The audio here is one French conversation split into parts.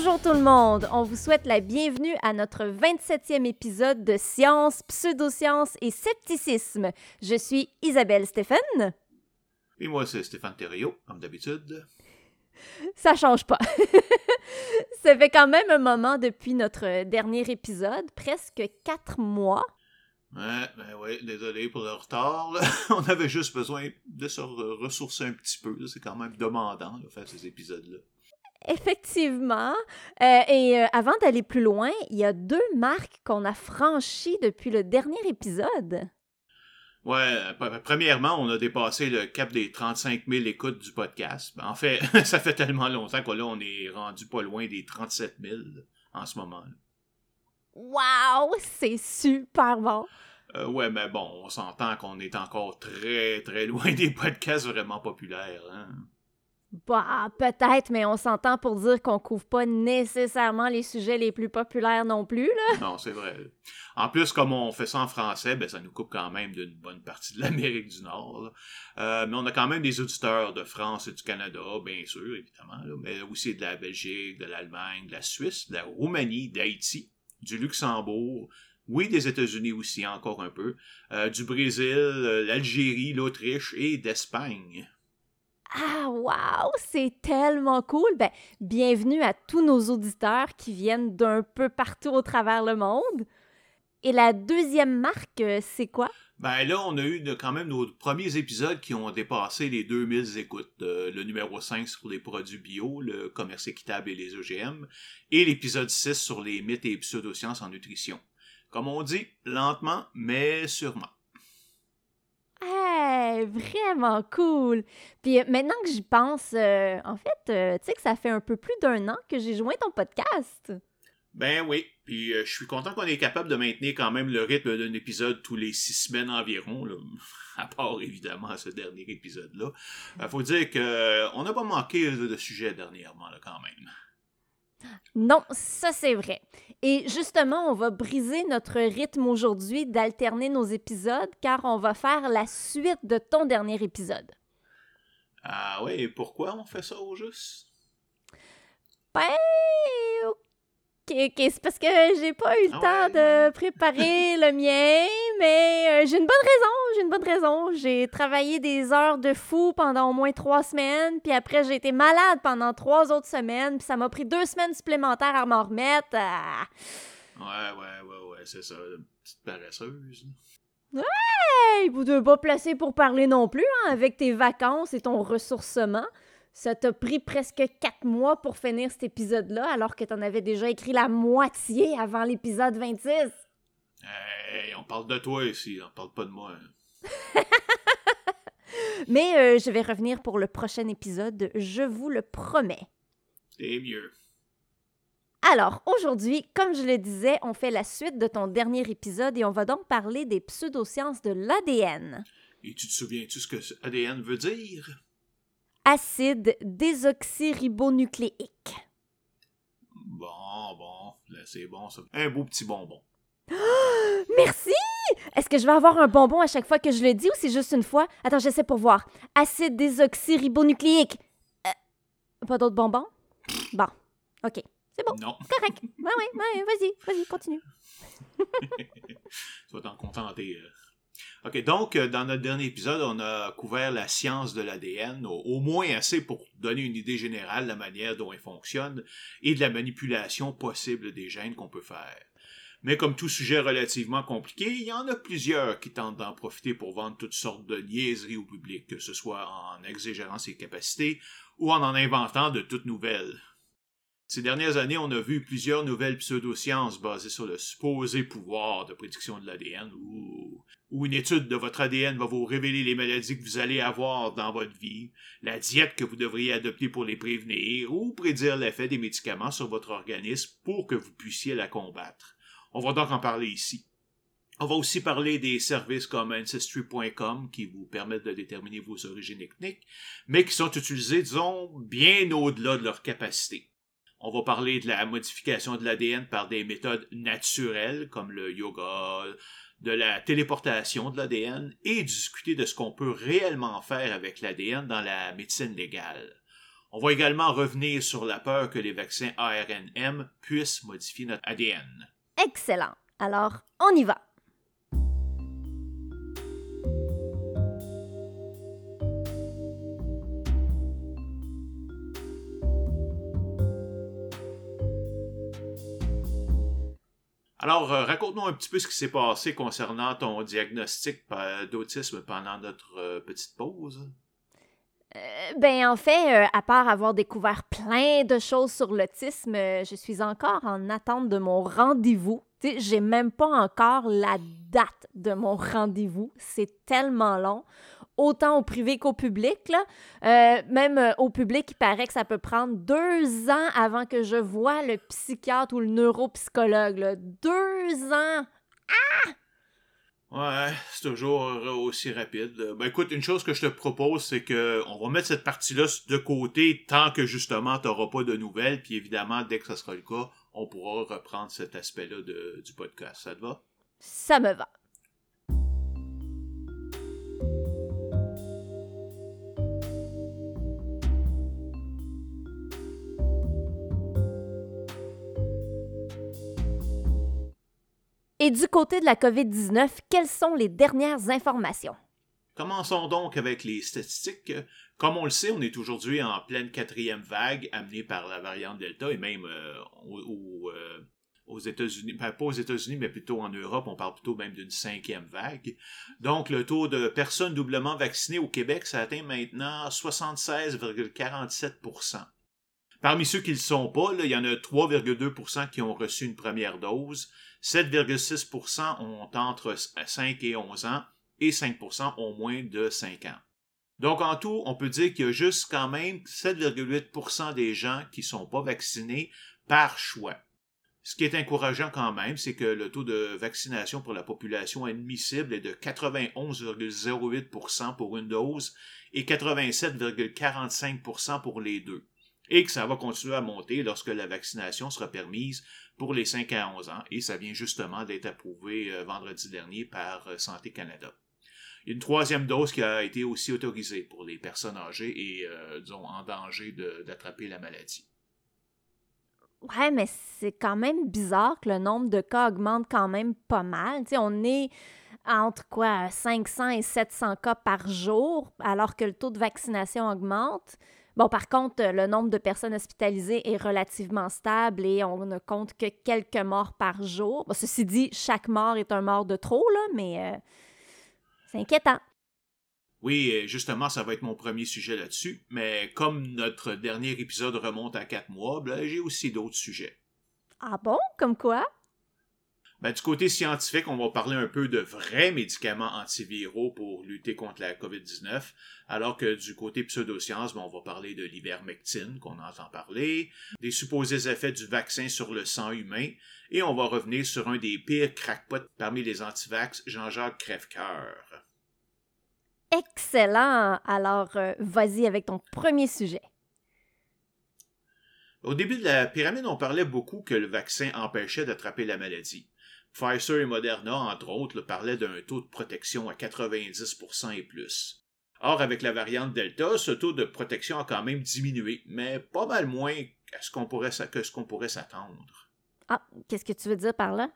Bonjour tout le monde, on vous souhaite la bienvenue à notre 27e épisode de Science, Pseudosciences et Scepticisme. Je suis Isabelle Stéphane. Et moi, c'est Stéphane Thériault, comme d'habitude. Ça change pas. Ça fait quand même un moment depuis notre dernier épisode, presque quatre mois. Ouais, ben ouais, désolé pour le retard. On avait juste besoin de se ressourcer un petit peu. C'est quand même demandant de faire ces épisodes-là. Effectivement. Euh, et euh, avant d'aller plus loin, il y a deux marques qu'on a franchies depuis le dernier épisode. Ouais, premièrement, on a dépassé le cap des 35 000 écoutes du podcast. Ben, en fait, ça fait tellement longtemps que là, on est rendu pas loin des 37 000 en ce moment. Wow, c'est super bon. Euh, ouais, mais bon, on s'entend qu'on est encore très, très loin des podcasts vraiment populaires. Hein? Bah, peut-être, mais on s'entend pour dire qu'on couvre pas nécessairement les sujets les plus populaires non plus, là. Non, c'est vrai. En plus, comme on fait ça en français, ben, ça nous coupe quand même d'une bonne partie de l'Amérique du Nord. Euh, mais on a quand même des auditeurs de France et du Canada, bien sûr, évidemment, mais aussi de la Belgique, de l'Allemagne, de la Suisse, de la Roumanie, d'Haïti, du Luxembourg, oui, des États-Unis aussi, encore un peu, euh, du Brésil, euh, l'Algérie, l'Autriche et d'Espagne. Ah, wow! C'est tellement cool! Ben, bienvenue à tous nos auditeurs qui viennent d'un peu partout au travers le monde. Et la deuxième marque, euh, c'est quoi? Ben là, on a eu quand même nos premiers épisodes qui ont dépassé les 2000 écoutes. Euh, le numéro 5 sur les produits bio, le commerce équitable et les OGM, et l'épisode 6 sur les mythes et pseudosciences en nutrition. Comme on dit, lentement, mais sûrement vraiment cool. Puis euh, maintenant que j'y pense, euh, en fait, euh, tu sais que ça fait un peu plus d'un an que j'ai joint ton podcast. Ben oui, puis je suis content qu'on est capable de maintenir quand même le rythme d'un épisode tous les six semaines environ, à part évidemment ce dernier épisode-là. Faut dire qu'on n'a pas manqué de, sujets dernièrement, là, quand même. Non, ça c'est vrai. Et justement, on va briser notre rythme aujourd'hui d'alterner nos épisodes car on va faire la suite de ton dernier épisode. Ah oui, et pourquoi on fait ça au juste? Ben, OK, c'est parce que j'ai pas eu le ah temps de préparer le mien, mais euh, j'ai une bonne raison, j'ai une bonne raison. J'ai travaillé des heures de fou pendant au moins trois semaines, puis après j'ai été malade pendant trois autres semaines, puis ça m'a pris deux semaines supplémentaires à m'en remettre. Ah. Ouais, ouais, ouais, ouais, c'est ça, petite paresseuse. Ouais, vous devez pas placer pour parler non plus, hein, avec tes vacances et ton ressourcement. Ça t'a pris presque quatre mois pour finir cet épisode-là, alors que t'en avais déjà écrit la moitié avant l'épisode 26. Hey, on parle de toi ici, on parle pas de moi. Mais euh, je vais revenir pour le prochain épisode, je vous le promets. C'est mieux. Alors, aujourd'hui, comme je le disais, on fait la suite de ton dernier épisode et on va donc parler des pseudosciences de l'ADN. Et tu te souviens-tu ce que ADN veut dire? Acide désoxyribonucléique. Bon, bon, là c'est bon ça. Un beau petit bonbon. merci! Est-ce que je vais avoir un bonbon à chaque fois que je le dis ou c'est juste une fois? Attends, j'essaie pour voir. Acide désoxyribonucléique. Euh, pas d'autres bonbons? Bon, ok. C'est bon. Non. Correct. Ouais, ouais, ouais, vas-y, vas-y, continue. tu vas t'en contenter. Euh. OK, donc, euh, dans notre dernier épisode, on a couvert la science de l'ADN, au, moins assez pour donner une idée générale de la manière dont il fonctionne et de la manipulation possible des gènes qu'on peut faire. Mais comme tout sujet relativement compliqué, il y en a plusieurs qui tentent d'en profiter pour vendre toutes sortes de niaiseries au public, que ce soit en exagérant ses capacités ou en en inventant de toutes nouvelles. Ces dernières années, on a vu plusieurs nouvelles pseudosciences basées sur le supposé pouvoir de prédiction de l'ADN ou une étude de votre ADN va vous révéler les maladies que vous allez avoir dans votre vie, la diète que vous devriez adopter pour les prévenir ou prédire l'effet des médicaments sur votre organisme pour que vous puissiez la combattre. On va donc en parler ici. On va aussi parler des services comme Ancestry.com qui vous permettent de déterminer vos origines ethniques, mais qui sont utilisés, disons, bien au-delà de leur capacité. On va parler de la modification de l'ADN par des méthodes naturelles comme le yoga, de la téléportation de l'ADN et discuter de ce qu'on peut réellement faire avec l'ADN dans la médecine légale. On va également revenir sur la peur que les vaccins ARNM puissent modifier notre ADN. Excellent. Alors, on y va. Alors, euh, raconte-nous un petit peu ce qui s'est passé concernant ton diagnostic d'autisme pendant notre euh, petite pause. Euh, ben en fait, à part avoir découvert plein de choses sur l'autisme, je suis encore en attente de mon rendez-vous. J'ai même pas encore la date de mon rendez-vous. C'est tellement long autant au privé qu'au public. Là. Euh, même euh, au public, il paraît que ça peut prendre deux ans avant que je vois le psychiatre ou le neuropsychologue. Deux ans! Ah! Ouais, c'est toujours aussi rapide. Ben écoute, une chose que je te propose, c'est que on va mettre cette partie-là de côté tant que justement tu n'auras pas de nouvelles. Puis évidemment, dès que ce sera le cas, on pourra reprendre cet aspect-là du podcast. Ça te va? Ça me va. Et du côté de la COVID-19, quelles sont les dernières informations? Commençons donc avec les statistiques. Comme on le sait, on est aujourd'hui en pleine quatrième vague amenée par la variante Delta et même euh, euh, aux États-Unis, pas aux États-Unis, mais plutôt en Europe, on parle plutôt même d'une cinquième vague. Donc, le taux de personnes doublement vaccinées au Québec, ça atteint maintenant 76,47 Parmi ceux qui ne le sont pas, il y en a 3,2% qui ont reçu une première dose, 7,6% ont entre 5 et 11 ans et 5% ont moins de 5 ans. Donc en tout, on peut dire qu'il y a juste quand même 7,8% des gens qui ne sont pas vaccinés par choix. Ce qui est encourageant quand même, c'est que le taux de vaccination pour la population admissible est de 91,08% pour une dose et 87,45% pour les deux et que ça va continuer à monter lorsque la vaccination sera permise pour les 5 à 11 ans, et ça vient justement d'être approuvé euh, vendredi dernier par euh, Santé Canada. Une troisième dose qui a été aussi autorisée pour les personnes âgées et, euh, disons, en danger d'attraper la maladie. Ouais, mais c'est quand même bizarre que le nombre de cas augmente quand même pas mal. on est entre quoi 500 et 700 cas par jour, alors que le taux de vaccination augmente. Bon, par contre, le nombre de personnes hospitalisées est relativement stable et on ne compte que quelques morts par jour. ceci dit, chaque mort est un mort de trop, là, mais euh, c'est inquiétant. Oui, justement, ça va être mon premier sujet là-dessus, mais comme notre dernier épisode remonte à quatre mois, ben, j'ai aussi d'autres sujets. Ah bon? Comme quoi? Ben, du côté scientifique, on va parler un peu de vrais médicaments antiviraux pour lutter contre la COVID-19, alors que du côté pseudosciences, ben, on va parler de l'ivermectine, qu'on entend parler, des supposés effets du vaccin sur le sang humain, et on va revenir sur un des pires crackpots parmi les antivax, Jean-Jacques Crèvecoeur. Excellent! Alors, euh, vas-y avec ton premier sujet. Au début de la pyramide, on parlait beaucoup que le vaccin empêchait d'attraper la maladie. Pfizer et Moderna, entre autres, parlaient d'un taux de protection à 90% et plus. Or, avec la variante Delta, ce taux de protection a quand même diminué, mais pas mal moins que ce qu'on pourrait, s'attendre. Ah, qu'est-ce que tu veux dire par là?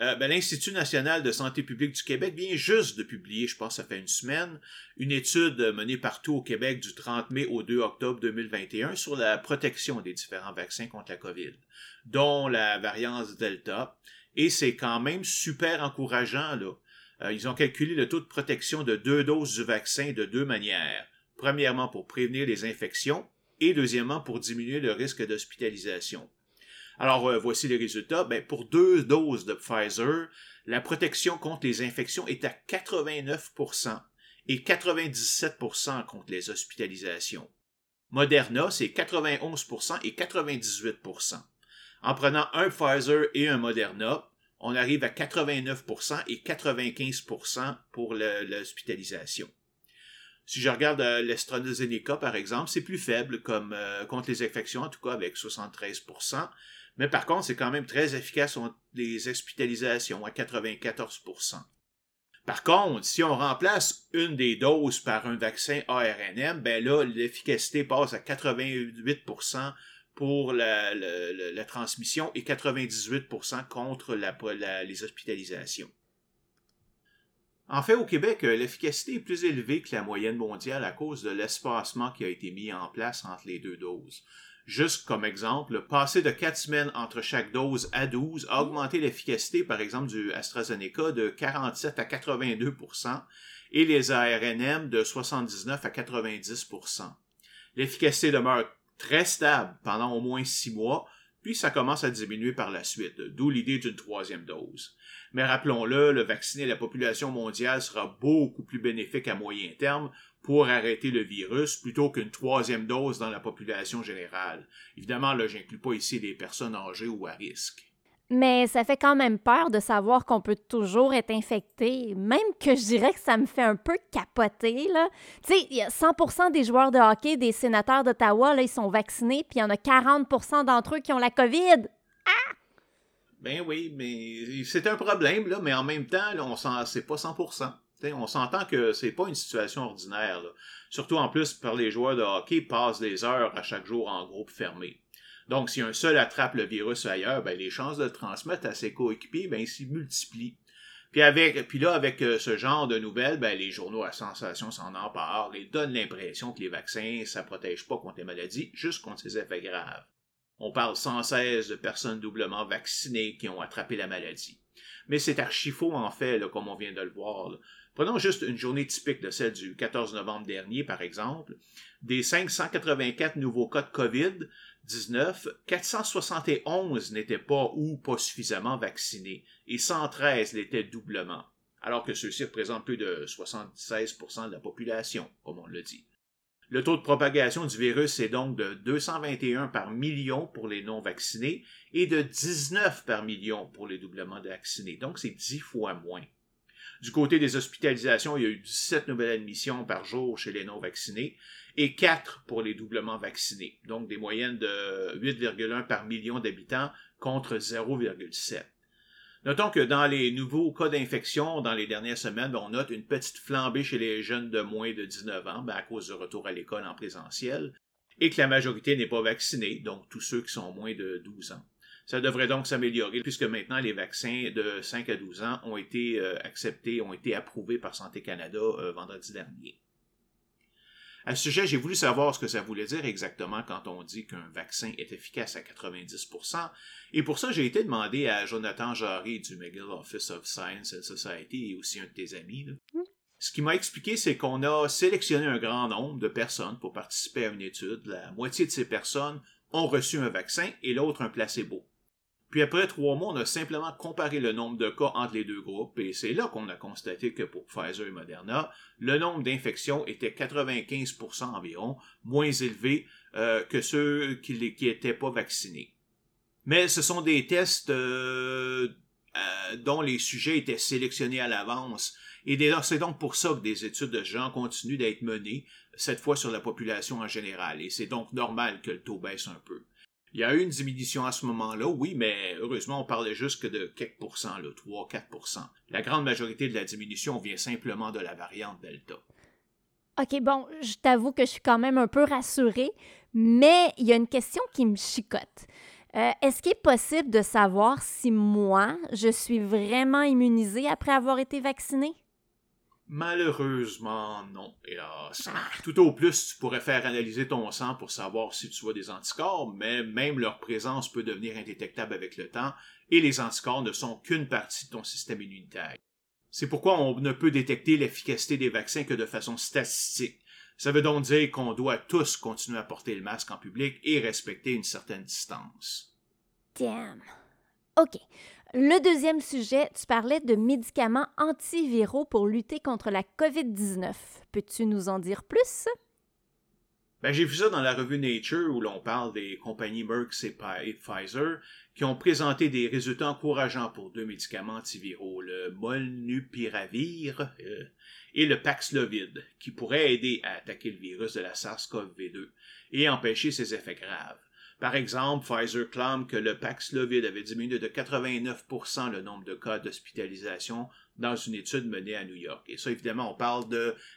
Euh, ben, L'Institut national de santé publique du Québec vient juste de publier, je pense ça fait une semaine, une étude menée partout au Québec du 30 mai au 2 octobre 2021 sur la protection des différents vaccins contre la COVID, dont la variante Delta, et c'est quand même super encourageant, là. Euh, ils ont calculé le taux de protection de deux doses du vaccin de deux manières. Premièrement, pour prévenir les infections et deuxièmement, pour diminuer le risque d'hospitalisation. Alors, euh, voici les résultats. Ben, pour deux doses de Pfizer, la protection contre les infections est à 89% et 97% contre les hospitalisations. Moderna, c'est 91% et 98%. En prenant un Pfizer et un Moderna, on arrive à 89% et 95% pour l'hospitalisation. Si je regarde euh, par exemple, c'est plus faible comme euh, contre les infections, en tout cas avec 73%. Mais par contre, c'est quand même très efficace contre les hospitalisations à 94%. Par contre, si on remplace une des doses par un vaccin ARNM, ben là, l'efficacité passe à 88% pour la, transmission et 98% contre les hospitalisations. En fait, au Québec, l'efficacité est plus élevée que la moyenne mondiale à cause de l'espacement qui a été mis en place entre les deux doses. Juste comme exemple, passer de 4 semaines entre chaque dose à 12 a augmenté l'efficacité, par exemple, du AstraZeneca de 47 à 82% et les ARNM de 79 à 90% L'efficacité demeure très stable pendant au moins 6 mois, puis ça commence à diminuer par la suite, d'où l'idée d'une troisième dose. Mais rappelons-le, le vacciner la population mondiale sera beaucoup plus bénéfique à moyen terme pour arrêter le virus plutôt qu'une troisième dose dans la population générale. Évidemment, là, j'inclus pas ici les personnes âgées ou à risque. Mais ça fait quand même peur de savoir qu'on peut toujours être infecté, même que je dirais que ça me fait un peu capoter. Tu sais, il y a 100 des joueurs de hockey des sénateurs d'Ottawa, là, ils sont vaccinés, puis il y en a 40% d'entre eux qui ont la COVID. Ah! Ben oui, mais c'est un problème, mais en même temps, là, on s'en, c'est pas 100% on s'entend que c'est pas une situation ordinaire. Surtout en plus, par les joueurs de hockey passent des heures à chaque jour en groupe fermé. Donc, si un seul attrape le virus ailleurs, ben, les chances de le transmettre à ses coéquipiers ben, s'y multiplient. Puis, avec, puis là, avec euh, ce genre de nouvelles, ben, les journaux à sensation s'en emparent et donnent l'impression que les vaccins, ça protège pas contre les maladies, juste contre ses effets graves. On parle sans cesse de personnes doublement vaccinées qui ont attrapé la maladie. Mais c'est archi faux, en fait, comme on vient de le voir. Prenons juste une journée typique de celle du 14 novembre dernier, par exemple. Des 584 nouveaux cas de COVID-19, 471 n'étaient pas ou pas suffisamment vaccinés et 113 l'étaient doublement, alors que ceux-ci représentent plus de 76% de la population, comme on le dit. Le taux de propagation du virus est donc de 221 par million pour les non vaccinés et de 19 par million pour les doublement vaccinés. Donc, c'est 10 fois moins. Du côté des hospitalisations, il y a eu 17 nouvelles admissions par jour chez les non-vaccinés et 4 pour les doublement vaccinés, donc des moyennes de 8,1 par million d'habitants contre 0,7. Notons que dans les nouveaux cas d'infection dans les dernières semaines, on note une petite flambée chez les jeunes de moins de 19 ans ben, à cause du retour à l'école en présentiel et que la majorité n'est pas vaccinée, donc tous ceux qui sont moins de 12 ans. Ça devrait donc s'améliorer puisque maintenant les vaccins de 5 à 12 ans ont été euh, acceptés, ont été approuvés par Santé Canada euh, vendredi dernier. À ce sujet, j'ai voulu savoir ce que ça voulait dire exactement quand on dit qu'un vaccin est efficace à 90%, et pour ça, j'ai été demandé à Jonathan Jarry du McGill Office of Science and Society et aussi un de tes amis. Ce qui m'a expliqué, c'est qu'on a sélectionné un grand nombre de personnes pour participer à une étude. La moitié de ces personnes ont reçu un vaccin et l'autre un placebo. Puis après trois mois, on a simplement comparé le nombre de cas entre les deux groupes et c'est là qu'on a constaté que pour Pfizer et Moderna, le nombre d'infections était 95% environ moins élevé euh, que ceux qui n'étaient pas vaccinés. Mais ce sont des tests euh, euh, dont les sujets étaient sélectionnés à l'avance. Et c'est donc pour ça que des études de gens continuent d'être menées, cette fois sur la population en général. Et c'est donc normal que le taux baisse un peu. Il y a eu une diminution à ce moment-là, oui, mais heureusement, on parlait juste que de quelques pourcents, 3-4% La grande majorité de la diminution vient simplement de la variante Delta. OK, bon, je t'avoue que je suis quand même un peu rassurée, mais il y a une question qui me chicote. Euh, est-ce qu'il est possible de savoir si moi, je suis vraiment immunisée après avoir été vaccinée? Malheureusement, non, hélas. Ah. Tout au plus, tu pourrais faire analyser ton sang pour savoir si tu as des anticorps, mais même leur présence peut devenir indétectable avec le temps, et les anticorps ne sont qu'une partie de ton système immunitaire. C'est pourquoi on ne peut détecter l'efficacité des vaccins que de façon statistique. Ça veut donc dire qu'on doit tous continuer à porter le masque en public et respecter une certaine distance. Damn. OK. Le deuxième sujet, tu parlais de médicaments antiviraux pour lutter contre la COVID-19. Peux-tu nous en dire plus? Ben, j'ai vu ça dans la revue Nature où l'on parle des compagnies Merck et Pfizer qui ont présenté des résultats encourageants pour deux médicaments antiviraux, le Molnupiravir euh, et le Paxlovid, qui pourraient aider à attaquer le virus de la SARS-CoV-2 et empêcher ses effets graves. Par exemple, Pfizer clame que le Paxlovid avait diminué de 89% le nombre de cas d'hospitalisation dans une étude menée à New York. Et ça, évidemment, on parle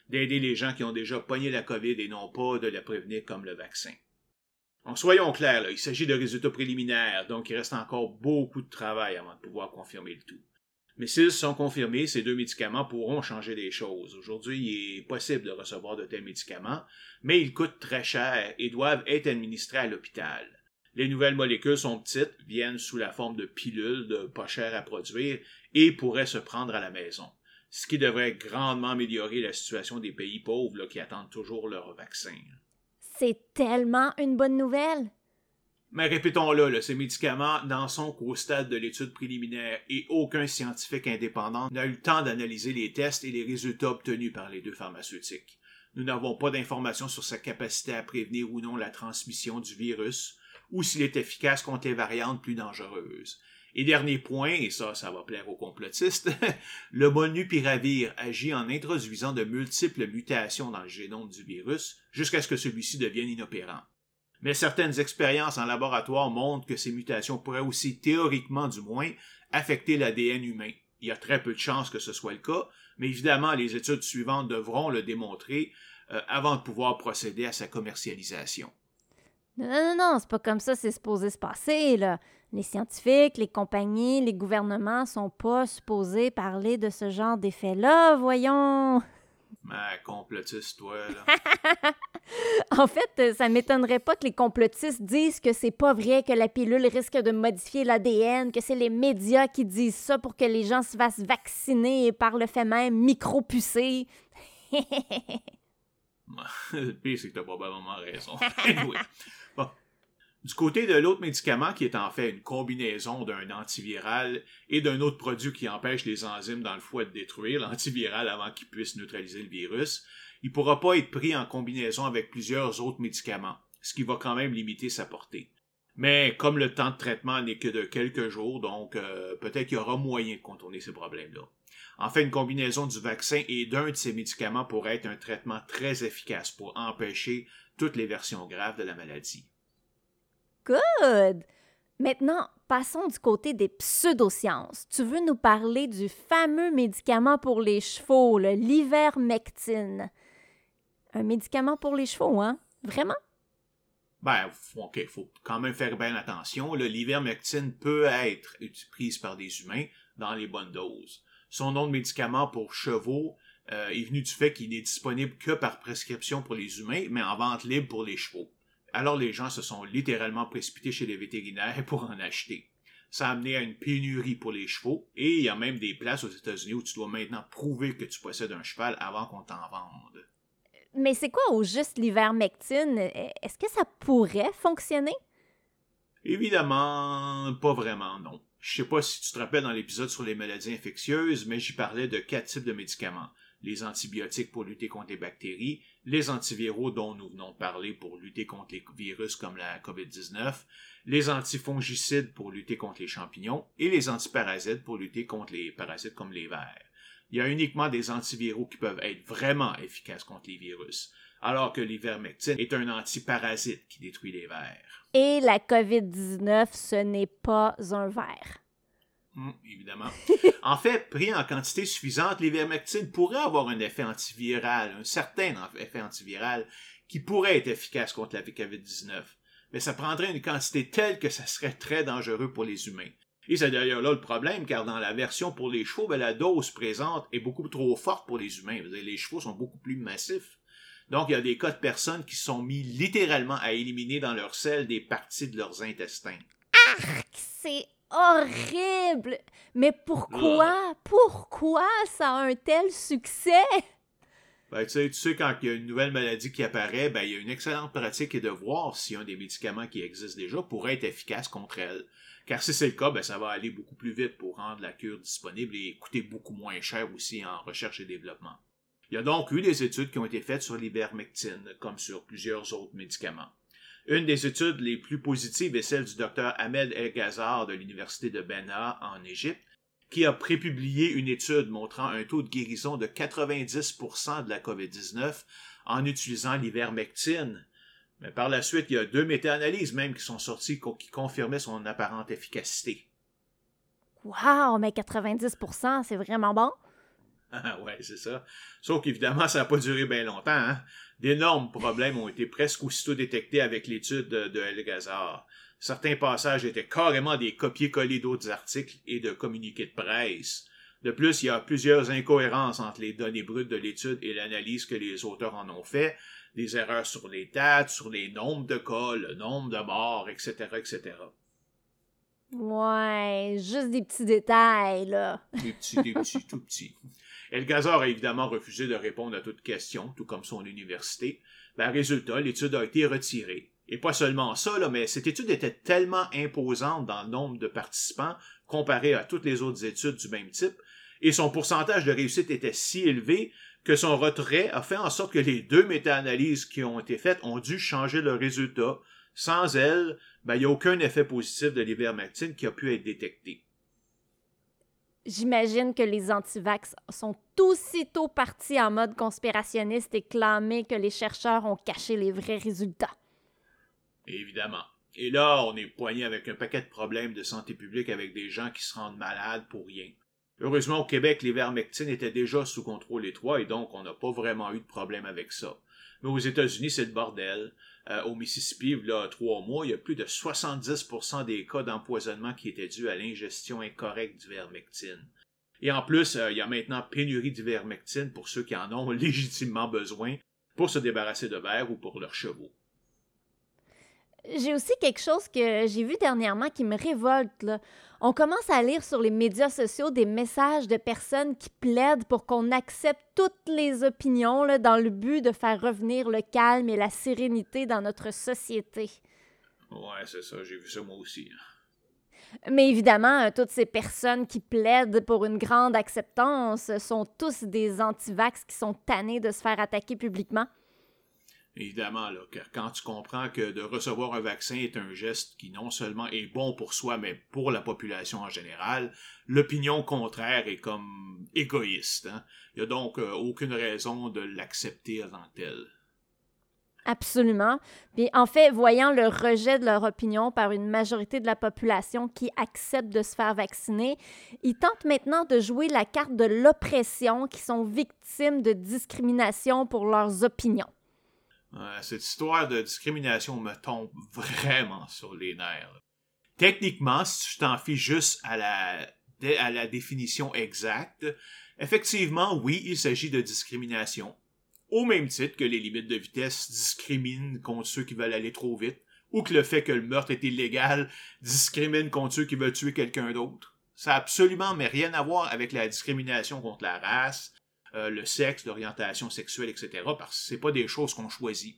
d'aider les gens qui ont déjà pogné la COVID et non pas de la prévenir comme le vaccin. Donc, soyons clairs, il s'agit de résultats préliminaires, donc il reste encore beaucoup de travail avant de pouvoir confirmer le tout. Mais s'ils sont confirmés, ces deux médicaments pourront changer les choses. Aujourd'hui, il est possible de recevoir de tels médicaments, mais ils coûtent très cher et doivent être administrés à l'hôpital. Les nouvelles molécules sont petites, viennent sous la forme de pilules de pas chères à produire et pourraient se prendre à la maison, ce qui devrait grandement améliorer la situation des pays pauvres qui attendent toujours leur vaccin. C'est tellement une bonne nouvelle. Mais répétons-le, ces médicaments n'en sont qu'au stade de l'étude préliminaire et aucun scientifique indépendant n'a eu le temps d'analyser les tests et les résultats obtenus par les deux pharmaceutiques. Nous n'avons pas d'informations sur sa capacité à prévenir ou non la transmission du virus, ou s'il est efficace contre les variantes plus dangereuses. Et dernier point, et ça, ça va plaire aux complotistes, le molnupiravir agit en introduisant de multiples mutations dans le génome du virus jusqu'à ce que celui-ci devienne inopérant mais certaines expériences en laboratoire montrent que ces mutations pourraient aussi, théoriquement du moins, affecter l'ADN humain. Il y a très peu de chances que ce soit le cas, mais évidemment, les études suivantes devront le démontrer euh, avant de pouvoir procéder à sa commercialisation. Non, non, non, c'est pas comme ça c'est supposé se passer, là. Les scientifiques, les compagnies, les gouvernements sont pas supposés parler de ce genre d'effet-là, voyons. Ma complotiste, toi, là. en fait, euh, ça m'étonnerait pas que les complotistes disent que c'est pas vrai que la pilule risque de modifier l'ADN, que c'est les médias qui disent ça pour que les gens se fassent vacciner par le fait même micropucer. le pire, c'est que t'as probablement raison. Du côté de l'autre médicament, qui est en fait une combinaison d'un antiviral et d'un autre produit qui empêche les enzymes dans le foie de détruire l'antiviral avant qu'il puisse neutraliser le virus, il ne pourra pas être pris en combinaison avec plusieurs autres médicaments, ce qui va quand même limiter sa portée. Mais comme le temps de traitement n'est que de quelques jours, donc euh, peut-être qu'il y aura moyen de contourner ces problèmes-là. En fait, une combinaison du vaccin et d'un de ces médicaments pourrait être un traitement très efficace pour empêcher toutes les versions graves de la maladie. Good! Maintenant, passons du côté des pseudosciences. Tu veux nous parler du fameux médicament pour les chevaux, l'ivermectine. Un médicament pour les chevaux, hein? Vraiment? Ben, OK, il faut quand même faire bien attention. L'ivermectine peut être prise par des humains dans les bonnes doses. Son nom de médicament pour chevaux euh, est venu du fait qu'il n'est disponible que par prescription pour les humains, mais en vente libre pour les chevaux. Alors les gens se sont littéralement précipités chez les vétérinaires pour en acheter. Ça a amené à une pénurie pour les chevaux, et il y a même des places aux États-Unis où tu dois maintenant prouver que tu possèdes un cheval avant qu'on t'en vende. Mais c'est quoi au juste l'ivermectine? Est-ce que ça pourrait fonctionner? Évidemment, pas vraiment, non. Je sais pas si tu te rappelles dans l'épisode sur les maladies infectieuses, mais j'y parlais de quatre types de médicaments. Les antibiotiques pour lutter contre les bactéries, les antiviraux dont nous venons de parler pour lutter contre les virus comme la COVID-19, les antifongicides pour lutter contre les champignons et les antiparasites pour lutter contre les parasites comme les vers. Il y a uniquement des antiviraux qui peuvent être vraiment efficaces contre les virus, alors que l'ivermectine est un antiparasite qui détruit les vers. Et la COVID-19, ce n'est pas un ver. Hum, évidemment. en fait, pris en quantité suffisante, l'ivermectine pourrait avoir un effet antiviral, un certain effet antiviral, qui pourrait être efficace contre la COVID-19. Mais ça prendrait une quantité telle que ça serait très dangereux pour les humains. Et c'est d'ailleurs là le problème, car dans la version pour les chevaux, ben, la dose présente est beaucoup trop forte pour les humains. Les chevaux sont beaucoup plus massifs. Donc, il y a des cas de personnes qui sont mis littéralement à éliminer dans leur selle des parties de leurs intestins. c'est horrible! Mais pourquoi? Pourquoi ça a un tel succès? Ben, tu, sais, tu sais, quand il y a une nouvelle maladie qui apparaît, ben, il y a une excellente pratique et de voir si un des médicaments qui existent déjà pourrait être efficace contre elle. Car si c'est le cas, ben, ça va aller beaucoup plus vite pour rendre la cure disponible et coûter beaucoup moins cher aussi en recherche et développement. Il y a donc eu des études qui ont été faites sur l'ivermectine, comme sur plusieurs autres médicaments. Une des études les plus positives est celle du docteur Ahmed El Ghazar de l'Université de Bena en Égypte, qui a prépublié une étude montrant un taux de guérison de 90% de la COVID-19 en utilisant l'ivermectine. Mais par la suite, il y a deux méta-analyses même qui sont sorties qui confirmaient son apparente efficacité. Wow, mais 90%, c'est vraiment bon? Ah ouais, c'est ça. Sauf qu'évidemment, ça n'a pas duré bien longtemps. Hein? D'énormes problèmes ont été presque aussitôt détectés avec l'étude de, de Elgazar. Certains passages étaient carrément des copier-coller d'autres articles et de communiqués de presse. De plus, il y a plusieurs incohérences entre les données brutes de l'étude et l'analyse que les auteurs en ont fait, des erreurs sur les dates, sur les nombres de cas, le nombre de morts, etc., etc. Ouais, juste des petits détails, là. Des petits, des petits, tout petits. Elgazar a évidemment refusé de répondre à toute question, tout comme son université. Ben, résultat, l'étude a été retirée. Et pas seulement ça, là, mais cette étude était tellement imposante dans le nombre de participants comparé à toutes les autres études du même type, et son pourcentage de réussite était si élevé que son retrait a fait en sorte que les deux méta-analyses qui ont été faites ont dû changer le résultat. Sans elles, ben, il n'y a aucun effet positif de l'ivermectine qui a pu être détecté. J'imagine que les antivax sont aussitôt partis en mode conspirationniste et clamé que les chercheurs ont caché les vrais résultats. Évidemment. Et là, on est poigné avec un paquet de problèmes de santé publique avec des gens qui se rendent malades pour rien. Heureusement, au Québec, l'ivermectine était déjà sous contrôle étroit et donc on n'a pas vraiment eu de problème avec ça. Mais aux États-Unis, c'est le bordel. Euh, au Mississippi, là, trois mois, il y a plus de 70% des cas d'empoisonnement qui étaient dus à l'ingestion incorrecte d'ivermectine. Et en plus, euh, il y a maintenant pénurie d'ivermectine pour ceux qui en ont légitimement besoin pour se débarrasser de verre ou pour leurs chevaux. J'ai aussi quelque chose que j'ai vu dernièrement qui me révolte. On commence à lire sur les médias sociaux des messages de personnes qui plaident pour qu'on accepte toutes les opinions dans le but de faire revenir le calme et la sérénité dans notre société. Ouais, c'est ça, j'ai vu ça moi aussi. Mais évidemment, toutes ces personnes qui plaident pour une grande acceptance sont tous des antivax qui sont tannés de se faire attaquer publiquement. Évidemment, là, quand tu comprends que de recevoir un vaccin est un geste qui non seulement est bon pour soi, mais pour la population en général, l'opinion contraire est comme égoïste. Hein. Il n'y a donc euh, aucune raison de l'accepter avant tel. Absolument. Puis en fait, voyant le rejet de leur opinion par une majorité de la population qui accepte de se faire vacciner, ils tentent maintenant de jouer la carte de l'oppression qui sont victimes de discrimination pour leurs opinions cette histoire de discrimination me tombe vraiment sur les nerfs. Techniquement, si tu t'en fies juste à la, à la définition exacte, effectivement, oui, il s'agit de discrimination. Au même titre que les limites de vitesse discriminent contre ceux qui veulent aller trop vite, ou que le fait que le meurtre est illégal discrimine contre ceux qui veulent tuer quelqu'un d'autre. Ça n'a absolument mais rien à voir avec la discrimination contre la race, euh, le sexe, l'orientation sexuelle, etc., parce que c'est pas des choses qu'on choisit.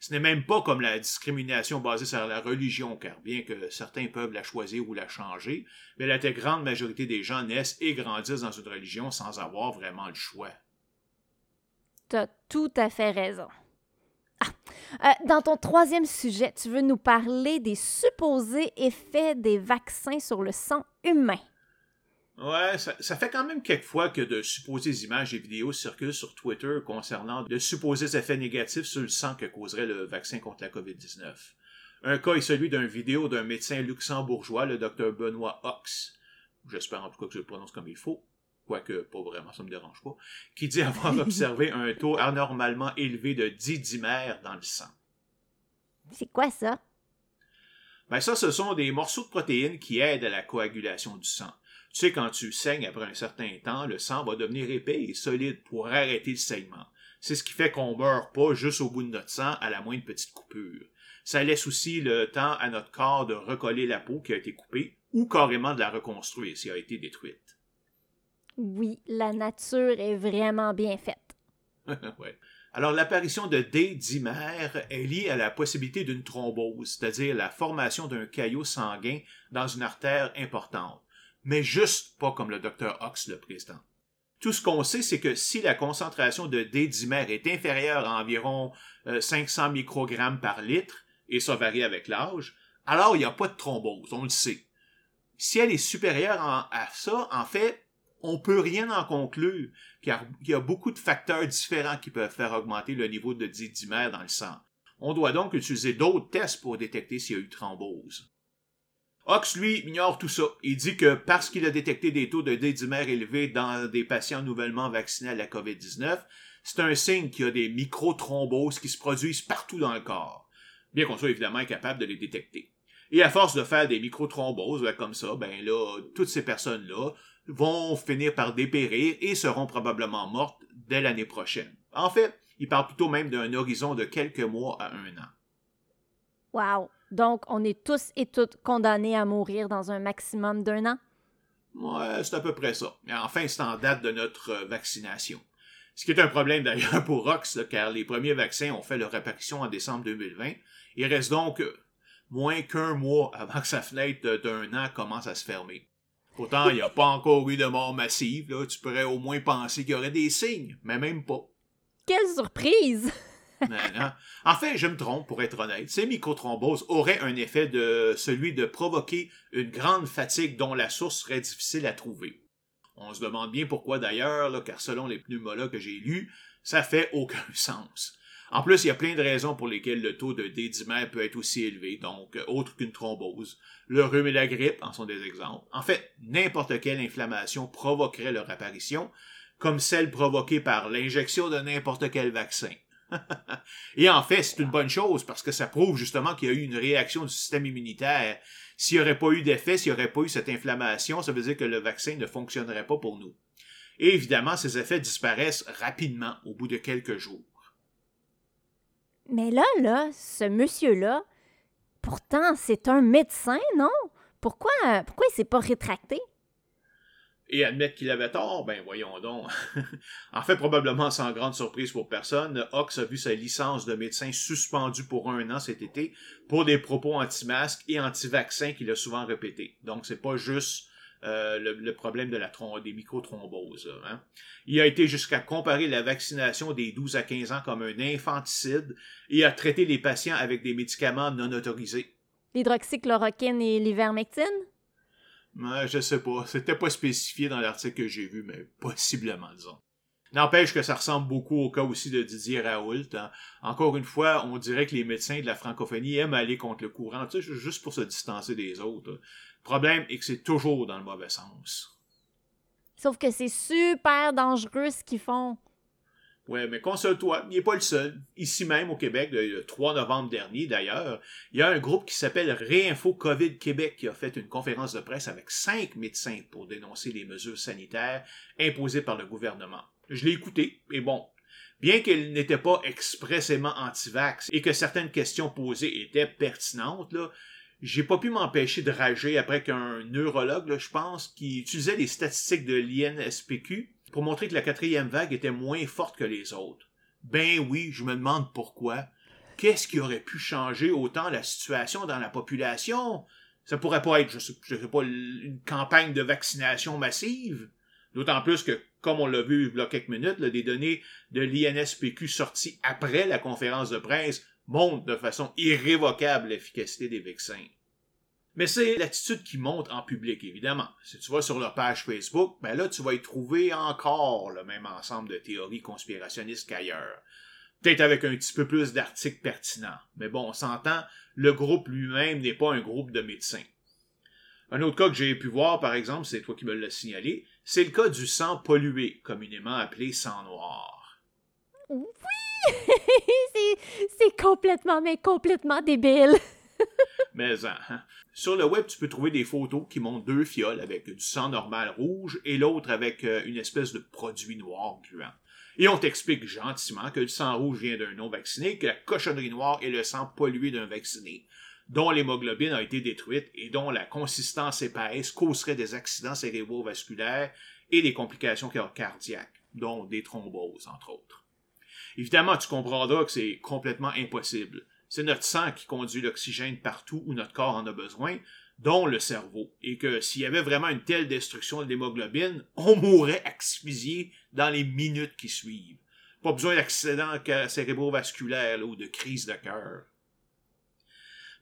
Ce n'est même pas comme la discrimination basée sur la religion, car bien que certains peuvent la choisir ou la changer, mais la très grande majorité des gens naissent et grandissent dans une religion sans avoir vraiment le choix. T'as tout à fait raison. Ah, euh, dans ton troisième sujet, tu veux nous parler des supposés effets des vaccins sur le sang humain. Ouais, ça, fait quand même quelques fois que de supposées images et vidéos circulent sur Twitter concernant de supposés effets négatifs sur le sang que causerait le vaccin contre la COVID-19. Un cas est celui d'une vidéo d'un médecin luxembourgeois, le docteur Benoît Ox, j'espère en tout cas que je le prononce comme il faut, quoique pas vraiment, ça me dérange pas, qui dit avoir observé un taux anormalement élevé de didymère dans le sang. C'est quoi ça? Ben ça, ce sont des morceaux de protéines qui aident à la coagulation du sang. Tu sais, quand tu saignes après un certain temps, le sang va devenir épais et solide pour arrêter le saignement. C'est ce qui fait qu'on meurt pas juste au bout de notre sang à la moindre petite coupure. Ça laisse aussi le temps à notre corps de recoller la peau qui a été coupée ou carrément de la reconstruire si elle a été détruite. Oui, la nature est vraiment bien faite. ouais. Alors, l'apparition de D est liée à la possibilité d'une thrombose, c'est-à-dire la formation d'un caillot sanguin dans une artère importante mais juste pas comme le docteur Ox le président. Tout ce qu'on sait, c'est que si la concentration de D-dimère est inférieure à environ 500 euh, microgrammes par litre, et ça varie avec l'âge, alors il n'y a pas de thrombose, on le sait. Si elle est supérieure à ça, en fait, on peut rien en conclure, car il y a beaucoup de facteurs différents qui peuvent faire augmenter le niveau de D-dimère dans le sang. On doit donc utiliser d'autres tests pour détecter s'il y a eu thrombose. Ox, lui, ignore tout ça. Il dit que parce qu'il a détecté des taux de D-dimère élevés dans des patients nouvellement vaccinés à la COVID-19, c'est un signe qu'il y a des microthromboses qui se produisent partout dans le corps, bien qu'on soit évidemment incapable de les détecter. Et à force de faire des microthromboses ben, comme ça, ben là, toutes ces personnes-là vont finir par dépérir et seront probablement mortes dès l'année prochaine. En fait, il parle plutôt même d'un horizon de quelques mois à un an. Wow! Donc, on est tous et toutes condamnés à mourir dans un maximum d'un an? Ouais, c'est à peu près ça. Mais enfin, c'est en date de notre euh, vaccination. Ce qui est un problème d'ailleurs pour Rox, car les premiers vaccins ont fait leur apparition en décembre 2020. Il reste donc euh, moins qu'un mois avant que sa fenêtre d'un an commence à se fermer. Pourtant, il n'y a pas encore eu de mort massive. Là. Tu pourrais au moins penser qu'il y aurait des signes, mais même pas. Quelle surprise! En fait, je me trompe, pour être honnête. Ces microthromboses auraient un effet de celui de provoquer une grande fatigue dont la source serait difficile à trouver. On se demande bien pourquoi d'ailleurs, car selon les pneumologues que j'ai lus, ça fait aucun sens. En plus, il y a plein de raisons pour lesquelles le taux de dédimère peut être aussi élevé, donc euh, autre qu'une thrombose. Le rhume et la grippe en sont des exemples. En fait, n'importe quelle inflammation provoquerait leur apparition, comme celle provoquée par l'injection de n'importe quel vaccin. Et en fait, c'est une bonne chose parce que ça prouve justement qu'il y a eu une réaction du système immunitaire. S'il n'y aurait pas eu d'effet, s'il n'y aurait pas eu cette inflammation, ça veut dire que le vaccin ne fonctionnerait pas pour nous. Et évidemment, ces effets disparaissent rapidement au bout de quelques jours. Mais là, là, ce monsieur-là, pourtant, c'est un médecin, non? Pourquoi, pourquoi il s'est pas rétracté? Et admettre qu'il avait tort, ben voyons donc. en fait, probablement sans grande surprise pour personne, Ox a vu sa licence de médecin suspendue pour un an cet été pour des propos anti-masques et anti-vaccins qu'il a souvent répétés. Donc, c'est pas juste euh, le, problème de la des microthromboses. Hein. Il a été jusqu'à comparer la vaccination des 12 à 15 ans comme un infanticide et a traité les patients avec des médicaments non autorisés. L'hydroxychloroquine et l'ivermectine? Je sais pas. C'était pas spécifié dans l'article que j'ai vu, mais possiblement, disons. N'empêche que ça ressemble beaucoup au cas aussi de Didier Raoult. Hein. Encore une fois, on dirait que les médecins de la francophonie aiment aller contre le courant, juste pour se distancer des autres. Le problème est que c'est toujours dans le mauvais sens. Sauf que c'est super dangereux ce qu'ils font. Ouais, mais console-toi, il n'est pas le seul. Ici même au Québec, le 3 novembre dernier d'ailleurs, il y a un groupe qui s'appelle Réinfo COVID Québec qui a fait une conférence de presse avec cinq médecins pour dénoncer les mesures sanitaires imposées par le gouvernement. Je l'ai écouté, et bon, bien qu'elle n'était pas expressément anti-vax et que certaines questions posées étaient pertinentes, là, j'ai pas pu m'empêcher de rager après qu'un neurologue, je pense, qui utilisait les statistiques de l'INSPQ pour montrer que la quatrième vague était moins forte que les autres. Ben oui, je me demande pourquoi. Qu'est-ce qui aurait pu changer autant la situation dans la population? Ça pourrait pas être, je sais, pas, une campagne de vaccination massive. D'autant plus que, comme on l'a vu il y a quelques minutes, des données de l'INSPQ sorties après la conférence de presse montrent de façon irrévocable l'efficacité des vaccins. Mais c'est l'attitude qui monte en public, évidemment. Si tu vas sur leur page Facebook, ben là, tu vas y trouver encore le même ensemble de théories conspirationnistes qu'ailleurs. Peut-être avec un petit peu plus d'articles pertinents. Mais bon, on s'entend, le groupe lui-même n'est pas un groupe de médecins. Un autre cas que j'ai pu voir, par exemple, c'est toi qui me l'as signalé, c'est le cas du sang pollué, communément appelé sang noir. Oui! c'est complètement, mais complètement débile. mais hein, sur le web, tu peux trouver des photos qui montrent deux fioles avec du sang normal rouge et l'autre avec euh, une espèce de produit noir gluant. Et on t'explique gentiment que le sang rouge vient d'un non-vacciné, que la cochonnerie noire est le sang pollué d'un vacciné, dont l'hémoglobine a été détruite et dont la consistance épaisse causerait des accidents cérébrovasculaires et des complications cardiaques, dont des thromboses, entre autres. Évidemment, tu comprendras que c'est complètement impossible. C'est notre sang qui conduit l'oxygène partout où notre corps en a besoin, dont le cerveau, et que s'il y avait vraiment une telle destruction de l'hémoglobine, on mourrait asphyxié dans les minutes qui suivent. Pas besoin d'accident cérébrovasculaire ou de crise de cœur.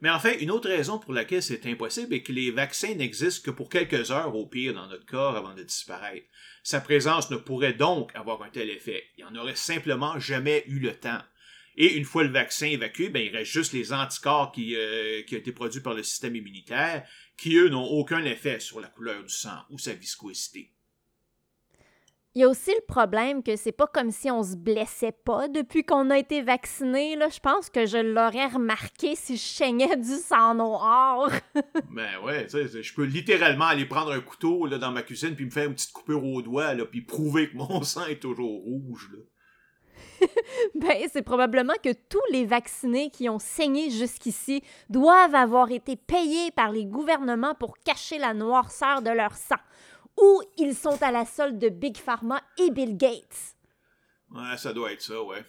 Mais enfin, une autre raison pour laquelle c'est impossible est que les vaccins n'existent que pour quelques heures au pire dans notre corps avant de disparaître. Sa présence ne pourrait donc avoir un tel effet. Il n'y en aurait simplement jamais eu le temps. Et une fois le vaccin évacué, ben, il reste juste les anticorps qui, euh, qui ont été produits par le système immunitaire, qui, eux, n'ont aucun effet sur la couleur du sang ou sa viscosité. Il y a aussi le problème que c'est pas comme si on se blessait pas depuis qu'on a été vacciné. Là. Je pense que je l'aurais remarqué si je saignais du sang noir. ben ouais, tu sais, je peux littéralement aller prendre un couteau là, dans ma cuisine puis me faire une petite coupure au doigt là, puis prouver que mon sang est toujours rouge. Là. ben, c'est probablement que tous les vaccinés qui ont saigné jusqu'ici doivent avoir été payés par les gouvernements pour cacher la noirceur de leur sang ou ils sont à la solde de Big Pharma et Bill Gates. Ouais, ça doit être ça, ouais.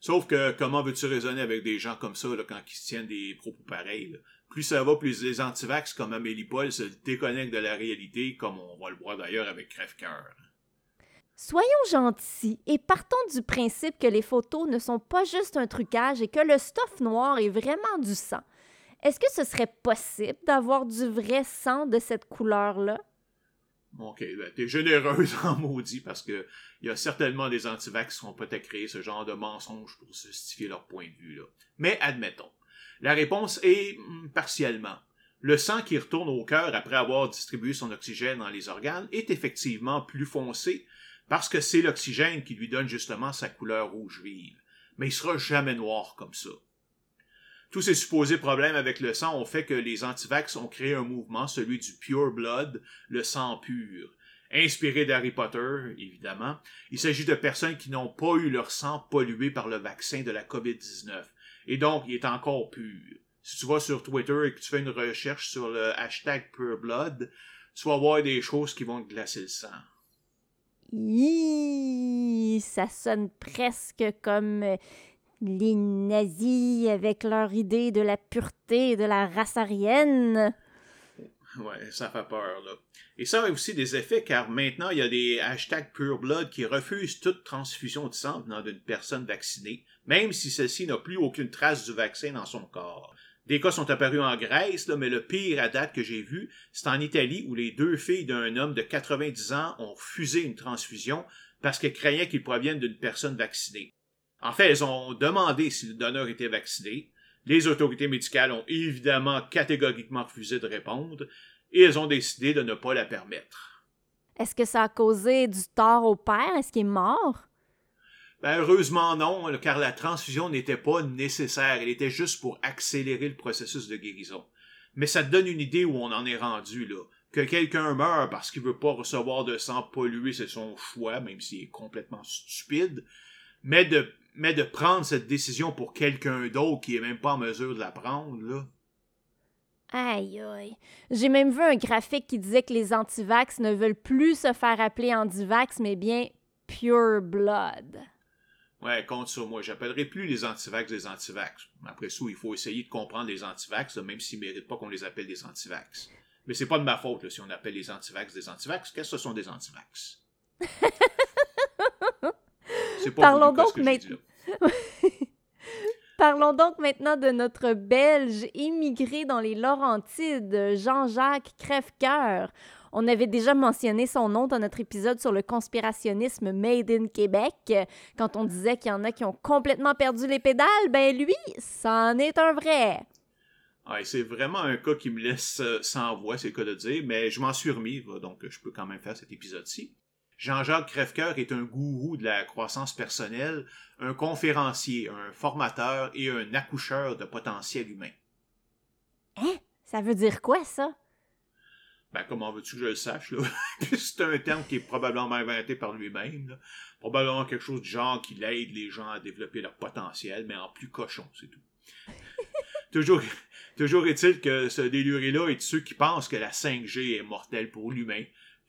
Sauf que comment veux-tu raisonner avec des gens comme ça quand ils se tiennent des propos pareils? Plus ça va, plus les antivax comme Amélie Paul se déconnectent de la réalité, comme on va le voir d'ailleurs avec Crève-Cœur. Soyons gentils et partons du principe que les photos ne sont pas juste un trucage et que le stuff noir est vraiment du sang. Est-ce que ce serait possible d'avoir du vrai sang de cette couleur-là? OK, ben, t'es généreuse en maudit parce que il y a certainement des antivax qui ont peut-être créé ce genre de mensonges pour justifier leur point de vue. Là. Mais admettons. La réponse est hmm, partiellement. Le sang qui retourne au cœur après avoir distribué son oxygène dans les organes est effectivement plus foncé parce que c'est l'oxygène qui lui donne justement sa couleur rouge vive. Mais il sera jamais noir comme ça. Tous ces supposés problèmes avec le sang ont fait que les antivax ont créé un mouvement, celui du Pure Blood, le sang pur. Inspiré d'Harry Potter, évidemment, il s'agit de personnes qui n'ont pas eu leur sang pollué par le vaccin de la COVID-19. Et donc, il est encore pur. Si tu vas sur Twitter et que tu fais une recherche sur le hashtag Pure Blood, tu vas voir des choses qui vont te glacer le sang. Ça sonne presque comme euh, les nazis avec leur idée de la pureté de la race aryenne. Ouais, ça fait peur, là. Et ça a aussi des effets car maintenant, il y a des hashtags Pure Blood qui refusent toute transfusion de sang venant d'une personne vaccinée, même si celle-ci n'a plus aucune trace du vaccin dans son corps. Des cas sont apparus en Grèce, mais le pire à date que j'ai vu, c'est en Italie où les deux filles d'un homme de 90 ans ont refusé une transfusion parce qu'elles craignaient qu'il provienne d'une personne vaccinée. En fait, elles ont demandé si le donneur était vacciné. Les autorités médicales ont évidemment catégoriquement refusé de répondre et elles ont décidé de ne pas la permettre. Est-ce que ça a causé du tort au père? Est-ce qu'il est mort? Ben, heureusement non, car la transfusion n'était pas nécessaire. Elle était juste pour accélérer le processus de guérison. Mais ça te donne une idée où on en est rendu, là. Que quelqu'un meurt parce qu'il veut pas recevoir de sang pollué, c'est son choix, même s'il est complètement stupide. Mais de mais de prendre cette décision pour quelqu'un d'autre qui est même pas en mesure de la prendre, là. Aïe aïe. J'ai même vu un graphique qui disait que les antivax ne veulent plus se faire appeler antivax, mais bien pure blood. Ouais, compte sur moi. J'appellerai plus les antivax des antivax. Après ça, il faut essayer de comprendre les antivax, même s'ils méritent pas qu'on les appelle des antivax. Mais c'est pas de ma faute si on appelle les antivax des antivax. Qu'est-ce que ce sont des antivax? Parlons donc maintenant. Parlons donc maintenant de notre Belge immigré dans les Laurentides, Jean-Jacques Crèvecoeur. On avait déjà mentionné son nom dans notre épisode sur le conspirationnisme Made in Québec. Quand on disait qu'il y en a qui ont complètement perdu les pédales, ben lui, c'en est un vrai. c'est vraiment un cas qui me laisse euh, sans voix, c'est le cas de dire, mais je m'en suis remis, donc je peux quand même faire cet épisode-ci. Jean-Jacques Crèvecoeur est un gourou de la croissance personnelle, un conférencier, un formateur et un accoucheur de potentiel humain. Hein? Ça veut dire quoi, ça? Ben, comment veux-tu que je le sache, là? c'est un terme qui est probablement inventé par lui-même, Probablement quelque chose du genre qui aide les gens à développer leur potentiel, mais en plus cochon, c'est tout. toujours, toujours est-il que ce déluré-là est de ceux qui pensent que la 5G est mortelle pour l'humain,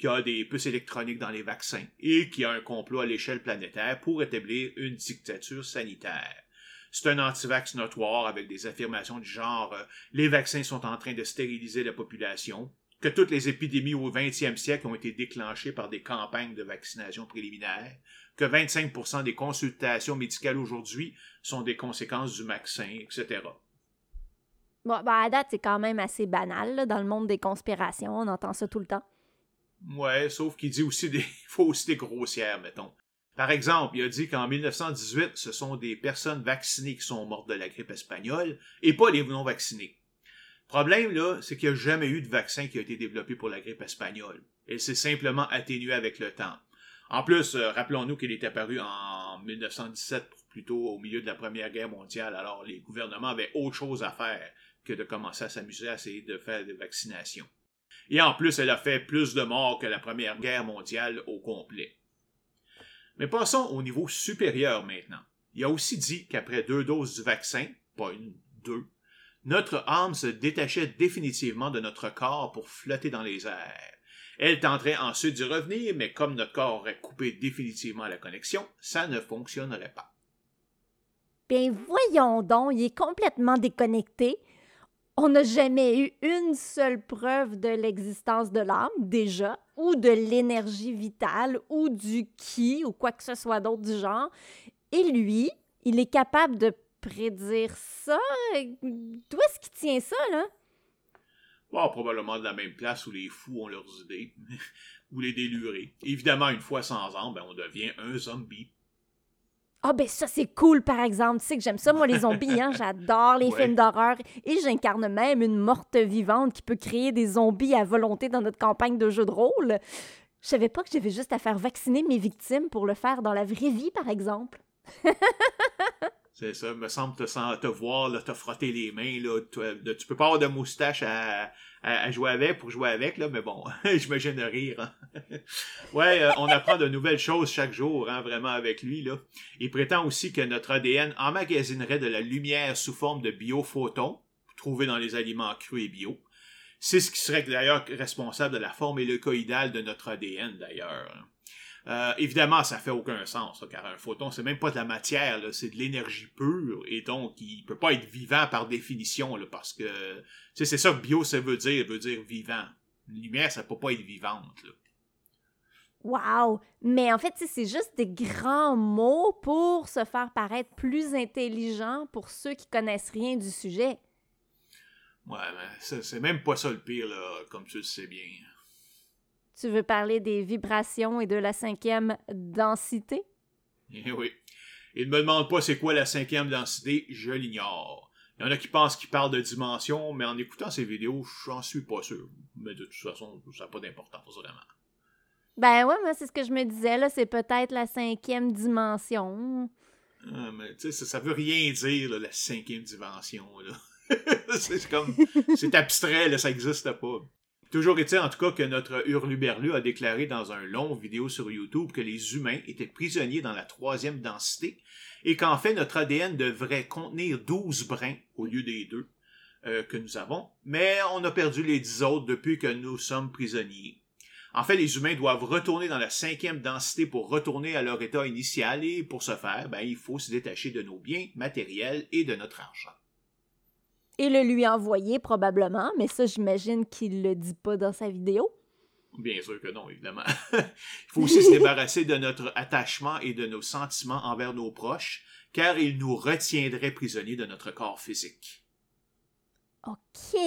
qu'il y a des puces électroniques dans les vaccins et qu'il y a un complot à l'échelle planétaire pour établir une dictature sanitaire. C'est un antivax notoire avec des affirmations du genre euh, les vaccins sont en train de stériliser la population, que toutes les épidémies au 20e siècle ont été déclenchées par des campagnes de vaccination préliminaire, que 25% des consultations médicales aujourd'hui sont des conséquences du vaccin, etc. Bon, ben à date, c'est quand même assez banal dans le monde des conspirations. On entend ça tout le temps. Ouais, sauf qu'il dit aussi des faussetés grossières, mettons. Par exemple, il a dit qu'en 1918, ce sont des personnes vaccinées qui sont mortes de la grippe espagnole et pas les non vaccinés. Problème, là, c'est qu'il n'y a jamais eu de vaccin qui a été développé pour la grippe espagnole. Elle s'est simplement atténuée avec le temps. En plus, euh, rappelons-nous qu'il est apparu en 1917, plutôt au milieu de la Première Guerre mondiale, alors les gouvernements avaient autre chose à faire que de commencer à s'amuser à essayer de faire des vaccinations. Et en plus, elle a fait plus de morts que la Première Guerre mondiale au complet. Mais passons au niveau supérieur maintenant. Il a aussi dit qu'après deux doses du vaccin, pas une, deux, notre âme se détachait définitivement de notre corps pour flotter dans les airs. Elle tenterait ensuite d'y revenir, mais comme notre corps aurait coupé définitivement la connexion, ça ne fonctionnerait pas. Bien voyons donc, il est complètement déconnecté. On n'a jamais eu une seule preuve de l'existence de l'âme, déjà, ou de l'énergie vitale, ou du qui, ou quoi que ce soit d'autre du genre. Et lui, il est capable de prédire ça. D'où est-ce qu'il tient ça, là? Probablement de la même place où les fous ont leurs idées, ou les délurés. Évidemment, une fois sans âme, ben, on devient un zombie. Ah ben ça c'est cool par exemple, tu sais que j'aime ça moi les zombies, hein? j'adore les films d'horreur et j'incarne même une morte vivante qui peut créer des zombies à volonté dans notre campagne de jeu de rôle. Je savais pas que j'avais juste à faire vacciner mes victimes pour le faire dans la vraie vie par exemple. C'est ça, me semble te, te voir, là, te frotter les mains. Là, tu, peux pas avoir de moustache à, jouer avec pour jouer avec, là, mais bon, j'imagine rire. Hein. ouais, euh, on apprend de nouvelles choses chaque jour, hein, vraiment, avec lui. Là. Il prétend aussi que notre ADN emmagasinerait de la lumière sous forme de biophotons, trouvés dans les aliments crus et bio. C'est ce qui serait d'ailleurs responsable de la forme hélicoïdale de notre ADN, d'ailleurs. Euh, évidemment, ça fait aucun sens, car un photon, c'est même pas de la matière, c'est de l'énergie pure, et donc il peut pas être vivant par définition, là, parce que c'est ça que bio, ça veut dire, veut dire vivant. Une lumière, ça peut pas être vivante. Là. Wow! Mais en fait, c'est juste des grands mots pour se faire paraître plus intelligent pour ceux qui connaissent rien du sujet. Ouais, mais c'est même pas ça le pire, là, comme tu le sais bien. Tu veux parler des vibrations et de la cinquième densité? Eh oui. Il ne me demande pas c'est quoi la cinquième densité, je l'ignore. Il y en a qui pensent qu'il parle de dimension, mais en écoutant ces vidéos, j'en suis pas sûr. Mais de toute façon, ça n'a pas d'importance vraiment. Ben ouais, moi c'est ce que je me disais, là, c'est peut-être la cinquième dimension. Ah, mais tu sais, ça, ça, veut rien dire, la cinquième dimension, là. c'est comme. c'est abstrait, là, ça n'existe pas. Toujours est-il en tout cas que notre hurluberlu a déclaré dans un long vidéo sur YouTube que les humains étaient prisonniers dans la troisième densité et qu'en fait notre ADN devrait contenir 12 brins au lieu des deux euh, que nous avons, mais on a perdu les 10 autres depuis que nous sommes prisonniers. En fait, les humains doivent retourner dans la cinquième densité pour retourner à leur état initial et pour ce faire, ben, il faut se détacher de nos biens matériels et de notre argent et le lui envoyer probablement, mais ça, j'imagine qu'il le dit pas dans sa vidéo. Bien sûr que non, évidemment. Il faut aussi se débarrasser de notre attachement et de nos sentiments envers nos proches, car ils nous retiendraient prisonniers de notre corps physique. OK.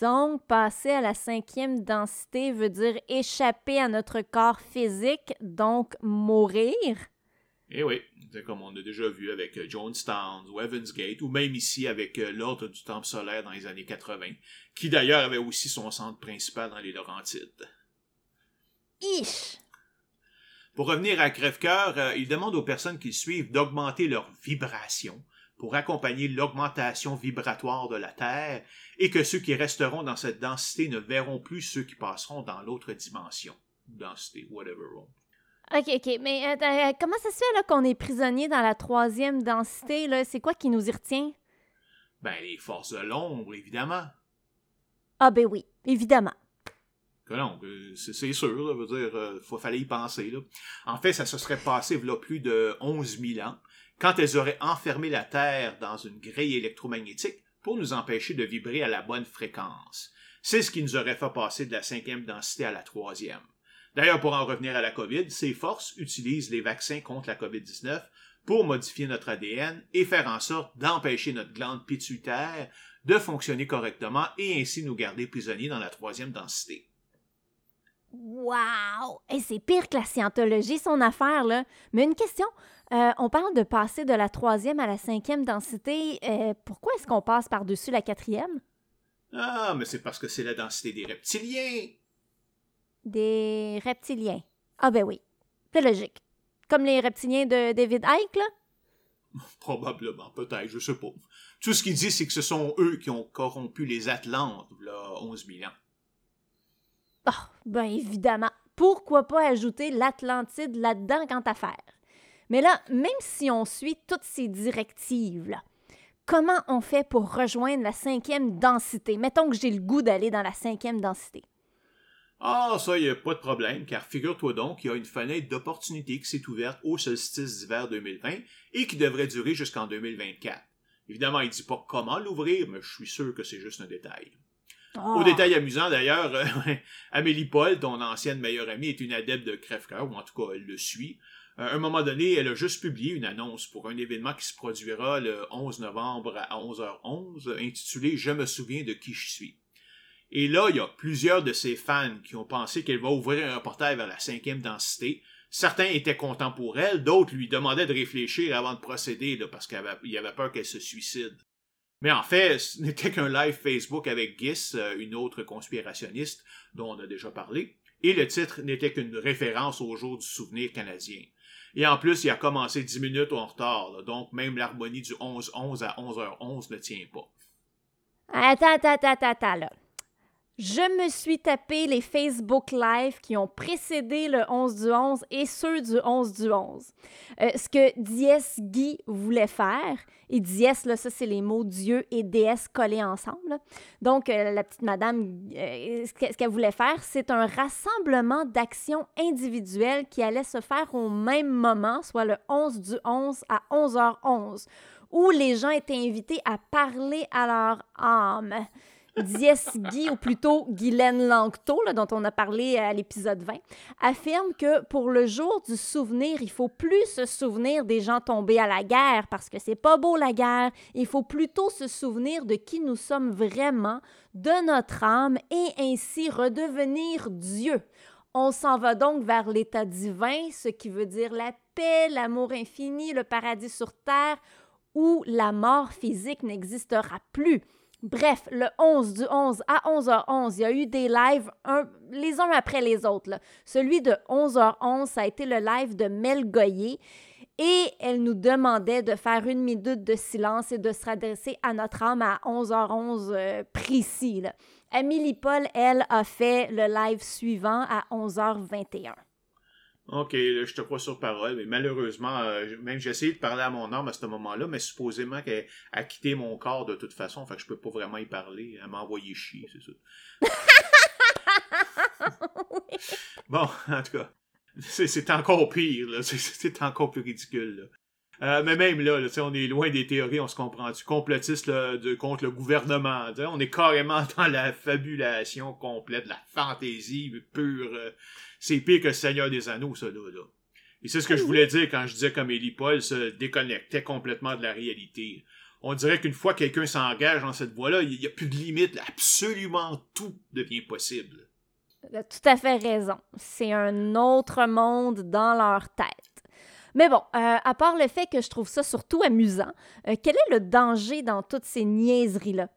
Donc, passer à la cinquième densité veut dire échapper à notre corps physique, donc mourir. Eh oui, comme on a déjà vu avec euh, Jonestown ou Evansgate, ou même ici avec euh, l'Ordre du Temple solaire dans les années 80, qui d'ailleurs avait aussi son centre principal dans les Laurentides. Ich! Pour revenir à Crève-Cœur, euh, il demande aux personnes qui suivent d'augmenter leur vibration pour accompagner l'augmentation vibratoire de la Terre et que ceux qui resteront dans cette densité ne verront plus ceux qui passeront dans l'autre dimension. Densité, whatever. OK, OK. Mais euh, euh, comment ça se fait là, qu'on est prisonnier dans la troisième densité? Là? C'est quoi qui nous y retient? Ben, les forces de l'ombre, évidemment. Ah ben oui, évidemment. Que non, c'est sûr, là, veut dire, il euh, fallait y penser. Là. En fait, ça se serait passé plus de 11 000 ans, quand elles auraient enfermé la Terre dans une grille électromagnétique pour nous empêcher de vibrer à la bonne fréquence. C'est ce qui nous aurait fait passer de la cinquième densité à la troisième. D'ailleurs, pour en revenir à la COVID, ces forces utilisent les vaccins contre la COVID-19 pour modifier notre ADN et faire en sorte d'empêcher notre glande pituitaire de fonctionner correctement et ainsi nous garder prisonniers dans la troisième densité. Wow! Et c'est pire que la scientologie, son affaire, là. Mais une question, euh, on parle de passer de la troisième à la cinquième densité. Euh, pourquoi est-ce qu'on passe par-dessus la quatrième? Ah, mais c'est parce que c'est la densité des reptiliens. Des reptiliens. Ah ben oui, c'est logique. Comme les reptiliens de David Icke, là? Probablement, peut-être, je sais pas. Tout ce qu'il dit, c'est que ce sont eux qui ont corrompu les Atlantes, là, 11 000 ans. Ah, ben évidemment. Pourquoi pas ajouter l'Atlantide là-dedans quant à faire? Mais là, même si on suit toutes ces directives-là, comment on fait pour rejoindre la cinquième densité? Mettons que j'ai le goût d'aller dans la cinquième densité. Ah, ça, il n'y a pas de problème, car figure-toi donc qu'il y a une fenêtre d'opportunité qui s'est ouverte au solstice d'hiver 2020 et qui devrait durer jusqu'en 2024. Évidemment, il ne dit pas comment l'ouvrir, mais je suis sûr que c'est juste un détail. Au Ah! détail amusant d'ailleurs, euh, Amélie Paul, ton ancienne meilleure amie, est une adepte de crève-cœur, ou en tout cas elle le suit. Euh, à un moment donné, elle a juste publié une annonce pour un événement qui se produira le 11 novembre à 11h11, intitulé Je me souviens de qui je suis. Et là, il y a plusieurs de ses fans qui ont pensé qu'elle va ouvrir un portail vers la cinquième densité. Certains étaient contents pour elle, d'autres lui demandaient de réfléchir avant de procéder, parce qu'il avait, avait peur qu'elle se suicide. Mais en fait, ce n'était qu'un live Facebook avec Gis, euh, une autre conspirationniste dont on a déjà parlé, et le titre n'était qu'une référence au jour du souvenir canadien. Et en plus, il a commencé 10 minutes en retard, donc même l'harmonie du 11-11 à 11h11 ne tient pas. Attends, attends, attends, attends, là. Je me suis tapé les Facebook Live qui ont précédé le 11 du 11 et ceux du 11 du 11. Euh, ce que Dies Guy voulait faire, et Dies, là, ça, c'est les mots Dieu et déesse collés ensemble. Donc, euh, la petite madame, euh, ce qu'elle voulait faire, c'est un rassemblement d'actions individuelles qui allait se faire au même moment, soit le 11 du 11 à 11h11, où les gens étaient invités à parler à leur âme. Dies Guy, ou plutôt Guylaine Langto, là, dont on a parlé à l'épisode 20, affirme que pour le jour du souvenir, il faut plus se souvenir des gens tombés à la guerre parce que c'est pas beau la guerre. Il faut plutôt se souvenir de qui nous sommes vraiment, de notre âme et ainsi redevenir Dieu. On s'en va donc vers l'état divin, ce qui veut dire la paix, l'amour infini, le paradis sur terre, où la mort physique n'existera plus. Bref, le 11 du 11 à 11h11, il y a eu des lives les uns après les autres. Celui de 11h11, ça a été le live de Mel Goyer et elle nous demandait de faire une minute de silence et de se redresser à notre âme à 11h11 euh, précis. Amélie Paul, elle, a fait le live suivant à 11h21. Ok, là, je te crois sur parole, mais malheureusement, euh, même j'ai essayé de parler à mon âme à ce moment-là, mais supposément qu'elle a quitté mon corps de toute façon, fait que je peux pas vraiment y parler. Elle m'a envoyé chier, c'est ça. Bon, en tout cas, c'est encore pire, là. C'est- encore plus ridicule, là. Euh, mais même là, là, on est loin des théories, on se comprend. Tu complotistes là, de, contre le gouvernement. On est carrément dans la fabulation complète, la fantaisie pure. euh, c'est pire que Seigneur des Anneaux, ça, là. Et c'est ce que je voulais dire quand je disais qu'Amélie Paul se déconnectait complètement de la réalité. On dirait qu'une fois que quelqu'un s'engage dans cette voie-là, il n'y a plus de limite. Absolument tout devient possible. Tu as tout à fait raison. C'est un autre monde dans leur tête. Mais bon, euh, à part le fait que je trouve ça surtout amusant, euh, quel est le danger dans toutes ces niaiseries-là?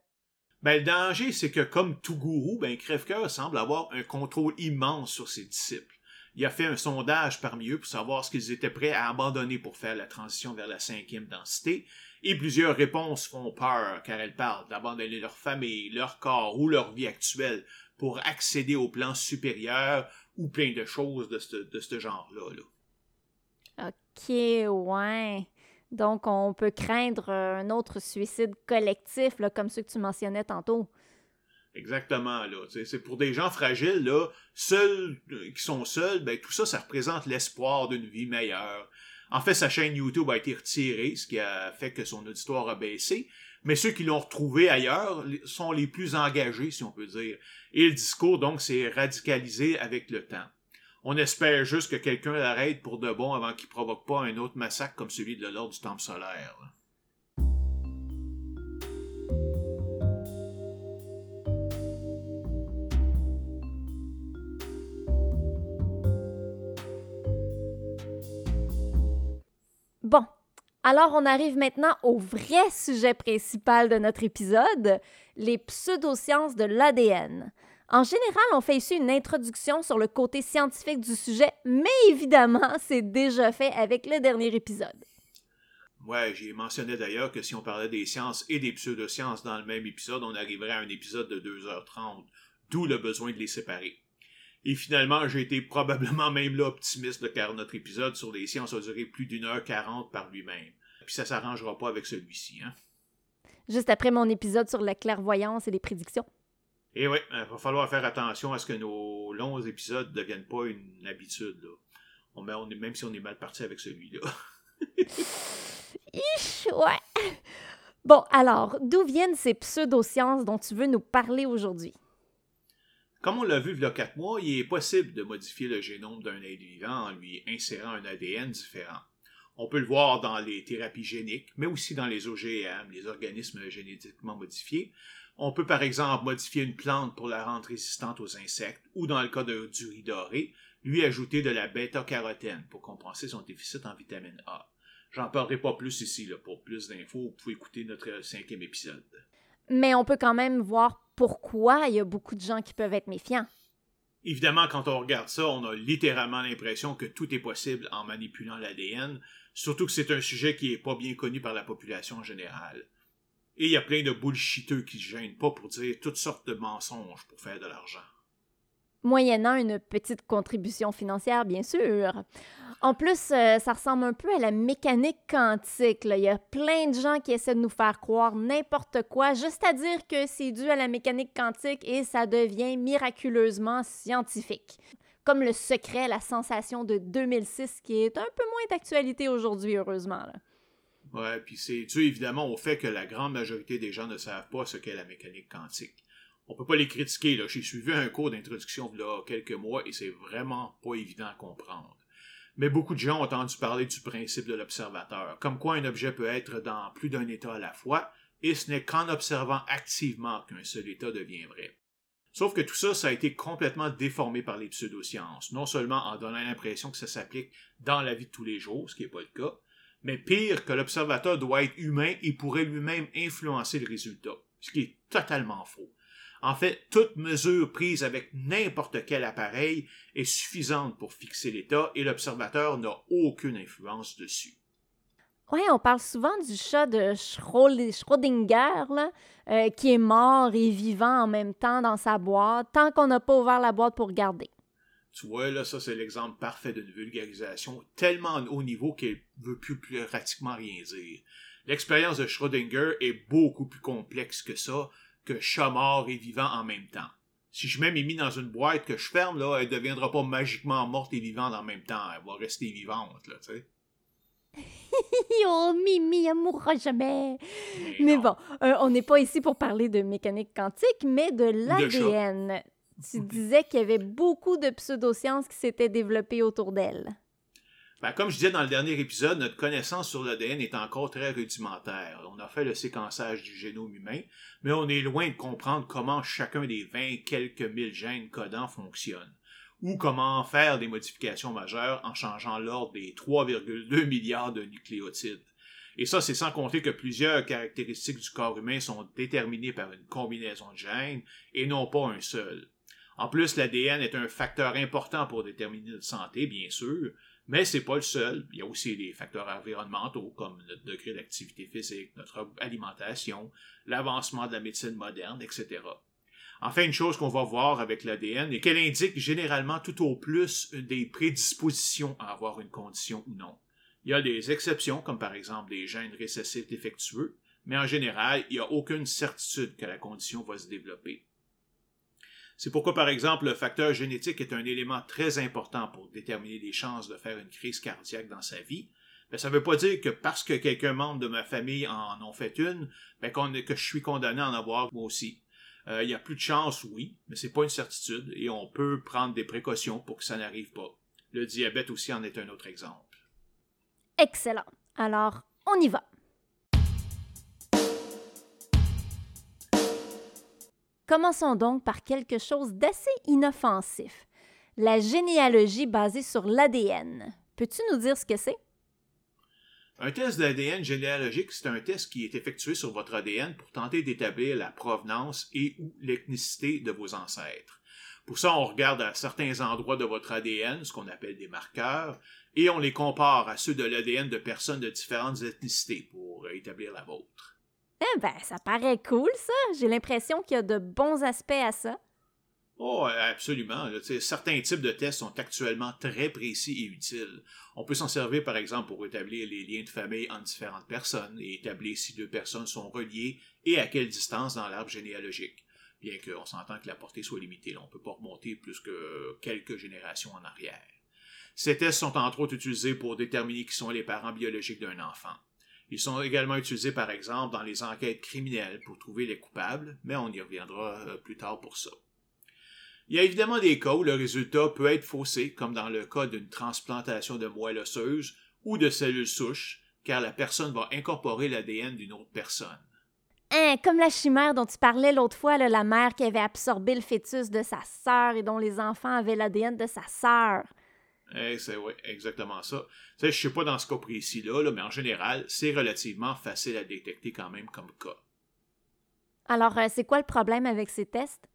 Ben, le danger, c'est que comme tout gourou, ben, Crèvecoeur semble avoir un contrôle immense sur ses disciples. Il a fait un sondage parmi eux pour savoir ce qu'ils étaient prêts à abandonner pour faire la transition vers la cinquième densité, et plusieurs réponses font peur car elles parlent d'abandonner leur famille, leur corps ou leur vie actuelle pour accéder au plan supérieur ou plein de choses de ce, genre-là. là. OK, ouais. Donc, on peut craindre euh, un autre suicide collectif, comme ceux que tu mentionnais tantôt. Exactement, là. C'est pour des gens fragiles, là, seuls, euh, qui sont seuls, ben, tout ça, ça représente l'espoir d'une vie meilleure. En fait, sa chaîne YouTube a été retirée, ce qui a fait que son auditoire a baissé, mais ceux qui l'ont retrouvé ailleurs sont les plus engagés, si on peut dire. Et le discours, donc, s'est radicalisé avec le temps. On espère juste que quelqu'un l'arrête pour de bon avant qu'il provoque pas un autre massacre comme celui de l'ordre du temple solaire. Bon, alors on arrive maintenant au vrai sujet principal de notre épisode, les pseudosciences de l'ADN. En général, on fait ici une introduction sur le côté scientifique du sujet, mais évidemment, c'est déjà fait avec le dernier épisode. Ouais, j'ai mentionné d'ailleurs que si on parlait des sciences et des pseudosciences dans le même épisode, on arriverait à un épisode de 2h30, d'où le besoin de les séparer. Et finalement, j'ai été probablement même là optimiste car notre épisode sur les sciences a duré plus d'une heure quarante par lui-même. Puis ça s'arrangera pas avec celui-ci, hein. Juste après mon épisode sur la clairvoyance et les prédictions. Et eh oui, il va falloir faire attention à ce que nos longs épisodes ne deviennent pas une habitude. Là. On, même si on est mal parti avec celui-là. ouais. Bon, alors, d'où viennent ces pseudosciences dont tu veux nous parler aujourd'hui? Comme on l'a vu il y a quatre mois, il est possible de modifier le génome d'un être vivant en lui insérant un ADN différent. On peut le voir dans les thérapies géniques, mais aussi dans les OGM, les organismes génétiquement modifiés. On peut par exemple modifier une plante pour la rendre résistante aux insectes, ou dans le cas de, du riz doré, lui ajouter de la bêta-carotène pour compenser son déficit en vitamine A. J'en parlerai pas plus ici. Là. Pour plus d'infos, vous pouvez écouter notre cinquième épisode. Mais on peut quand même voir pourquoi il y a beaucoup de gens qui peuvent être méfiants. Évidemment, quand on regarde ça, on a littéralement l'impression que tout est possible en manipulant l'ADN, surtout que c'est un sujet qui n'est pas bien connu par la population en général. Et il y a plein de bullshiteux qui se gênent pas pour dire toutes sortes de mensonges pour faire de l'argent moyennant une petite contribution financière, bien sûr. En plus, euh, ça ressemble un peu à la mécanique quantique. Il y a plein de gens qui essaient de nous faire croire n'importe quoi, juste à dire que c'est dû à la mécanique quantique et ça devient miraculeusement scientifique. Comme le secret, la sensation de 2006 qui est un peu moins d'actualité aujourd'hui, heureusement. Ouais, puis c'est dû évidemment au fait que la grande majorité des gens ne savent pas ce qu'est la mécanique quantique on peut pas les critiquer. Là. J'ai suivi un cours d'introduction il y quelques mois et c'est vraiment pas évident à comprendre. Mais beaucoup de gens ont entendu parler du principe de l'observateur, comme quoi un objet peut être dans plus d'un état à la fois, et ce n'est qu'en observant activement qu'un seul état devient vrai. Sauf que tout ça, ça a été complètement déformé par les pseudosciences, non seulement en donnant l'impression que ça s'applique dans la vie de tous les jours, ce qui n'est pas le cas, mais pire que l'observateur doit être humain et pourrait lui-même influencer le résultat, ce qui est totalement faux. En fait, toute mesure prise avec n'importe quel appareil est suffisante pour fixer l'état et l'observateur n'a aucune influence dessus. Oui, on parle souvent du chat de Schrödinger, euh, qui est mort et vivant en même temps dans sa boîte, tant qu'on n'a pas ouvert la boîte pour regarder. Tu vois, là, ça, c'est l'exemple parfait d'une vulgarisation tellement haut niveau qu'elle ne veut plus pratiquement rien dire. L'expérience de Schrödinger est beaucoup plus complexe que ça, que chat mort et vivant en même temps. Si je mets Mimi dans une boîte que je ferme, là, elle deviendra pas magiquement morte et vivante en même temps. Elle va rester vivante, là, tu sais. oh, Mimi, elle mourra jamais. Mais, bon, euh, on n'est pas ici pour parler de mécanique quantique, mais de l'ADN. Tu disais qu'il y avait beaucoup de pseudosciences qui s'étaient développées autour d'elle. Ben, comme je disais dans le dernier épisode, notre connaissance sur l'ADN est encore très rudimentaire. On a fait le séquençage du génome humain, mais on est loin de comprendre comment chacun des 20 quelques mille gènes codants fonctionne, ou comment faire des modifications majeures en changeant l'ordre des 3,2 milliards de nucléotides. Et ça, c'est sans compter que plusieurs caractéristiques du corps humain sont déterminées par une combinaison de gènes et non pas un seul. En plus, l'ADN est un facteur important pour déterminer notre santé, bien sûr, mais c'est pas le seul. Il y a aussi des facteurs environnementaux comme notre degré d'activité physique, notre alimentation, l'avancement de la médecine moderne, etc. Enfin, une chose qu'on va voir avec l'ADN est qu'elle indique généralement tout au plus des prédispositions à avoir une condition ou non. Il y a des exceptions, comme par exemple des gènes récessifs défectueux, mais en général, il n'y a aucune certitude que la condition va se développer. C'est pourquoi, par exemple, le facteur génétique est un élément très important pour déterminer les chances de faire une crise cardiaque dans sa vie. Mais ça ne veut pas dire que parce que quelqu'un membre de ma famille en a fait une, ben que je suis condamné à en avoir moi aussi. Euh, il y a plus de chances, oui, mais c'est pas une certitude et on peut prendre des précautions pour que ça n'arrive pas. Le diabète aussi en est un autre exemple. Excellent. Alors, on y va. Commençons donc par quelque chose d'assez inoffensif. La généalogie basée sur l'ADN. Peux-tu nous dire ce que c'est? Un test d'ADN généalogique, c'est un test qui est effectué sur votre ADN pour tenter d'établir la provenance et ou l'ethnicité de vos ancêtres. Pour ça, on regarde à certains endroits de votre ADN, ce qu'on appelle des marqueurs, et on les compare à ceux de l'ADN de personnes de différentes ethnicités pour établir la vôtre. Eh ben, ça paraît cool, ça. J'ai l'impression qu'il y a de bons aspects à ça. Oh, absolument. certains types de tests sont actuellement très précis et utiles. On peut s'en servir, par exemple, pour établir les liens de famille entre différentes personnes et établir si deux personnes sont reliées et à quelle distance dans l'arbre généalogique. Bien qu'on s'entend que la portée soit limitée, on ne peut pas remonter plus que quelques générations en arrière. Ces tests sont entre autres utilisés pour déterminer qui sont les parents biologiques d'un enfant. Ils sont également utilisés, par exemple, dans les enquêtes criminelles pour trouver les coupables, mais on y reviendra euh, plus tard pour ça. Il y a évidemment des cas où le résultat peut être faussé, comme dans le cas d'une transplantation de moelle osseuse ou de cellules souches, car la personne va incorporer l'ADN d'une autre personne. Hein, comme la chimère dont tu parlais l'autre fois, la mère qui avait absorbé le fœtus de sa sœur et dont les enfants avaient l'ADN de sa sœur. Eh, c'est ouais, exactement ça. Je je sais pas dans ce cas précis-là, mais en général, c'est relativement facile à détecter quand même comme cas. Alors, euh, c'est quoi le problème avec ces tests?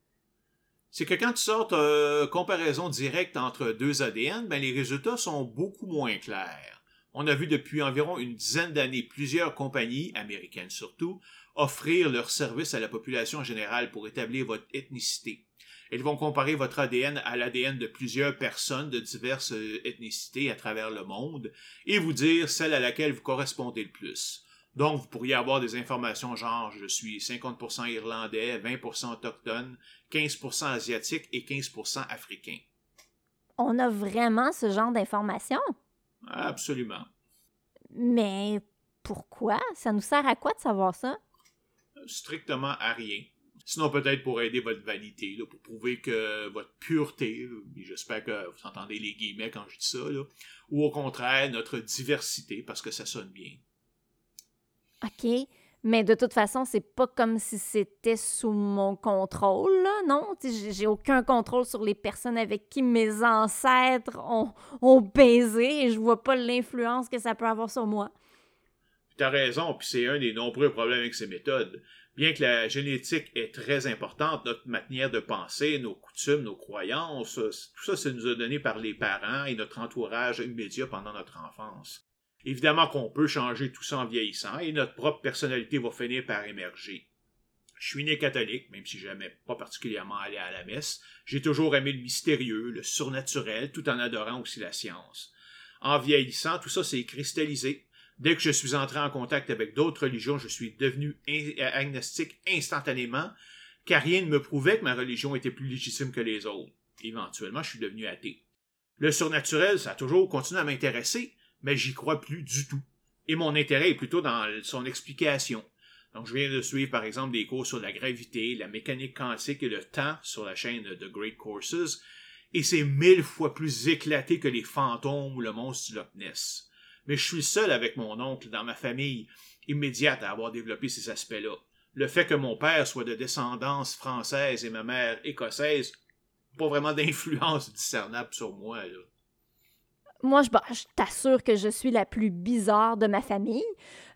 c'est que quand tu sortes euh, comparaison directe entre deux ADN, ben, les résultats sont beaucoup moins clairs. On a vu depuis environ une dizaine d'années plusieurs compagnies, américaines surtout, offrir leurs services à la population générale pour établir votre ethnicité. Elles vont comparer votre ADN à l'ADN de plusieurs personnes de diverses euh, ethnicités à travers le monde et vous dire celle à laquelle vous correspondez le plus. Donc, vous pourriez avoir des informations genre je suis 50% irlandais, 20% autochtone, 15% asiatique et 15% africain. On a vraiment ce genre d'informations? Absolument. Mais pourquoi? Ça nous sert à quoi de savoir ça? Strictement à rien. Sinon, peut-être pour aider votre vanité, pour prouver que votre pureté, j'espère que vous entendez les guillemets quand je dis ça, ou au contraire, notre diversité, parce que ça sonne bien. OK. Mais de toute façon, c'est pas comme si c'était sous mon contrôle, là, non? J'ai aucun contrôle sur les personnes avec qui mes ancêtres ont, ont baisé et je vois pas l'influence que ça peut avoir sur moi. Tu as raison, puis c'est un des nombreux problèmes avec ces méthodes. Bien que la génétique est très importante, notre manière de penser, nos coutumes, nos croyances, tout ça, ça nous a donné par les parents et notre entourage immédiat pendant notre enfance. Évidemment qu'on peut changer tout ça en vieillissant et notre propre personnalité va finir par émerger. Je suis né catholique, même si j'aimais pas particulièrement aller à la messe. J'ai toujours aimé le mystérieux, le surnaturel, tout en adorant aussi la science. En vieillissant, tout ça s'est cristallisé. Dès que je suis entré en contact avec d'autres religions, je suis devenu agnostique instantanément, car rien ne me prouvait que ma religion était plus légitime que les autres. Éventuellement, je suis devenu athée. Le surnaturel, ça a toujours continué à m'intéresser, mais j'y crois plus du tout. Et mon intérêt est plutôt dans son explication. Donc, je viens de suivre, par exemple, des cours sur la gravité, la mécanique quantique et le temps sur la chaîne de Great Courses, et c'est mille fois plus éclaté que les fantômes ou le monstre du Loch Ness. Mais je suis seul avec mon oncle dans ma famille immédiate à avoir développé ces aspects-là. Le fait que mon père soit de descendance française et ma mère écossaise, pas vraiment d'influence discernable sur moi, moi, je, je t'assure que je suis la plus bizarre de ma famille,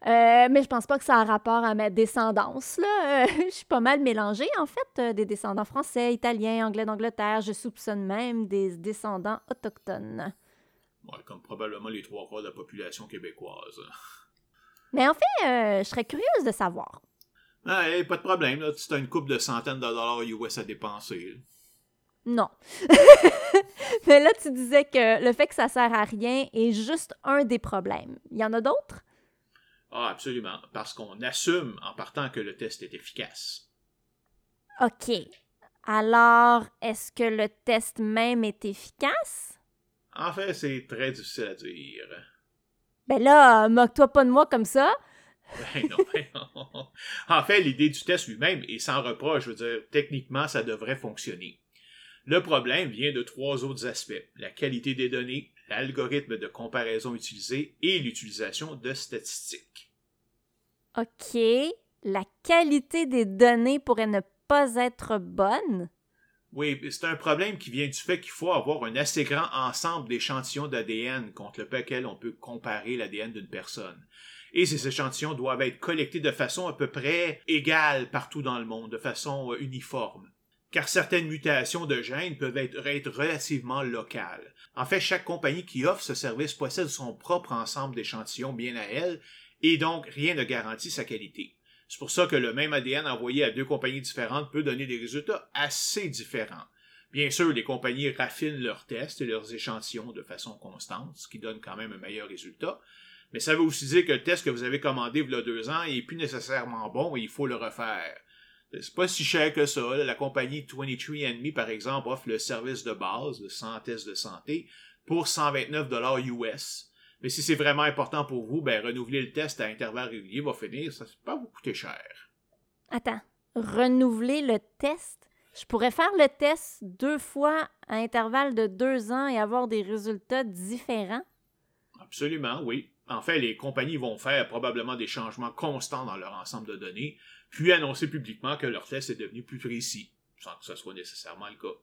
euh, mais je pense pas que ça a rapport à ma descendance. Là. Euh, je suis pas mal mélangée, en fait, euh, des descendants français, italiens, anglais d'Angleterre. Je soupçonne même des descendants autochtones. Ouais, comme probablement les trois quarts de la population québécoise. Mais en fait, je serais curieuse de savoir. Ah, pas de problème, là. Tu as une coupe de centaines de dollars US à dépenser. Non. Mais là, tu disais que le fait que ça sert à rien est juste un des problèmes. Il y en a d'autres? Ah, absolument. Parce qu'on assume en partant que le test est efficace. OK. Alors, est-ce que le test même est efficace? En fait, c'est très difficile à dire. Ben là, moque-toi pas de moi comme ça. Ben non, ben non. En fait, l'idée du test lui-même est sans reproche. Je veux dire, techniquement, ça devrait fonctionner. Le problème vient de trois autres aspects. La qualité des données, l'algorithme de comparaison utilisé et l'utilisation de statistiques. OK. La qualité des données pourrait ne pas être bonne? Oui, c'est un problème qui vient du fait qu'il faut avoir un assez grand ensemble d'échantillons d'ADN contre lequel on peut comparer l'ADN d'une personne. Et ces échantillons doivent être collectés de façon à peu près égale partout dans le monde, de façon euh, uniforme. Car certaines mutations de gènes peuvent être, être relativement locales. En fait, chaque compagnie qui offre ce service possède son propre ensemble d'échantillons bien à elle, et donc rien ne garantit sa qualité. C'est pour ça que le même ADN envoyé à deux compagnies différentes peut donner des résultats assez différents. Bien sûr, les compagnies raffinent leurs tests et leurs échantillons de façon constante, ce qui donne quand même un meilleur résultat. Mais ça veut aussi dire que le test que vous avez commandé il y a deux ans n'est plus nécessairement bon et il faut le refaire. C'est pas si cher que ça. La compagnie 23andMe, par exemple, offre le service de base de 100 tests de santé pour 129 US. Mais si c'est vraiment important pour vous, ben renouveler le test à intervalles réguliers va finir, ça va pas vous coûter cher. Attends, renouveler le test? Je pourrais faire le test deux fois à intervalles de deux ans et avoir des résultats différents? Absolument, oui. En fait, les compagnies vont faire probablement des changements constants dans leur ensemble de données, puis annoncer publiquement que leur test est devenu plus précis, sans que ce soit nécessairement le cas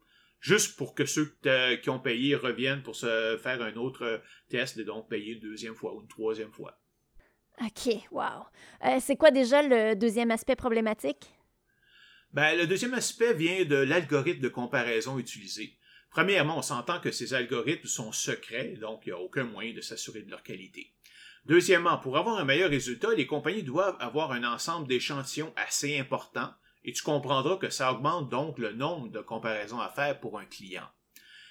juste pour que ceux qui ont payé reviennent pour se faire un autre test et donc payer une deuxième fois ou une troisième fois. OK, wow. Euh, c'est quoi déjà le deuxième aspect problématique? Ben, le deuxième aspect vient de l'algorithme de comparaison utilisé. Premièrement, on s'entend que ces algorithmes sont secrets, donc il n'y a aucun moyen de s'assurer de leur qualité. Deuxièmement, pour avoir un meilleur résultat, les compagnies doivent avoir un ensemble d'échantillons assez important et tu comprendras que ça augmente donc le nombre de comparaisons à faire pour un client.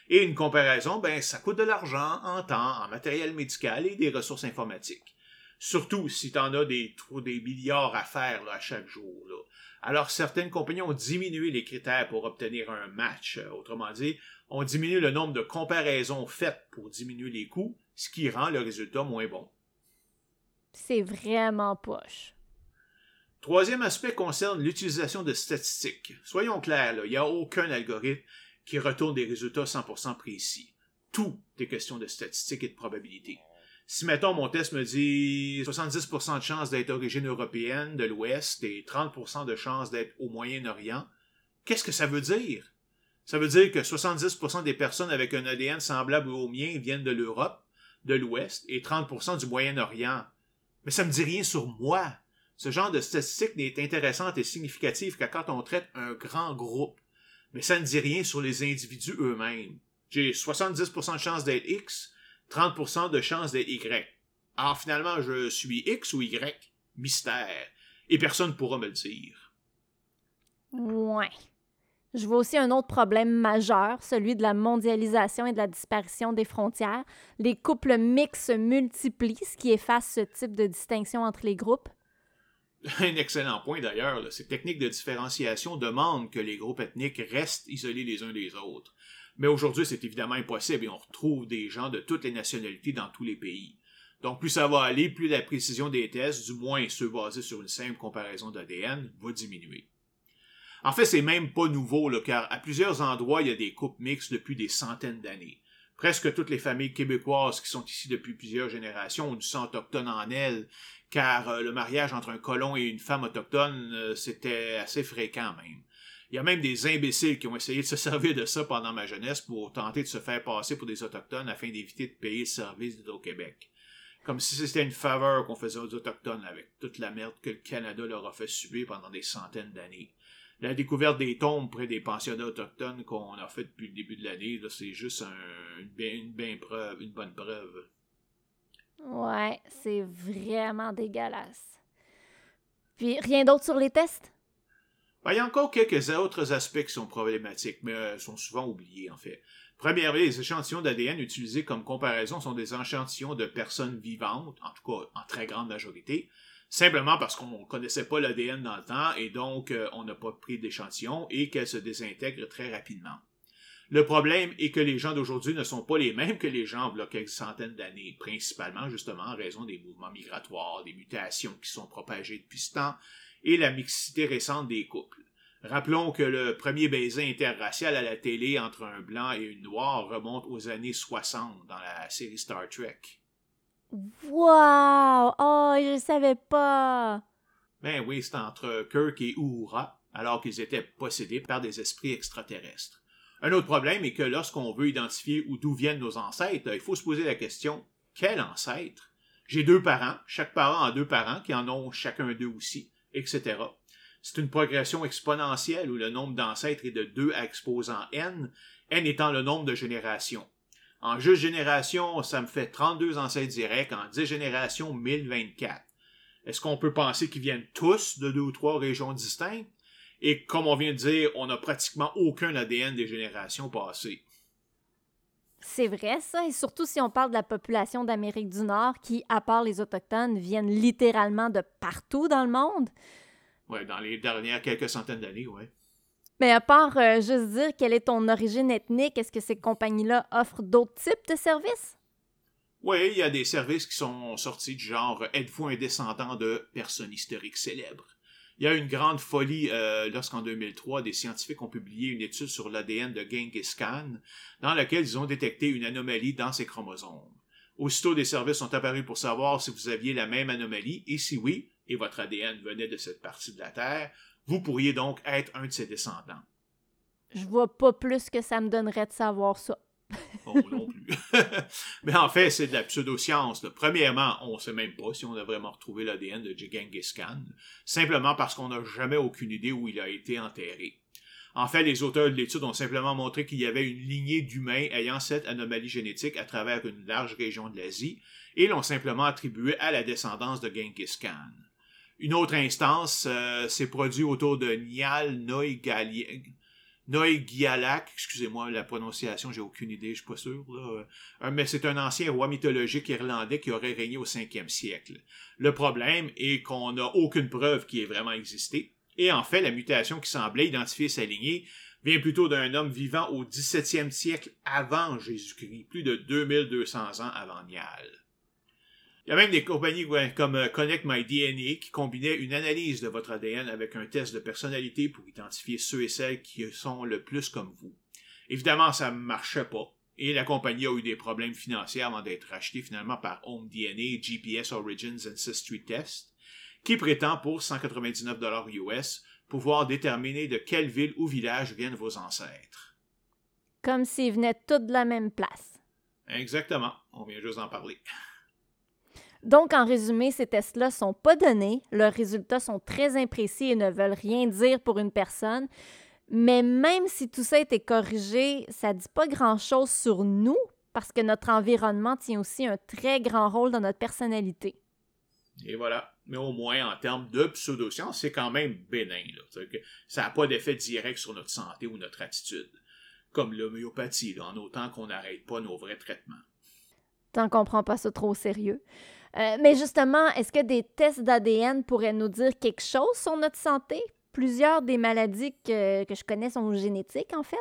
Et une comparaison, ben, ça coûte de l'argent en temps, en matériel médical et des ressources informatiques. Surtout si tu en as des, des milliards à faire à chaque jour. Alors certaines compagnies ont diminué les critères pour obtenir un match. Autrement dit, ont diminué le nombre de comparaisons faites pour diminuer les coûts, ce qui rend le résultat moins bon. C'est vraiment poche. Troisième aspect concerne l'utilisation de statistiques. Soyons clairs, il n'y a aucun algorithme qui retourne des résultats 100% précis. Tout est question de statistiques et de probabilité. Si, mettons, mon test me dit 70% de chance d'être d'origine européenne de l'Ouest et 30% de chance d'être au Moyen-Orient, qu'est-ce que ça veut dire? Ça veut dire que 70% des personnes avec un ADN semblable au mien viennent de l'Europe, de l'Ouest et 30% du Moyen-Orient. Mais ça me dit rien sur moi. Ce genre de statistique n'est intéressante et significative que quand on traite un grand groupe, mais ça ne dit rien sur les individus eux-mêmes. J'ai 70% de chance d'être X, 30% de chance d'être Y. Alors finalement, je suis X ou Y? Mystère. Et personne ne pourra me le dire. Ouais. Je vois aussi un autre problème majeur, celui de la mondialisation et de la disparition des frontières. Les couples mixtes se multiplient, ce qui efface ce type de distinction entre les groupes. Un excellent point d'ailleurs, ces techniques de différenciation demandent que les groupes ethniques restent isolés les uns des autres. Mais aujourd'hui, c'est évidemment impossible et on retrouve des gens de toutes les nationalités dans tous les pays. Donc plus ça va aller, plus la précision des tests, du moins ceux basés sur une simple comparaison d'ADN, va diminuer. En fait, c'est même pas nouveau, car à plusieurs endroits, il y a des couples mixtes depuis des centaines d'années. Presque toutes les familles québécoises qui sont ici depuis plusieurs générations ont du sang autochtone en elles, car euh, le mariage entre un colon et une femme autochtone, euh, c'était assez fréquent même. Il y a même des imbéciles qui ont essayé de se servir de ça pendant ma jeunesse pour tenter de se faire passer pour des autochtones afin d'éviter de payer le service d'Hydro-Québec. Comme si c'était une faveur qu'on faisait aux autochtones avec toute la merde que le Canada leur a fait subir pendant des centaines d'années. La découverte des tombes près des pensionnats autochtones qu'on a fait depuis le début de l'année, c'est juste une, une bonne preuve. Ouais, c'est vraiment dégueulasse. Puis rien d'autre sur les tests? Ben, il y a encore quelques autres aspects qui sont problématiques, mais euh, sont souvent oubliés en fait. Premièrement, les échantillons d'ADN utilisés comme comparaison sont des échantillons de personnes vivantes, en tout cas en très grande majorité, simplement parce qu'on ne connaissait pas l'ADN dans le temps et donc euh, on n'a pas pris d'échantillon et qu'elles se désintègrent très rapidement. Le problème est que les gens d'aujourd'hui ne sont pas les mêmes que les gens il y a quelques centaines d'années, principalement justement en raison des mouvements migratoires, des mutations qui sont propagées depuis ce temps et la mixité récente des couples. Rappelons que le premier baiser interracial à la télé entre un blanc et une noire remonte aux années 60 dans la série Star Trek. Wow! Oh, je savais pas! Ben oui, c'est entre Kirk et Uhura, alors qu'ils étaient possédés par des esprits extraterrestres. Un autre problème est que lorsqu'on veut identifier d'où viennent nos ancêtres, il faut se poser la question quel ancêtre? J'ai deux parents, chaque parent a deux parents qui en ont chacun deux aussi, etc. C'est une progression exponentielle où le nombre d'ancêtres est de 2 à exposant n, n étant le nombre de générations. En juste génération, ça me fait 32 ancêtres directs, en 10 générations, 1024. Est-ce qu'on peut penser qu'ils viennent tous de deux ou trois régions distinctes? Et comme on vient de dire, on n'a pratiquement aucun ADN des générations passées. C'est vrai ça, et surtout si on parle de la population d'Amérique du Nord qui, à part les Autochtones, viennent littéralement de partout dans le monde. Oui, dans les dernières quelques centaines d'années, oui. Mais à part euh, juste dire quelle est ton origine ethnique, est-ce que ces compagnies-là offrent d'autres types de services? Oui, il y a des services qui sont sortis du genre Êtes-vous un descendant de personnes historiques célèbres? Il y a une grande folie euh, lorsqu'en 2003, des scientifiques ont publié une étude sur l'ADN de Genghis Khan, dans laquelle ils ont détecté une anomalie dans ses chromosomes. Aussitôt, des services sont apparus pour savoir si vous aviez la même anomalie, et si oui, et votre ADN venait de cette partie de la Terre, vous pourriez donc être un de ses descendants. Je vois pas plus que ça me donnerait de savoir ça. oh, non plus. Mais en fait, c'est de la pseudoscience. Premièrement, on ne sait même pas si on a vraiment retrouvé l'ADN de Genghis Khan, simplement parce qu'on n'a jamais aucune idée où il a été enterré. En fait, les auteurs de l'étude ont simplement montré qu'il y avait une lignée d'humains ayant cette anomalie génétique à travers une large région de l'Asie, et l'ont simplement attribué à la descendance de Genghis Khan. Une autre instance euh, s'est produite autour de Nial Noïgialak, excusez-moi la prononciation, j'ai aucune idée, je suis pas sûr. Euh, mais c'est un ancien roi mythologique irlandais qui aurait régné au 5e siècle. Le problème est qu'on n'a aucune preuve qui ait vraiment existé. Et en fait, la mutation qui semblait identifier sa lignée vient plutôt d'un homme vivant au 17e siècle avant Jésus-Christ, plus de 2200 ans avant Nial. Il y a même des compagnies comme euh, Connect My DNA qui combinaient une analyse de votre ADN avec un test de personnalité pour identifier ceux et celles qui sont le plus comme vous. Évidemment, ça ne marchait pas. Et la compagnie a eu des problèmes financiers avant d'être rachetée finalement par Home DNA GPS Origins Ancestry Test, qui prétend pour 199 US pouvoir déterminer de quelle ville ou village viennent vos ancêtres. Comme s'ils venaient tous de la même place. Exactement. On vient juste d'en parler. Donc, en résumé, ces tests-là ne sont pas donnés, leurs résultats sont très imprécis et ne veulent rien dire pour une personne. Mais même si tout ça a été corrigé, ça ne dit pas grand-chose sur nous parce que notre environnement tient aussi un très grand rôle dans notre personnalité. Et voilà. Mais au moins, en termes de pseudoscience, c'est quand même bénin. ça n'a pas d'effet direct sur notre santé ou notre attitude. Comme l'homéopathie, en autant qu'on n'arrête pas nos vrais traitements. T'en comprends pas ça trop au sérieux. Euh, mais justement, est-ce que des tests d'ADN pourraient nous dire quelque chose sur notre santé? Plusieurs des maladies que, que je connais sont génétiques, en fait.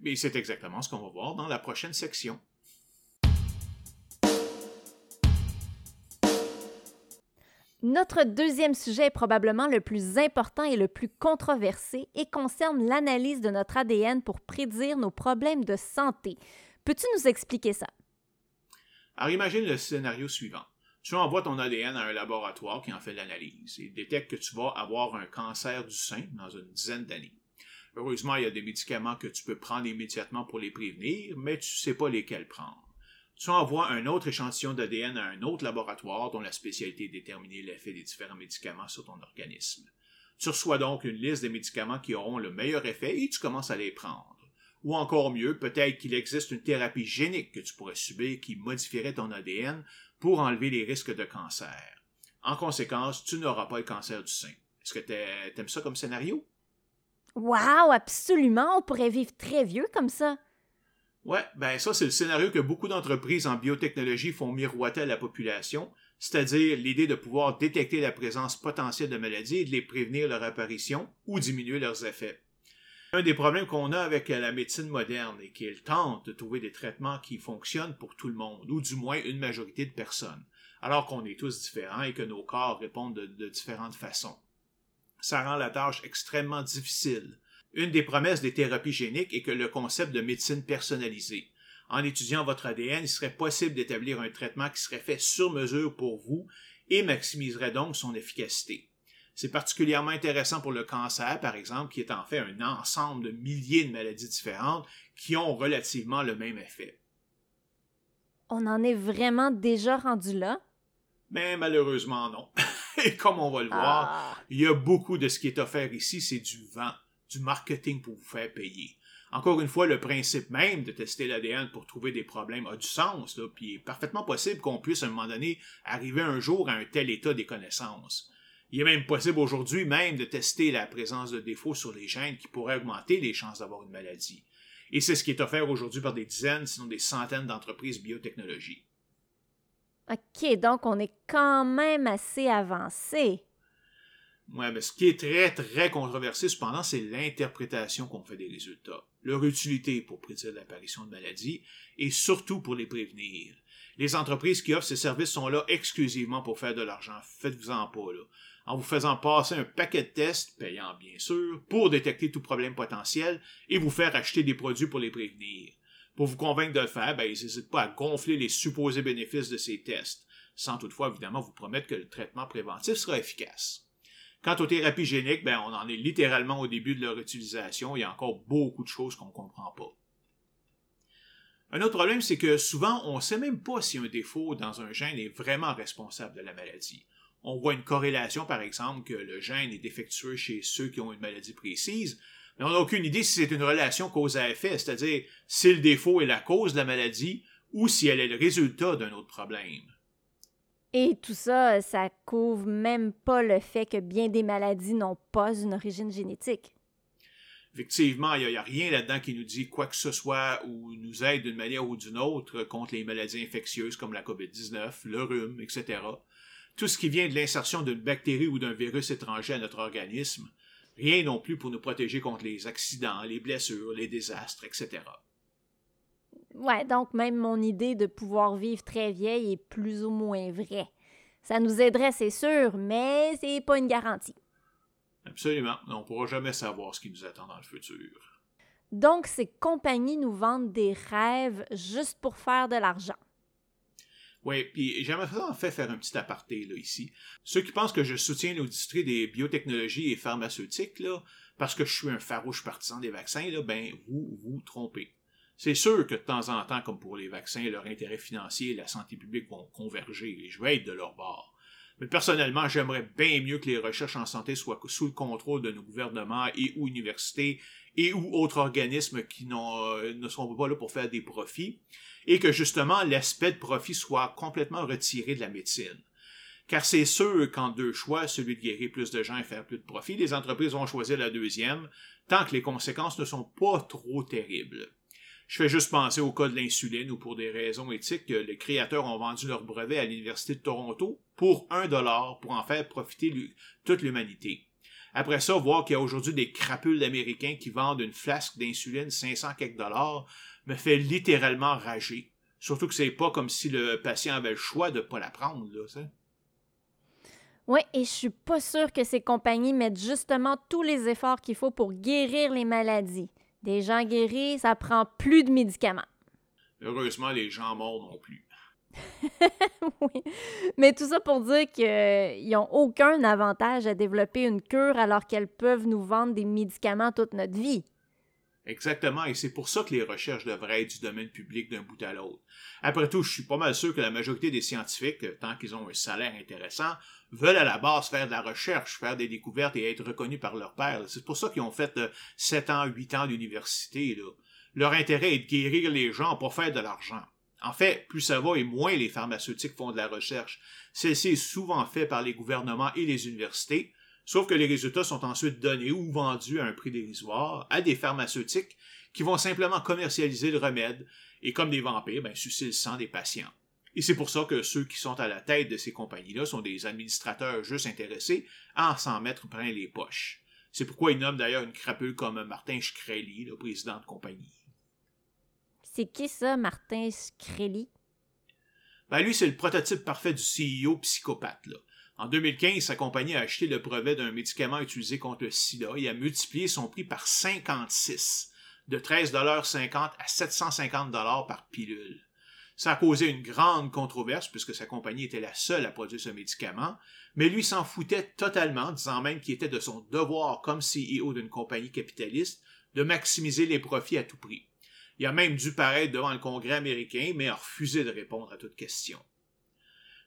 Mais c'est exactement ce qu'on va voir dans la prochaine section. Notre deuxième sujet est probablement le plus important et le plus controversé et concerne l'analyse de notre ADN pour prédire nos problèmes de santé. Peux-tu nous expliquer ça? Alors imagine le scénario suivant. Tu envoies ton ADN à un laboratoire qui en fait l'analyse et détecte que tu vas avoir un cancer du sein dans une dizaine d'années. Heureusement, il y a des médicaments que tu peux prendre immédiatement pour les prévenir, mais tu ne sais pas lesquels prendre. Tu envoies un autre échantillon d'ADN à un autre laboratoire dont la spécialité est déterminer l'effet des différents médicaments sur ton organisme. Tu reçois donc une liste des médicaments qui auront le meilleur effet et tu commences à les prendre. Ou encore mieux, peut-être qu'il existe une thérapie génique que tu pourrais subir qui modifierait ton ADN pour enlever les risques de cancer. En conséquence, tu n'auras pas le cancer du sein. Est-ce que t'aimes ça comme scénario? Wow, absolument! On pourrait vivre très vieux comme ça. Ouais, ben ça, c'est le scénario que beaucoup d'entreprises en biotechnologie font miroiter à la population, c'est-à-dire l'idée de pouvoir détecter la présence potentielle de maladies et de les prévenir leur apparition ou diminuer leurs effets. Un des problèmes qu'on a avec la médecine moderne est qu'elle tente de trouver des traitements qui fonctionnent pour tout le monde, ou du moins une majorité de personnes, alors qu'on est tous différents et que nos corps répondent de, différentes façons. Ça rend la tâche extrêmement difficile. Une des promesses des thérapies géniques est que le concept de médecine personnalisée. En étudiant votre ADN, il serait possible d'établir un traitement qui serait fait sur mesure pour vous et maximiserait donc son efficacité. C'est particulièrement intéressant pour le cancer, par exemple, qui est en fait un ensemble de milliers de maladies différentes qui ont relativement le même effet. On en est vraiment déjà rendu là? Mais malheureusement non. Et comme on va le voir, Ah. il y a beaucoup de ce qui est offert ici, c'est du vent, du marketing pour vous faire payer. Encore une fois, le principe même de tester l'ADN pour trouver des problèmes a du sens, là, puis il est parfaitement possible qu'on puisse à un moment donné arriver un jour à un tel état des connaissances. Il est même possible aujourd'hui même de tester la présence de défauts sur les gènes qui pourraient augmenter les chances d'avoir une maladie. Et c'est ce qui est offert aujourd'hui par des dizaines, sinon des centaines d'entreprises biotechnologie. OK, donc on est quand même assez avancé. Ouais, mais ce qui est très, très controversé, cependant, c'est l'interprétation qu'on fait des résultats, leur utilité pour prédire l'apparition de maladies et surtout pour les prévenir. Les entreprises qui offrent ces services sont là exclusivement pour faire de l'argent. Faites-vous-en pas, là. En vous faisant passer un paquet de tests, payant bien sûr, pour détecter tout problème potentiel et vous faire acheter des produits pour les prévenir. Pour vous convaincre de le faire, ben, ils n'hésitent pas à gonfler les supposés bénéfices de ces tests, sans toutefois, évidemment, vous promettre que le traitement préventif sera efficace. Quant aux thérapies géniques, ben, on en est littéralement au début de leur utilisation. Il y a encore beaucoup de choses qu'on ne comprend pas. Un autre problème, c'est que souvent, on ne sait même pas si un défaut dans un gène est vraiment responsable de la maladie. On voit une corrélation, par exemple, que le gène est défectueux chez ceux qui ont une maladie précise, mais on n'a aucune idée si c'est une relation cause à effet, c'est-à-dire si le défaut est la cause de la maladie ou si elle est le résultat d'un autre problème. Et tout ça, ça couvre même pas le fait que bien des maladies n'ont pas une origine génétique. Effectivement, il n'y a, rien là-dedans qui nous dit quoi que ce soit ou nous aide d'une manière ou d'une autre contre les maladies infectieuses comme la COVID-19, le rhume, etc. Tout ce qui vient de l'insertion d'une bactérie ou d'un virus étranger à notre organisme. Rien non plus pour nous protéger contre les accidents, les blessures, les désastres, etc. Ouais, donc même mon idée de pouvoir vivre très vieille est plus ou moins vraie. Ça nous aiderait, c'est sûr, mais c'est pas une garantie. Absolument. On ne pourra jamais savoir ce qui nous attend dans le futur. Donc, ces compagnies nous vendent des rêves juste pour faire de l'argent. Oui, puis j'aimerais en fait faire un petit aparté là, ici. Ceux qui pensent que je soutiens l'industrie des biotechnologies et pharmaceutiques, là, parce que je suis un farouche partisan des vaccins, là, ben vous vous trompez. C'est sûr que de temps en temps, comme pour les vaccins, leur intérêt financier et la santé publique vont converger et je vais être de leur bord. Mais personnellement, j'aimerais bien mieux que les recherches en santé soient sous le contrôle de nos gouvernements et ou universités et ou autres organismes qui euh, ne sont pas là pour faire des profits et que justement l'aspect de profit soit complètement retiré de la médecine. Car c'est sûr qu'en deux choix, celui de guérir plus de gens et faire plus de profit, les entreprises vont choisir la deuxième, tant que les conséquences ne sont pas trop terribles. Je fais juste penser au cas de l'insuline où pour des raisons éthiques, les créateurs ont vendu leur brevet à l'Université de Toronto pour un dollar pour en faire profiter toute l'humanité. Après ça, voir qu'il y a aujourd'hui des crapules d'Américains qui vendent une flasque d'insuline 500 quelques dollars me fait littéralement rager. Surtout que c'est pas comme si le patient avait le choix de pas la prendre, là, ça. Oui, et je suis pas sûre que ces compagnies mettent justement tous les efforts qu'il faut pour guérir les maladies. Des gens guéris, ça prend plus de médicaments. Heureusement, les gens morts non plus. oui. Mais tout ça pour dire qu'ils n'ont aucun avantage à développer une cure alors qu'elles peuvent nous vendre des médicaments toute notre vie. Exactement, et c'est pour ça que les recherches devraient être du domaine public d'un bout à l'autre. Après tout, je suis pas mal sûr que la majorité des scientifiques, tant qu'ils ont un salaire intéressant, veulent à la base faire de la recherche, faire des découvertes et être reconnus par leur père. C'est pour ça qu'ils ont fait 7 ans, 8 ans d'université. Leur intérêt est de guérir les gens pour faire de l'argent. En fait, plus ça va et moins les pharmaceutiques font de la recherche. Celle-ci est souvent faite par les gouvernements et les universités, sauf que les résultats sont ensuite donnés ou vendus à un prix dérisoire à des pharmaceutiques qui vont simplement commercialiser le remède et comme des vampires, ben, sucer le sang des patients. Et c'est pour ça que ceux qui sont à la tête de ces compagnies-là sont des administrateurs juste intéressés à s'en mettre plein les poches. C'est pourquoi ils nomment d'ailleurs une crapule comme Martin Shkreli, le président de compagnie. C'est qui ça, Martin Shkreli? Ben lui, c'est le prototype parfait du CEO psychopathe. En 2015, sa compagnie a acheté le brevet d'un médicament utilisé contre le sida et a multiplié son prix par 56, de 13,50$ à 750$ par pilule. Ça a causé une grande controverse puisque sa compagnie était la seule à produire ce médicament, mais lui s'en foutait totalement, disant même qu'il était de son devoir comme CEO d'une compagnie capitaliste de maximiser les profits à tout prix. Il a même dû paraître devant le Congrès américain, mais a refusé de répondre à toute question.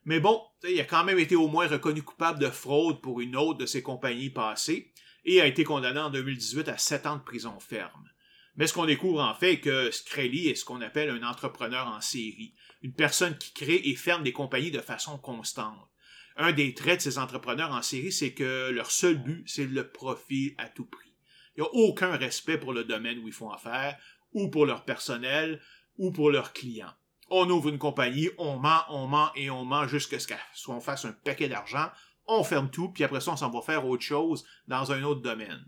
Mais bon, il a quand même été au moins reconnu coupable de fraude pour une autre de ses compagnies passées et a été condamné en 2018 à 7 ans de prison ferme. Mais ce qu'on découvre en fait est que Screlly est ce qu'on appelle un entrepreneur en série, une personne qui crée et ferme des compagnies de façon constante. Un des traits de ces entrepreneurs en série, c'est que leur seul but, c'est le profit à tout prix. Il n'y a aucun respect pour le domaine où ils font affaire, ou pour leur personnel, ou pour leurs clients. On ouvre une compagnie, on ment, on ment et on ment jusqu'à ce qu'on fasse un paquet d'argent, on ferme tout, puis après ça, on s'en va faire autre chose dans un autre domaine.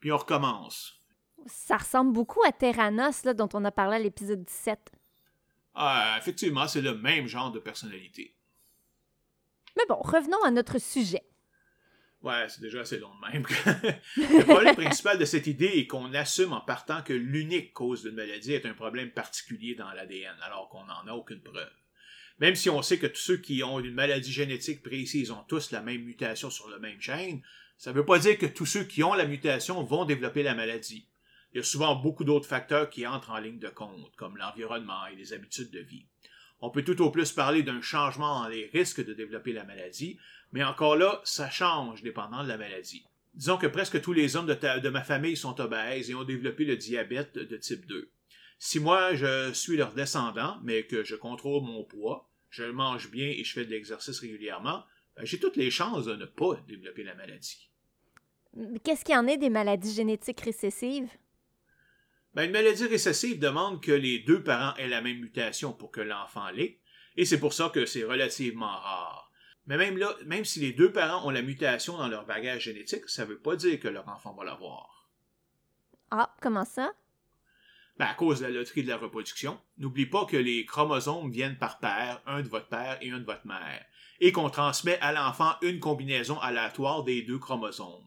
Puis on recommence. Ça ressemble beaucoup à Terranos, là, dont on a parlé à l'épisode 17. Ah, effectivement, c'est le même genre de personnalité. Mais bon, revenons à notre sujet. Ouais, c'est déjà assez long de même. le problème principal de cette idée est qu'on assume en partant que l'unique cause d'une maladie est un problème particulier dans l'ADN, alors qu'on n'en a aucune preuve. Même si on sait que tous ceux qui ont une maladie génétique précise ont tous la même mutation sur le même gène, ça ne veut pas dire que tous ceux qui ont la mutation vont développer la maladie. Il y a souvent beaucoup d'autres facteurs qui entrent en ligne de compte, comme l'environnement et les habitudes de vie. On peut tout au plus parler d'un changement dans les risques de développer la maladie, mais encore là, ça change dépendant de la maladie. Disons que presque tous les hommes de, ma famille sont obèses et ont développé le diabète de type 2. Si moi je suis leur descendant, mais que je contrôle mon poids, je mange bien et je fais de l'exercice régulièrement, ben, j'ai toutes les chances de ne pas développer la maladie. Qu'est-ce qu'il y en est des maladies génétiques récessives? Ben, une maladie récessive demande que les deux parents aient la même mutation pour que l'enfant l'ait, et c'est pour ça que c'est relativement rare. Mais même là, même si les deux parents ont la mutation dans leur bagage génétique, ça ne veut pas dire que leur enfant va l'avoir. Ah, comment ça? Ben, à cause de la loterie de la reproduction. N'oublie pas que les chromosomes viennent par paire, un de votre père et un de votre mère, et qu'on transmet à l'enfant une combinaison aléatoire des deux chromosomes.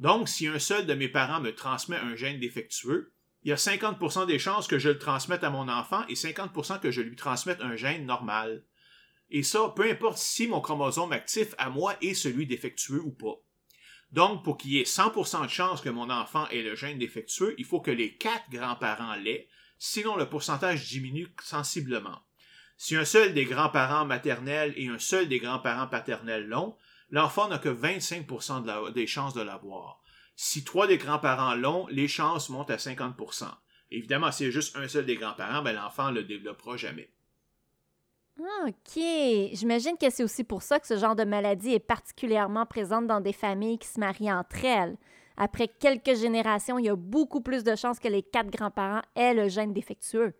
Donc, si un seul de mes parents me transmet un gène défectueux, il y a 50% des chances que je le transmette à mon enfant et 50% que je lui transmette un gène normal. Et ça, peu importe si mon chromosome actif à moi est celui défectueux ou pas. Donc, pour qu'il y ait 100% de chance que mon enfant ait le gène défectueux, il faut que les quatre grands-parents l'aient, sinon le pourcentage diminue sensiblement. Si un seul des grands-parents maternels et un seul des grands-parents paternels l'ont, l'enfant n'a que 25% des chances de l'avoir. Si trois des grands-parents l'ont, les chances montent à 50%. Évidemment, s'il y a juste un seul des grands-parents, ben, l'enfant ne le développera jamais. OK. J'imagine que c'est aussi pour ça que ce genre de maladie est particulièrement présente dans des familles qui se marient entre elles. Après quelques générations, il y a beaucoup plus de chances que les quatre grands-parents aient le gène défectueux.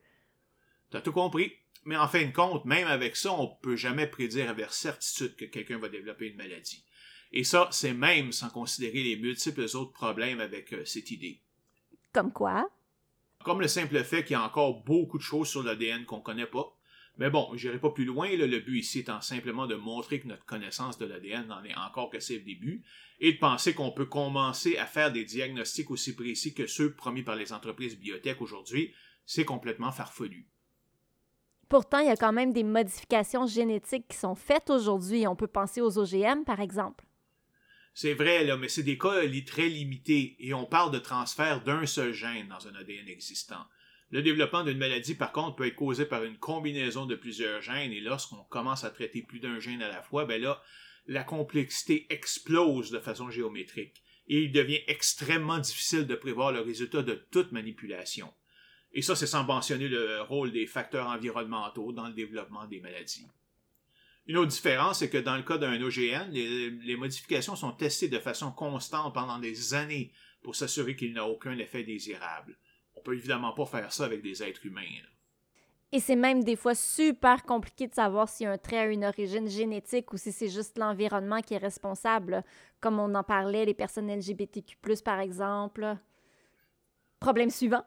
T'as tout compris? Mais en fin de compte, même avec ça, on ne peut jamais prédire avec certitude que quelqu'un va développer une maladie. Et ça, c'est même sans considérer les multiples autres problèmes avec euh, cette idée. Comme quoi? Comme le simple fait qu'il y a encore beaucoup de choses sur l'ADN qu'on ne connaît pas, mais bon, j'irai pas plus loin. le but ici étant simplement de montrer que notre connaissance de l'ADN n'en est encore que c'est le début, et de penser qu'on peut commencer à faire des diagnostics aussi précis que ceux promis par les entreprises biotech aujourd'hui, c'est complètement farfelu. Pourtant, il y a quand même des modifications génétiques qui sont faites aujourd'hui. On peut penser aux OGM, par exemple. C'est vrai, là, mais c'est des cas très limités, et on parle de transfert d'un seul gène dans un ADN existant. Le développement d'une maladie, par contre, peut être causé par une combinaison de plusieurs gènes, et lorsqu'on commence à traiter plus d'un gène à la fois, ben là, la complexité explose de façon géométrique, et il devient extrêmement difficile de prévoir le résultat de toute manipulation. Et ça, c'est sans mentionner le rôle des facteurs environnementaux dans le développement des maladies. Une autre différence, c'est que dans le cas d'un OGN, les, les, modifications sont testées de façon constante pendant des années pour s'assurer qu'il n'a aucun effet désirable peut évidemment pas faire ça avec des êtres humains. Et c'est même des fois super compliqué de savoir si un trait a une origine génétique ou si c'est juste l'environnement qui est responsable, comme on en parlait, les personnes LGBTQ, par exemple. Problème suivant.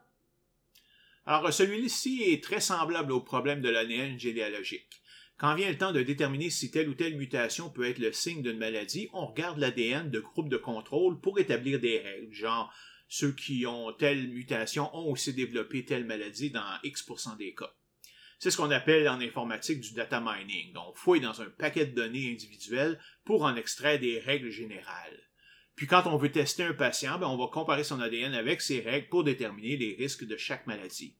Alors, celui-ci est très semblable au problème de l'ADN généalogique. Quand vient le temps de déterminer si telle ou telle mutation peut être le signe d'une maladie, on regarde l'ADN de groupes de contrôle pour établir des règles, genre ceux qui ont telle mutation ont aussi développé telle maladie dans X des cas. C'est ce qu'on appelle en informatique du data mining. Donc, on fouille dans un paquet de données individuelles pour en extraire des règles générales. Puis quand on veut tester un patient, ben, on va comparer son ADN avec ces règles pour déterminer les risques de chaque maladie.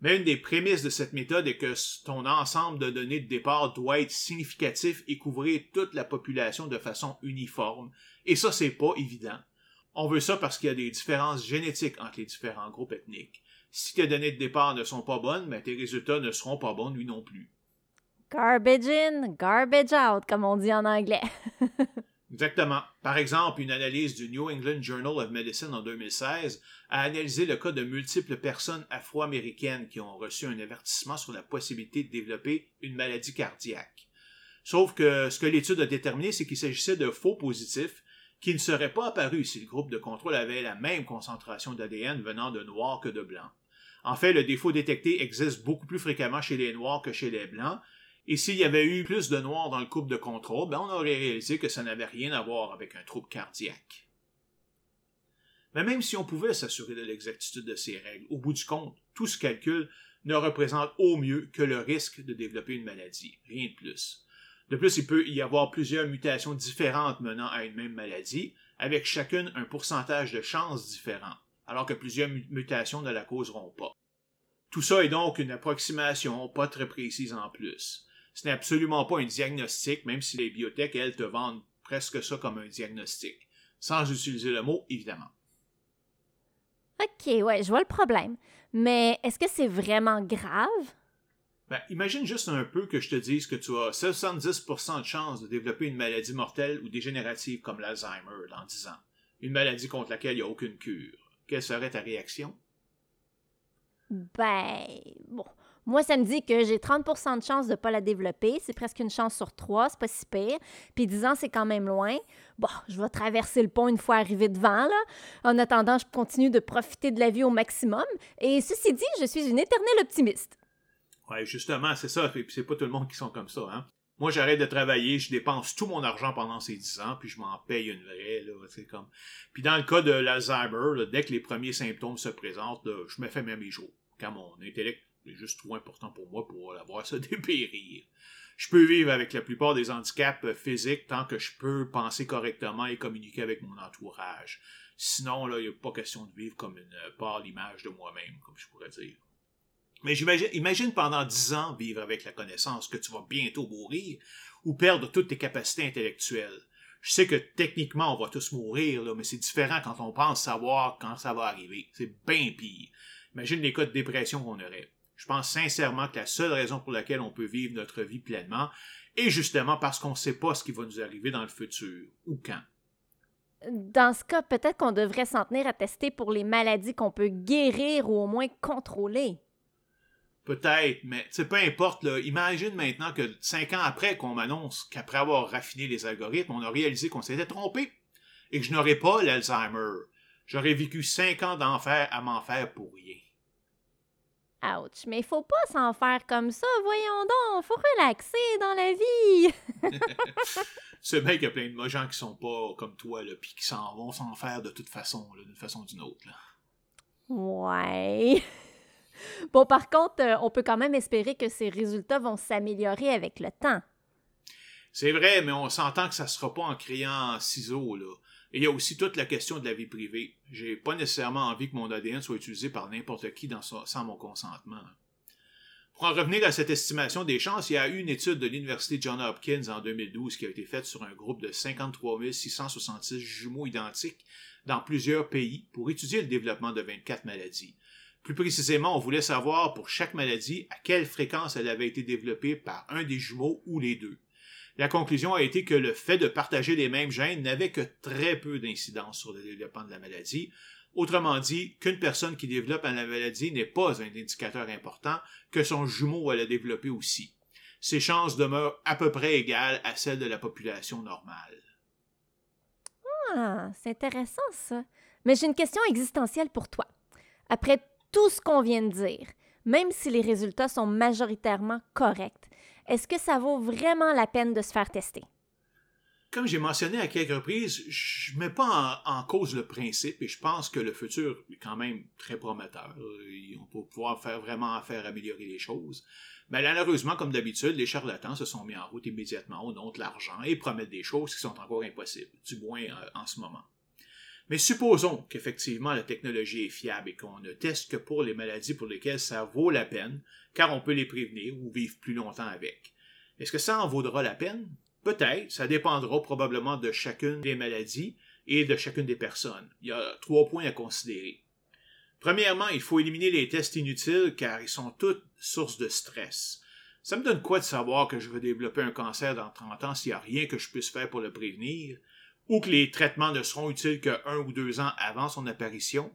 Mais une des prémices de cette méthode est que ton ensemble de données de départ doit être significatif et couvrir toute la population de façon uniforme. Et ça, c'est pas évident. On veut ça parce qu'il y a des différences génétiques entre les différents groupes ethniques. Si tes données de départ ne sont pas bonnes, mais ben, tes résultats ne seront pas bons, lui non plus. Garbage in, garbage out, comme on dit en anglais. Exactement. Par exemple, une analyse du New England Journal of Medicine en 2016 a analysé le cas de multiples personnes afro-américaines qui ont reçu un avertissement sur la possibilité de développer une maladie cardiaque. Sauf que ce que l'étude a déterminé, c'est qu'il s'agissait de faux positifs qui ne seraient pas apparus si le groupe de contrôle avait la même concentration d'ADN venant de noirs que de blancs. En fait, le défaut détecté existe beaucoup plus fréquemment chez les noirs que chez les blancs, et s'il y avait eu plus de noirs dans le couple de contrôle, ben on aurait réalisé que ça n'avait rien à voir avec un trouble cardiaque. Mais même si on pouvait s'assurer de l'exactitude de ces règles, au bout du compte, tout ce calcul ne représente au mieux que le risque de développer une maladie, rien de plus. De plus, il peut y avoir plusieurs mutations différentes menant à une même maladie, avec chacune un pourcentage de chances différent, alors que plusieurs mutations ne la causeront pas. Tout ça est donc une approximation pas très précise en plus. Ce n'est absolument pas un diagnostic, même si les biotech, elles, te vendent presque ça comme un diagnostic. Sans utiliser le mot, évidemment. OK, ouais, je vois le problème. Mais est-ce que c'est vraiment grave? Ben, imagine juste un peu que je te dise que tu as 70% de chance de développer une maladie mortelle ou dégénérative comme l'Alzheimer dans 10 ans. Une maladie contre laquelle il n'y a aucune cure. Quelle serait ta réaction? Ben, bon, moi, ça me dit que j'ai 30% de chance de ne pas la développer. C'est presque une chance sur trois, c'est pas si pire. Puis 10 ans, c'est quand même loin. Bon, je vais traverser le pont une fois arrivé devant, là. En attendant, je continue de profiter de la vie au maximum. Et ceci dit, je suis une éternelle optimiste. Ouais, justement, c'est ça. Puis c'est pas tout le monde qui sont comme ça, hein. Moi, j'arrête de travailler, je dépense tout mon argent pendant ces 10 ans, puis je m'en paye une vraie, là, c'est comme... Puis dans le cas de l'Alzheimer, dès que les premiers symptômes se présentent, je me fais même mes jours. Quand mon intellect c'est juste trop important pour moi pour la voir se dépérir. Je peux vivre avec la plupart des handicaps physiques tant que je peux penser correctement et communiquer avec mon entourage. Sinon, là, il n'y a pas question de vivre comme une pâle image de moi-même, comme je pourrais dire. Mais j'imagine, imagine pendant dix ans vivre avec la connaissance que tu vas bientôt mourir ou perdre toutes tes capacités intellectuelles. Je sais que techniquement, on va tous mourir, mais c'est différent quand on pense savoir quand ça va arriver. C'est bien pire. Imagine les cas de dépression qu'on aurait. Je pense sincèrement que la seule raison pour laquelle on peut vivre notre vie pleinement est justement parce qu'on ne sait pas ce qui va nous arriver dans le futur ou quand. Dans ce cas, peut-être qu'on devrait s'en tenir à tester pour les maladies qu'on peut guérir ou au moins contrôler. Peut-être, mais peu importe. Là, imagine maintenant que cinq ans après qu'on m'annonce qu'après avoir raffiné les algorithmes, on a réalisé qu'on s'était trompé et que je n'aurais pas l'Alzheimer. J'aurais vécu cinq ans d'enfer à m'en faire pour rien. Ouch, mais il faut pas s'en faire comme ça, voyons donc, faut relaxer dans la vie. C'est bien qu'il y a plein de gens qui sont pas comme toi, là, puis qui s'en vont s'en faire de toute façon, d'une façon ou d'une autre. Là. Ouais. Bon, par contre, euh, on peut quand même espérer que ces résultats vont s'améliorer avec le temps. C'est vrai, mais on s'entend que ça sera pas en criant ciseaux, là. Et il y a aussi toute la question de la vie privée. J'ai pas nécessairement envie que mon ADN soit utilisé par n'importe qui sans mon consentement. Pour en revenir à cette estimation des chances, il y a eu une étude de l'Université Johns Hopkins en 2012 qui a été faite sur un groupe de 53 666 jumeaux identiques dans plusieurs pays pour étudier le développement de 24 maladies. Plus précisément, on voulait savoir pour chaque maladie à quelle fréquence elle avait été développée par un des jumeaux ou les deux. La conclusion a été que le fait de partager les mêmes gènes n'avait que très peu d'incidence sur le développement de la maladie. Autrement dit, qu'une personne qui développe la maladie n'est pas un indicateur important que son jumeau va la développer aussi. Ses chances demeurent à peu près égales à celles de la population normale. Ah, c'est intéressant ça. Mais j'ai une question existentielle pour toi. Après tout ce qu'on vient de dire, même si les résultats sont majoritairement corrects, est-ce que ça vaut vraiment la peine de se faire tester? comme j'ai mentionné à quelques reprises, je ne mets pas en, cause le principe et je pense que le futur est quand même très prometteur. On peut pouvoir faire vraiment faire améliorer les choses. Mais malheureusement, comme d'habitude, les charlatans se sont mis en route immédiatement au nom de l'argent et promettent des choses qui sont encore impossibles, du moins euh, en ce moment. Mais supposons qu'effectivement la technologie est fiable et qu'on ne teste que pour les maladies pour lesquelles ça vaut la peine, car on peut les prévenir ou vivre plus longtemps avec. Est-ce que ça en vaudra la peine? Peut-être, ça dépendra probablement de chacune des maladies et de chacune des personnes. Il y a trois points à considérer. Premièrement, il faut éliminer les tests inutiles car ils sont toutes source de stress. Ça me donne quoi de savoir que je vais développer un cancer dans 30 ans s'il n'y a rien que je puisse faire pour le prévenir, ou que les traitements ne seront utiles que un ou deux ans avant son apparition?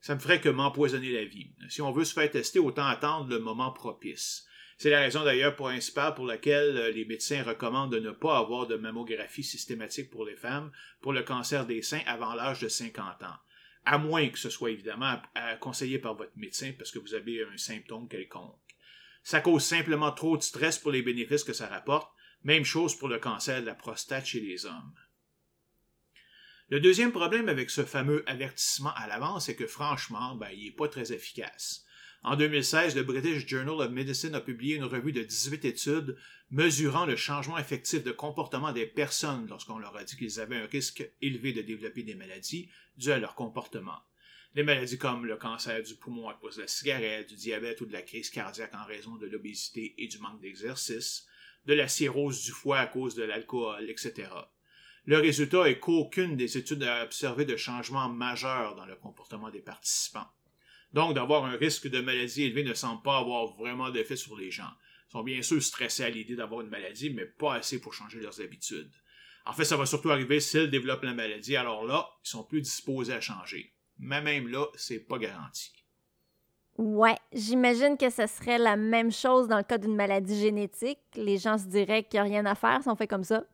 Ça me ferait que m'empoisonner la vie. Si on veut se faire tester, autant attendre le moment propice. C'est la raison d'ailleurs principale pour laquelle euh, les médecins recommandent de ne pas avoir de mammographie systématique pour les femmes pour le cancer des seins avant l'âge de 50 ans. À moins que ce soit évidemment conseillé par votre médecin parce que vous avez un symptôme quelconque. Ça cause simplement trop de stress pour les bénéfices que ça rapporte. Même chose pour le cancer de la prostate chez les hommes. Le deuxième problème avec ce fameux avertissement à l'avance, c'est que franchement, ben, il n'est pas très efficace. En 2016, le British Journal of Medicine a publié une revue de 18 études mesurant le changement effectif de comportement des personnes lorsqu'on leur a dit qu'ils avaient un risque élevé de développer des maladies dues à leur comportement. Des maladies comme le cancer du poumon à cause de la cigarette, du diabète ou de la crise cardiaque en raison de l'obésité et du manque d'exercice, de la cirrhose du foie à cause de l'alcool, etc. Le résultat est qu'aucune des études a observé de changement majeur dans le comportement des participants. Donc, d'avoir un risque de maladie élevé ne semble pas avoir vraiment d'effet sur les gens. Ils sont bien sûr stressés à l'idée d'avoir une maladie, mais pas assez pour changer leurs habitudes. En fait, ça va surtout arriver s'ils développent la maladie, alors là, ils sont plus disposés à changer. Mais même là, c'est pas garanti. Ouais, j'imagine que ce serait la même chose dans le cas d'une maladie génétique. Les gens se diraient qu'il n'y a rien à faire si on fait comme ça.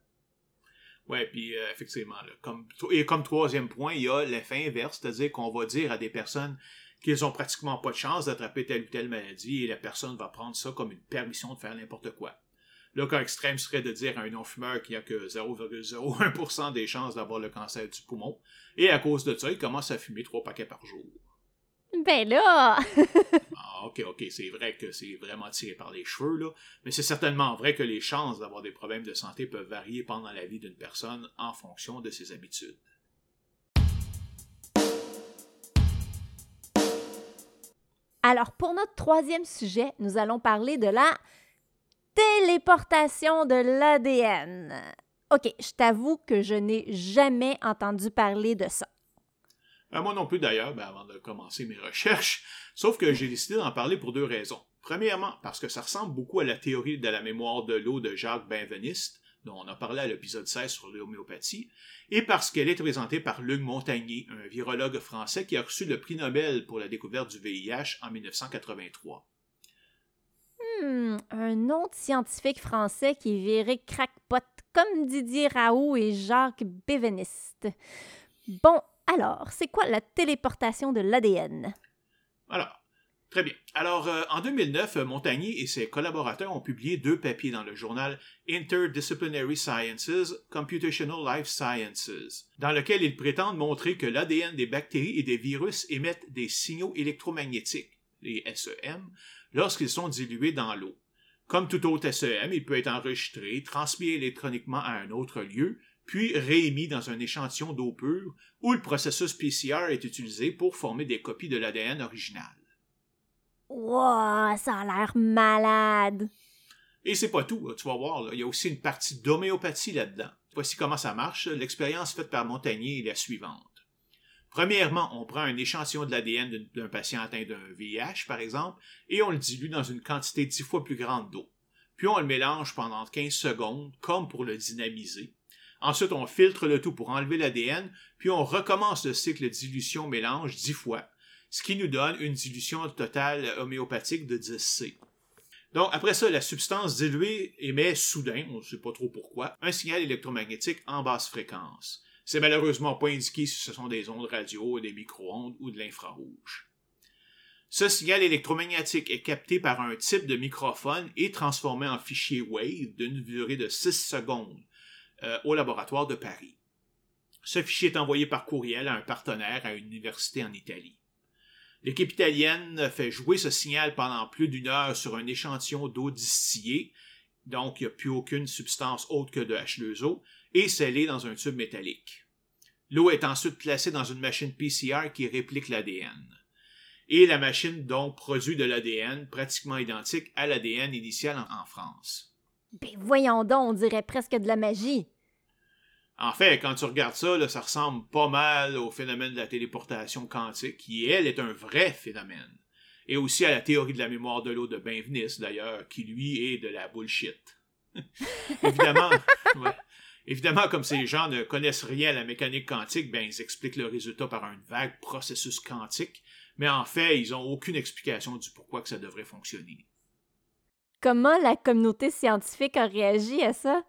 Ouais, puis euh, effectivement, comme, et comme troisième point, il y a l'effet inverse, c'est-à-dire qu'on va dire à des personnes qu'ils ont pratiquement pas de chance d'attraper telle ou telle maladie et la personne va prendre ça comme une permission de faire n'importe quoi. Le cas extrême serait de dire à un non-fumeur qu'il n'y a que 0,01% des chances d'avoir le cancer du poumon, et à cause de ça, il commence à fumer trois paquets par jour. Ben là! Ah, ok, ok, c'est vrai que c'est vraiment tiré par les cheveux, là, mais c'est certainement vrai que les chances d'avoir des problèmes de santé peuvent varier pendant la vie d'une personne en fonction de ses habitudes. Alors, pour notre troisième sujet, nous allons parler de la téléportation de l'ADN. OK, je t'avoue que je n'ai jamais entendu parler de ça. Euh, moi non plus d'ailleurs, ben, avant de commencer mes recherches, sauf que j'ai décidé d'en parler pour deux raisons. Premièrement, parce que ça ressemble beaucoup à la théorie de la mémoire de l'eau de Jacques Benveniste, dont on a parlé à l'épisode 16 sur l'homéopathie, et parce qu'elle est présentée par Luc Montagnier, un virologue français qui a reçu le prix Nobel pour la découverte du VIH en 1983. Hmm, un de scientifique français qui est viré comme Didier Raoult et Jacques Béveniste. Bon, alors, c'est quoi la téléportation de l'ADN? Alors, Très bien. Alors, euh, en 2009, Montagnier et ses collaborateurs ont publié deux papiers dans le journal Interdisciplinary Sciences Computational Life Sciences, dans lequel ils prétendent montrer que l'ADN des bactéries et des virus émettent des signaux électromagnétiques, les SEM, lorsqu'ils sont dilués dans l'eau. Comme tout autre SEM, il peut être enregistré, transmis électroniquement à un autre lieu, puis réémis dans un échantillon d'eau pure, où le processus PCR est utilisé pour former des copies de l'ADN original. Wow, ça a l'air malade. Et c'est pas tout, tu vas voir, il y a aussi une partie d'homéopathie là-dedans. Voici comment ça marche. L'expérience faite par Montagnier est la suivante. Premièrement, on prend un échantillon de l'ADN d'un patient atteint d'un VIH, par exemple, et on le dilue dans une quantité dix fois plus grande d'eau. Puis on le mélange pendant 15 secondes, comme pour le dynamiser. Ensuite, on filtre le tout pour enlever l'ADN, puis on recommence le cycle dilution-mélange dix fois, ce qui nous donne une dilution totale homéopathique de 10C. Donc, après ça, la substance diluée émet soudain, on ne sait pas trop pourquoi, un signal électromagnétique en basse fréquence. C'est malheureusement pas indiqué si ce sont des ondes radio, des micro-ondes ou de l'infrarouge. Ce signal électromagnétique est capté par un type de microphone et transformé en fichier WAVE d'une durée de 6 secondes, euh, au laboratoire de Paris. Ce fichier est envoyé par courriel à un partenaire à une université en Italie. L'équipe italienne fait jouer ce signal pendant plus d'une heure sur un échantillon d'eau distillée, donc il n'y a plus aucune substance autre que de H2O, et scellée dans un tube métallique. L'eau est ensuite placée dans une machine PCR qui réplique l'ADN. Et la machine donc produit de l'ADN pratiquement identique à l'ADN initial en, France. Ben voyons donc, on dirait presque de la magie. En fait, quand tu regardes ça, ça ressemble pas mal au phénomène de la téléportation quantique, qui, elle, est un vrai phénomène. Et aussi à la théorie de la mémoire de l'eau de Benveniste, d'ailleurs, qui, lui, est de la bullshit. Évidemment, Évidemment, comme ces gens ne connaissent rien à la mécanique quantique, ben, ils expliquent le résultat par un vague processus quantique, mais en fait, ils n'ont aucune explication du pourquoi que ça devrait fonctionner. Comment la communauté scientifique a réagi à ça?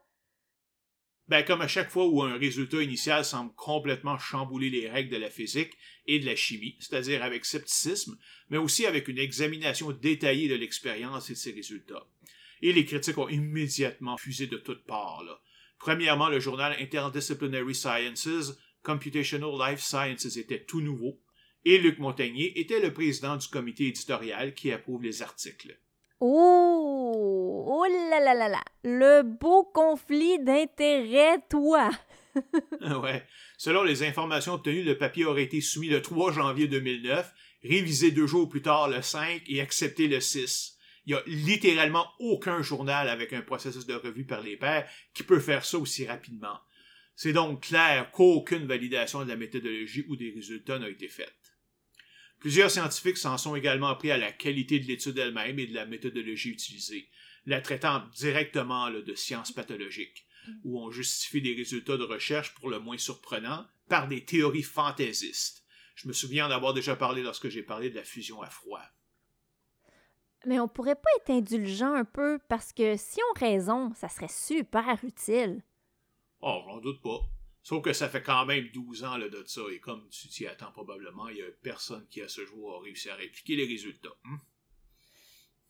Ben, comme à chaque fois où un résultat initial semble complètement chambouler les règles de la physique et de la chimie, c'est-à-dire avec scepticisme, mais aussi avec une examination détaillée de l'expérience et de ses résultats. Et les critiques ont immédiatement fusé de toutes parts. Là. Premièrement, le journal Interdisciplinary Sciences, Computational Life Sciences était tout nouveau, et Luc Montagnier était le président du comité éditorial qui approuve les articles. Oh, oh là là là là, le beau conflit d'intérêts, toi. ouais. Selon les informations obtenues, le papier aurait été soumis le 3 janvier 2009, révisé deux jours plus tard le 5 et accepté le 6. Il y a littéralement aucun journal avec un processus de revue par les pairs qui peut faire ça aussi rapidement. C'est donc clair qu'aucune validation de la méthodologie ou des résultats n'a été faite. Plusieurs scientifiques s'en sont également pris à la qualité de l'étude elle-même et de la méthodologie utilisée, la traitant directement de sciences pathologiques, où on justifie des résultats de recherche pour le moins surprenants par des théories fantaisistes. Je me souviens en avoir déjà parlé lorsque j'ai parlé de la fusion à froid. Mais on pourrait pas être indulgent un peu parce que si on raison, ça serait super utile. Oh, j'en doute pas. Sauf que ça fait quand même 12 ans là, de ça, et comme tu t'y attends probablement, il y a personne qui à ce jour a réussi à répliquer les résultats. Hein.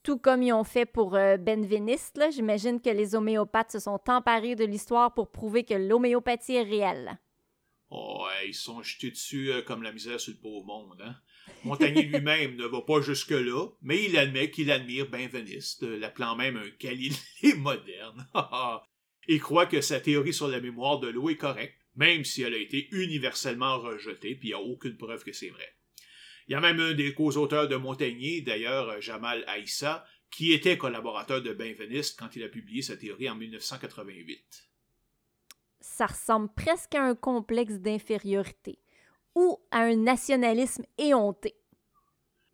Tout comme ils ont fait pour euh, Benveniste, j'imagine que les homéopathes se sont emparés de l'histoire pour prouver que l'homéopathie est réelle. Oh, ils sont jetés dessus euh, comme la misère sur le pauvre monde. Hein? Montagnier lui-même ne va pas jusque-là, mais il admet qu'il admire Benveniste, l'appelant même un Galilée moderne. Il croit que sa théorie sur la mémoire de l'eau est correcte, même si elle a été universellement rejetée, puis il n'y a aucune preuve que c'est vrai. Il y a même un des co-auteurs de Montagnier, d'ailleurs Jamal Aïssa, qui était collaborateur de Benveniste quand il a publié sa théorie en 1988. Ça ressemble presque à un complexe d'infériorité ou à un nationalisme éhonté.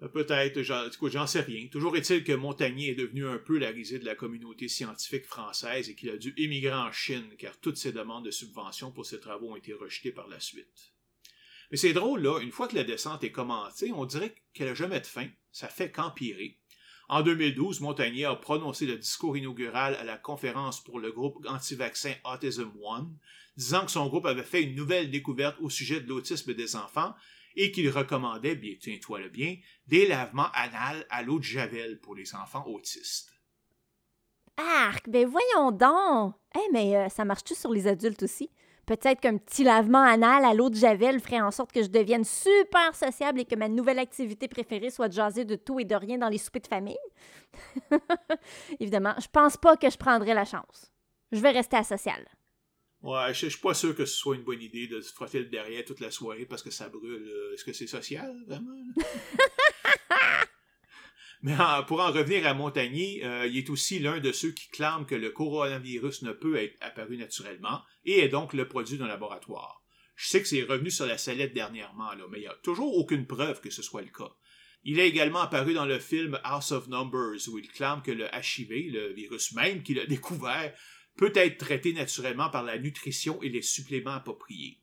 Euh, peut-être, j'en sais rien. Toujours est-il que Montagnier est devenu un peu la risée de la communauté scientifique française et qu'il a dû émigrer en Chine car toutes ses demandes de subvention pour ses travaux ont été rejetées par la suite. Mais c'est drôle, là, une fois que la descente est commencée, on dirait qu'elle n'a jamais de fin. Ça fait qu'empirer. En 2012, Montagnier a prononcé le discours inaugural à la conférence pour le groupe anti-vaccin Autism One, disant que son groupe avait fait une nouvelle découverte au sujet de l'autisme des enfants et qu'il recommandait, bien tiens-toi le bien, des lavements anal à l'eau de Javel pour les enfants autistes. Arc, ben voyons donc! Eh, mais euh, ça marche-tu sur les adultes aussi? Peut-être qu'un petit lavement anal à l'eau de Javel ferait en sorte que je devienne super sociable et que ma nouvelle activité préférée soit de jaser de tout et de rien dans les soupers de famille? Évidemment, je pense pas que je prendrais la chance. Je vais rester asociale. Ouais, je, suis pas sûr que ce soit une bonne idée de se frotter le derrière toute la soirée parce que ça brûle. Est-ce que c'est social, vraiment? Mais pour en revenir à Montagnier, euh, il est aussi l'un de ceux qui clament que le coronavirus ne peut être apparu naturellement et est donc le produit d'un laboratoire. Je sais que c'est revenu sur la sellette dernièrement, là, mais il n'y a toujours aucune preuve que ce soit le cas. Il est également apparu dans le film House of Numbers, où il clame que le HIV, le virus même qu'il a découvert, peut être traité naturellement par la nutrition et les suppléments appropriés.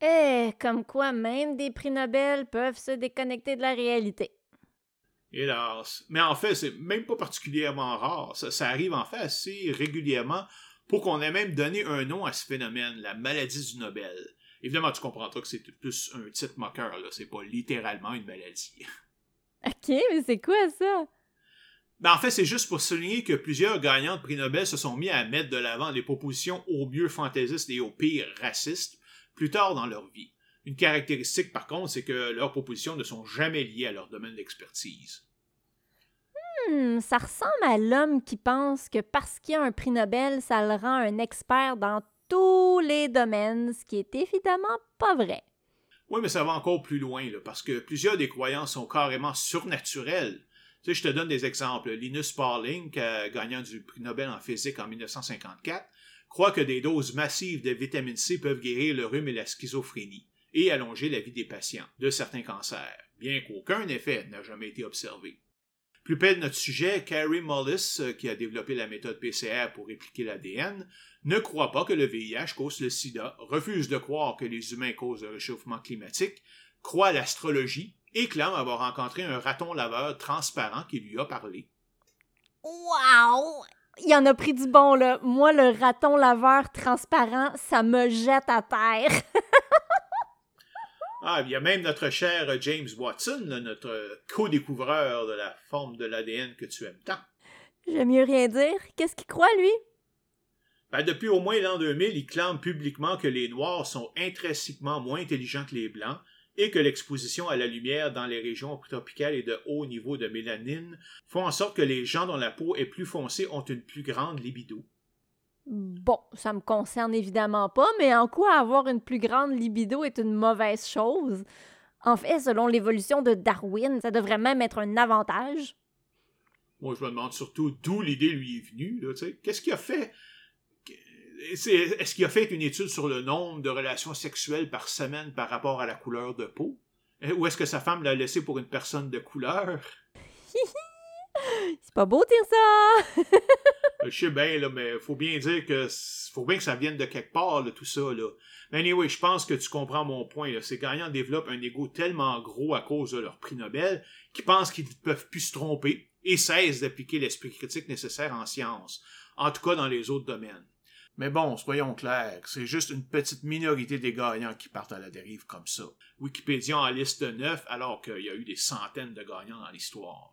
Eh, comme quoi même des prix Nobel peuvent se déconnecter de la réalité. Hélas. Mais en fait, c'est même pas particulièrement rare. Ça, arrive en fait assez régulièrement pour qu'on ait même donné un nom à ce phénomène, la maladie du Nobel. Évidemment, tu comprendras que c'est plus un titre moqueur, là. C'est pas littéralement une maladie. Ok, mais c'est quoi ça? Ben, en fait, c'est juste pour souligner que plusieurs gagnants de prix Nobel se sont mis à mettre de l'avant des propositions au mieux fantaisistes et au pire racistes plus tard dans leur vie. Une caractéristique, par contre, c'est que leurs propositions ne sont jamais liées à leur domaine d'expertise. Hmm, ça ressemble à l'homme qui pense que parce qu'il y a un prix Nobel, ça le rend un expert dans tous les domaines, ce qui est évidemment pas vrai. Oui, mais ça va encore plus loin, là, parce que plusieurs des croyances sont carrément surnaturelles. Tu sais, je te donne des exemples. Linus Pauling, gagnant du prix Nobel en physique en 1954, croit que des doses massives de vitamine C peuvent guérir le rhume et la schizophrénie et allonger la vie des patients de certains cancers, bien qu'aucun effet n'a jamais été observé. Plus près de notre sujet, Carrie Mullis, qui a développé la méthode PCR pour répliquer l'ADN, ne croit pas que le VIH cause le sida, refuse de croire que les humains causent le réchauffement climatique, croit l'astrologie et clame avoir rencontré un raton laveur transparent qui lui a parlé. Wow! Il en a pris du bon, là. Moi, le raton laveur transparent, ça me jette à terre. ah, il y a même notre cher James Watson, notre co-découvreur de la forme de l'ADN que tu aimes tant. J'aime mieux rien dire. Qu'est-ce qu'il croit, lui? Ben, depuis au moins l'an 2000, il clame publiquement que les Noirs sont intrinsèquement moins intelligents que les Blancs et que l'exposition à la lumière dans les régions tropicales et de haut niveau de mélanine font en sorte que les gens dont la peau est plus foncée ont une plus grande libido. Bon, ça me concerne évidemment pas, mais en quoi avoir une plus grande libido est une mauvaise chose? En fait, selon l'évolution de Darwin, ça devrait même être un avantage. Moi, je me demande surtout d'où l'idée lui est venue. Qu'est-ce qu'il a fait est-ce qu'il a fait une étude sur le nombre de relations sexuelles par semaine par rapport à la couleur de peau? Euh, ou est-ce que sa femme l'a laissé pour une personne de couleur? C'est pas beau dire ça! Je sais bien, là, mais faut bien dire que faut bien que ça vienne de quelque part, tout ça. Là. Mais anyway, je pense que tu comprends mon point. Là. Ces gagnants développent un ego tellement gros à cause de leur prix Nobel qu'ils pensent qu'ils ne peuvent plus se tromper et cessent d'appliquer l'esprit critique nécessaire en science, en tout cas dans les autres domaines. Mais bon, soyons clairs, c'est juste une petite minorité des gagnants qui partent à la dérive comme ça. Wikipédia en liste 9 alors qu'il y a eu des centaines de gagnants dans l'histoire.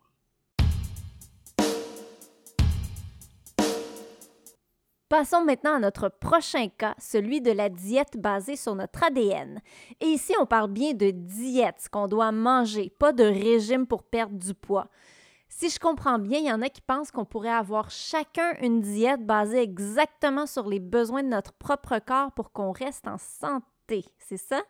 Passons maintenant à notre prochain cas, celui de la diète basée sur notre ADN. Et ici, on parle bien de diète, ce qu'on doit manger, pas de régime pour perdre du poids. Si je comprends bien, il y en a qui pensent qu'on pourrait avoir chacun une diète basée exactement sur les besoins de notre propre corps pour qu'on reste en santé. C'est ça?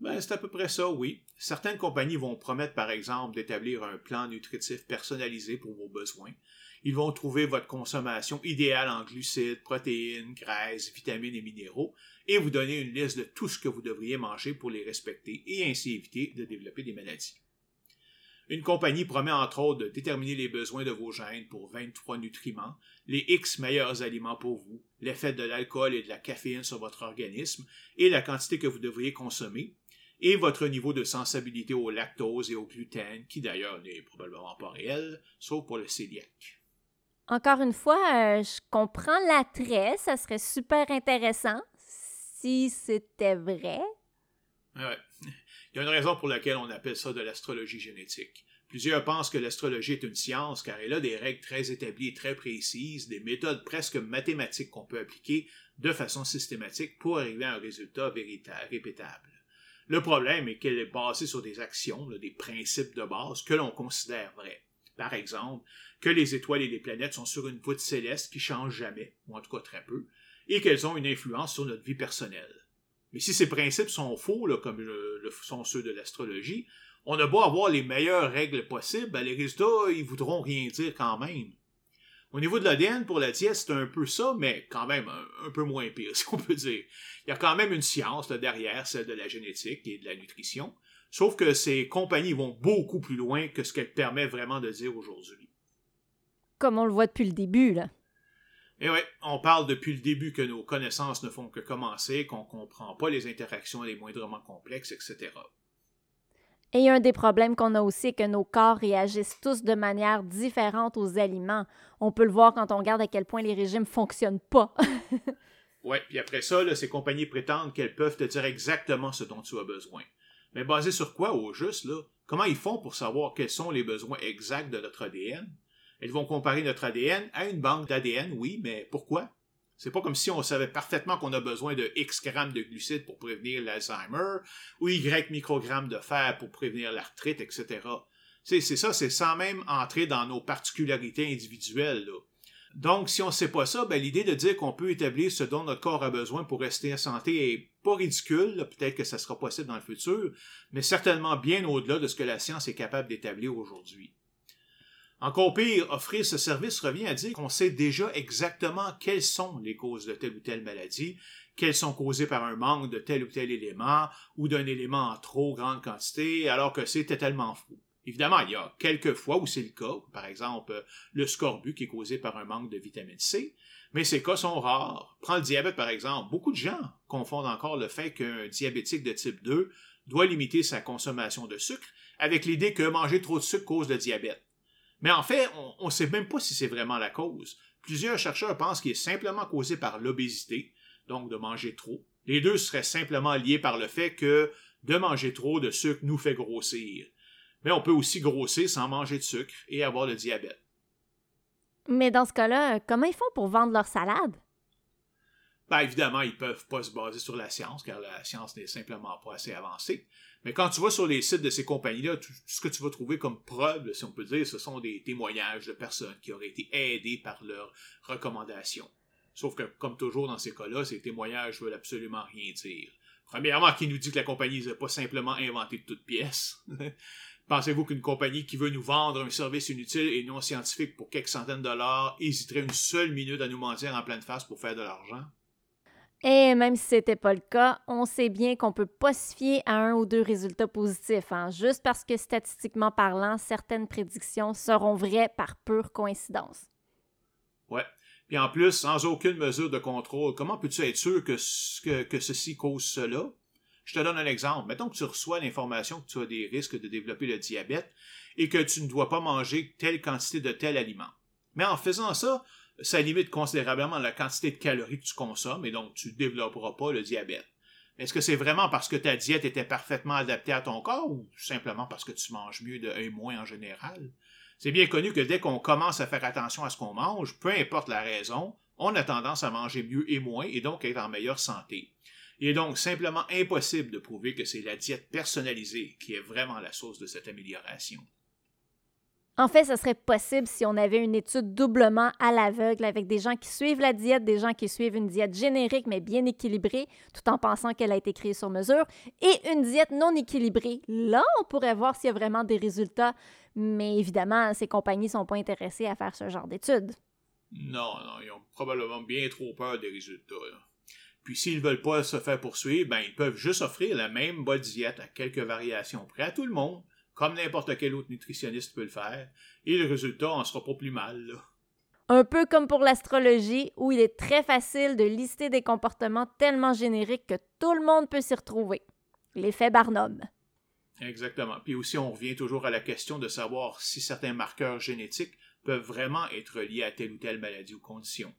Ben, c'est à peu près ça, oui. Certaines compagnies vont promettre, par exemple, d'établir un plan nutritif personnalisé pour vos besoins. Ils vont trouver votre consommation idéale en glucides, protéines, graisses, vitamines et minéraux et vous donner une liste de tout ce que vous devriez manger pour les respecter et ainsi éviter de développer des maladies. Une compagnie promet entre autres de déterminer les besoins de vos gènes pour 23 nutriments, les X meilleurs aliments pour vous, l'effet de l'alcool et de la caféine sur votre organisme et la quantité que vous devriez consommer, et votre niveau de sensibilité au lactose et au gluten, qui d'ailleurs n'est probablement pas réel, sauf pour le cœliaque. Encore une fois, euh, je comprends l'attrait, ça serait super intéressant si c'était vrai. Ouais. Il y a une raison pour laquelle on appelle ça de l'astrologie génétique. Plusieurs pensent que l'astrologie est une science car elle a des règles très établies très précises, des méthodes presque mathématiques qu'on peut appliquer de façon systématique pour arriver à un résultat véritable, répétable. Le problème est qu'elle est basée sur des actions, des principes de base que l'on considère vrais. Par exemple, que les étoiles et les planètes sont sur une voûte céleste qui change jamais, ou en tout cas très peu, et qu'elles ont une influence sur notre vie personnelle. Mais si ces principes sont faux, comme le, sont ceux de l'astrologie, on a beau avoir les meilleures règles possibles, ben, les résultats, ils voudront rien dire quand même. Au niveau de l'ADN, pour la diète, c'est un peu ça, mais quand même un, peu moins pire, si on peut dire. Il y a quand même une science derrière, celle de la génétique et de la nutrition, sauf que ces compagnies vont beaucoup plus loin que ce qu'elles permettent vraiment de dire aujourd'hui. Comme on le voit depuis le début, là. Et oui, on parle depuis le début que nos connaissances ne font que commencer, qu'on ne comprend pas les interactions les moindrement complexes, etc. Et un des problèmes qu'on a aussi est que nos corps réagissent tous de manière différente aux aliments. On peut le voir quand on regarde à quel point les régimes fonctionnent pas. oui, puis après ça, ces compagnies prétendent qu'elles peuvent te dire exactement ce dont tu as besoin. Mais basé sur quoi, au juste, là? Comment ils font pour savoir quels sont les besoins exacts de notre ADN? Elles vont comparer notre ADN à une banque d'ADN, oui, mais pourquoi? C'est pas comme si on savait parfaitement qu'on a besoin de X grammes de glucides pour prévenir l'Alzheimer, ou Y microgrammes de fer pour prévenir l'arthrite, etc. C'est ça, c'est sans même entrer dans nos particularités individuelles. Donc, si on ne sait pas ça, ben, l'idée de dire qu'on peut établir ce dont notre corps a besoin pour rester en santé est pas ridicule. Peut-être que ça sera possible dans le futur, mais certainement bien au-delà de ce que la science est capable d'établir aujourd'hui. Encore pire, offrir ce service revient à dire qu'on sait déjà exactement quelles sont les causes de telle ou telle maladie, qu'elles sont causées par un manque de tel ou tel élément ou d'un élément en trop grande quantité, alors que c'est totalement fou. Évidemment, il y a quelques fois où c'est le cas, par exemple le scorbut qui est causé par un manque de vitamine C, mais ces cas sont rares. Prends le diabète par exemple. Beaucoup de gens confondent encore le fait qu'un diabétique de type 2 doit limiter sa consommation de sucre avec l'idée que manger trop de sucre cause le diabète. Mais en fait, on ne sait même pas si c'est vraiment la cause. Plusieurs chercheurs pensent qu'il est simplement causé par l'obésité, donc de manger trop. Les deux seraient simplement liés par le fait que de manger trop de sucre nous fait grossir. Mais on peut aussi grossir sans manger de sucre et avoir le diabète. Mais dans ce cas-là, comment ils font pour vendre leur salade? Ben, évidemment, ils ne peuvent pas se baser sur la science, car la science n'est simplement pas assez avancée. Mais quand tu vas sur les sites de ces compagnies-là, tout ce que tu vas trouver comme preuve, si on peut dire, ce sont des témoignages de personnes qui auraient été aidées par leurs recommandations. Sauf que, comme toujours dans ces cas-là, ces témoignages veulent absolument rien dire. Premièrement, qui nous dit que la compagnie n'a pas simplement inventé de toutes pièces? Pensez-vous qu'une compagnie qui veut nous vendre un service inutile et non scientifique pour quelques centaines de dollars hésiterait une seule minute à nous mentir en pleine face pour faire de l'argent? Et même si ce n'était pas le cas, on sait bien qu'on peut pas se fier à un ou deux résultats positifs, hein, juste parce que statistiquement parlant, certaines prédictions seront vraies par pure coïncidence. Ouais. Puis en plus, sans aucune mesure de contrôle, comment peux-tu être sûr que, que, que ceci cause cela? Je te donne un exemple. Mettons que tu reçois l'information que tu as des risques de développer le diabète et que tu ne dois pas manger telle quantité de tel aliment. Mais en faisant ça, ça limite considérablement la quantité de calories que tu consommes et donc tu ne développeras pas le diabète. Est-ce que c'est vraiment parce que ta diète était parfaitement adaptée à ton corps ou simplement parce que tu manges mieux de un moins en général? C'est bien connu que dès qu'on commence à faire attention à ce qu'on mange, peu importe la raison, on a tendance à manger mieux et moins et donc être en meilleure santé. Il est donc simplement impossible de prouver que c'est la diète personnalisée qui est vraiment la source de cette amélioration. En fait, ce serait possible si on avait une étude doublement à l'aveugle avec des gens qui suivent la diète, des gens qui suivent une diète générique mais bien équilibrée, tout en pensant qu'elle a été créée sur mesure, et une diète non équilibrée. Là, on pourrait voir s'il y a vraiment des résultats, mais évidemment, ces compagnies ne sont pas intéressées à faire ce genre d'études. Non, non, ils ont probablement bien trop peur des résultats. Puis s'ils ne veulent pas se faire poursuivre, ben, ils peuvent juste offrir la même bonne diète à quelques variations près à tout le monde comme n'importe quel autre nutritionniste peut le faire, et le résultat en sera pas plus mal. Un peu comme pour l'astrologie, où il est très facile de lister des comportements tellement génériques que tout le monde peut s'y retrouver. L'effet Barnum. Exactement. Puis aussi, on revient toujours à la question de savoir si certains marqueurs génétiques peuvent vraiment être liés à telle ou telle maladie ou condition.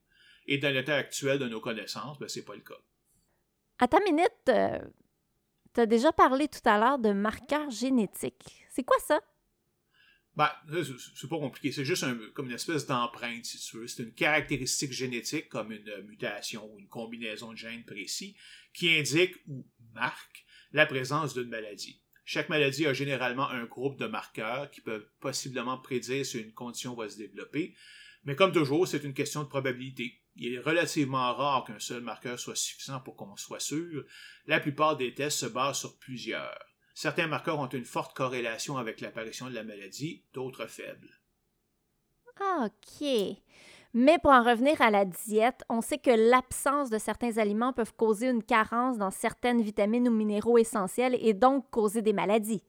Et dans l'état actuel de nos connaissances, ben, c'est pas le cas. À ta minute, euh, tu as déjà parlé tout à l'heure de marqueurs génétiques. C'est quoi ça? Ben, c'est pas compliqué. C'est juste comme une espèce d'empreinte, si tu veux. C'est une caractéristique génétique, comme une mutation ou une combinaison de gènes précis, qui indique ou marque la présence d'une maladie. Chaque maladie a généralement un groupe de marqueurs qui peuvent possiblement prédire si une condition va se développer, mais comme toujours, c'est une question de probabilité. Il est relativement rare qu'un seul marqueur soit suffisant pour qu'on soit sûr. La plupart des tests se basent sur plusieurs. Certains marqueurs ont une forte corrélation avec l'apparition de la maladie, d'autres faibles. OK. Mais pour en revenir à la diète, on sait que l'absence de certains aliments peuvent causer une carence dans certaines vitamines ou minéraux essentiels et donc causer des maladies.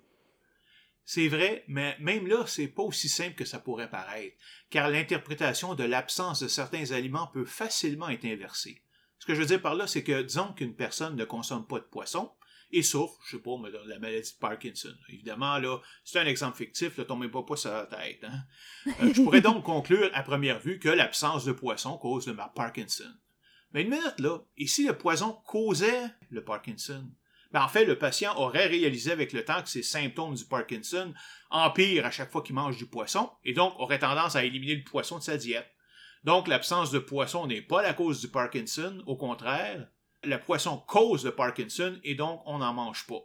C'est vrai, mais même là, c'est pas aussi simple que ça pourrait paraître, car l'interprétation de l'absence de certains aliments peut facilement être inversée. Ce que je veux dire par là, c'est que disons qu'une personne ne consomme pas de poisson, et souffre, je sais pas, la maladie de Parkinson. Évidemment, là, c'est un exemple fictif, ne tombez pas, pas sur la tête. Hein. Euh, je pourrais donc conclure à première vue que l'absence de poisson cause le Parkinson. Mais une minute, là, et si le poison causait le Parkinson? Ben, en fait, le patient aurait réalisé avec le temps que ses symptômes du Parkinson empirent à chaque fois qu'il mange du poisson et donc aurait tendance à éliminer le poisson de sa diète. Donc, l'absence de poisson n'est pas la cause du Parkinson, au contraire, le poisson cause le Parkinson et donc on n'en mange pas.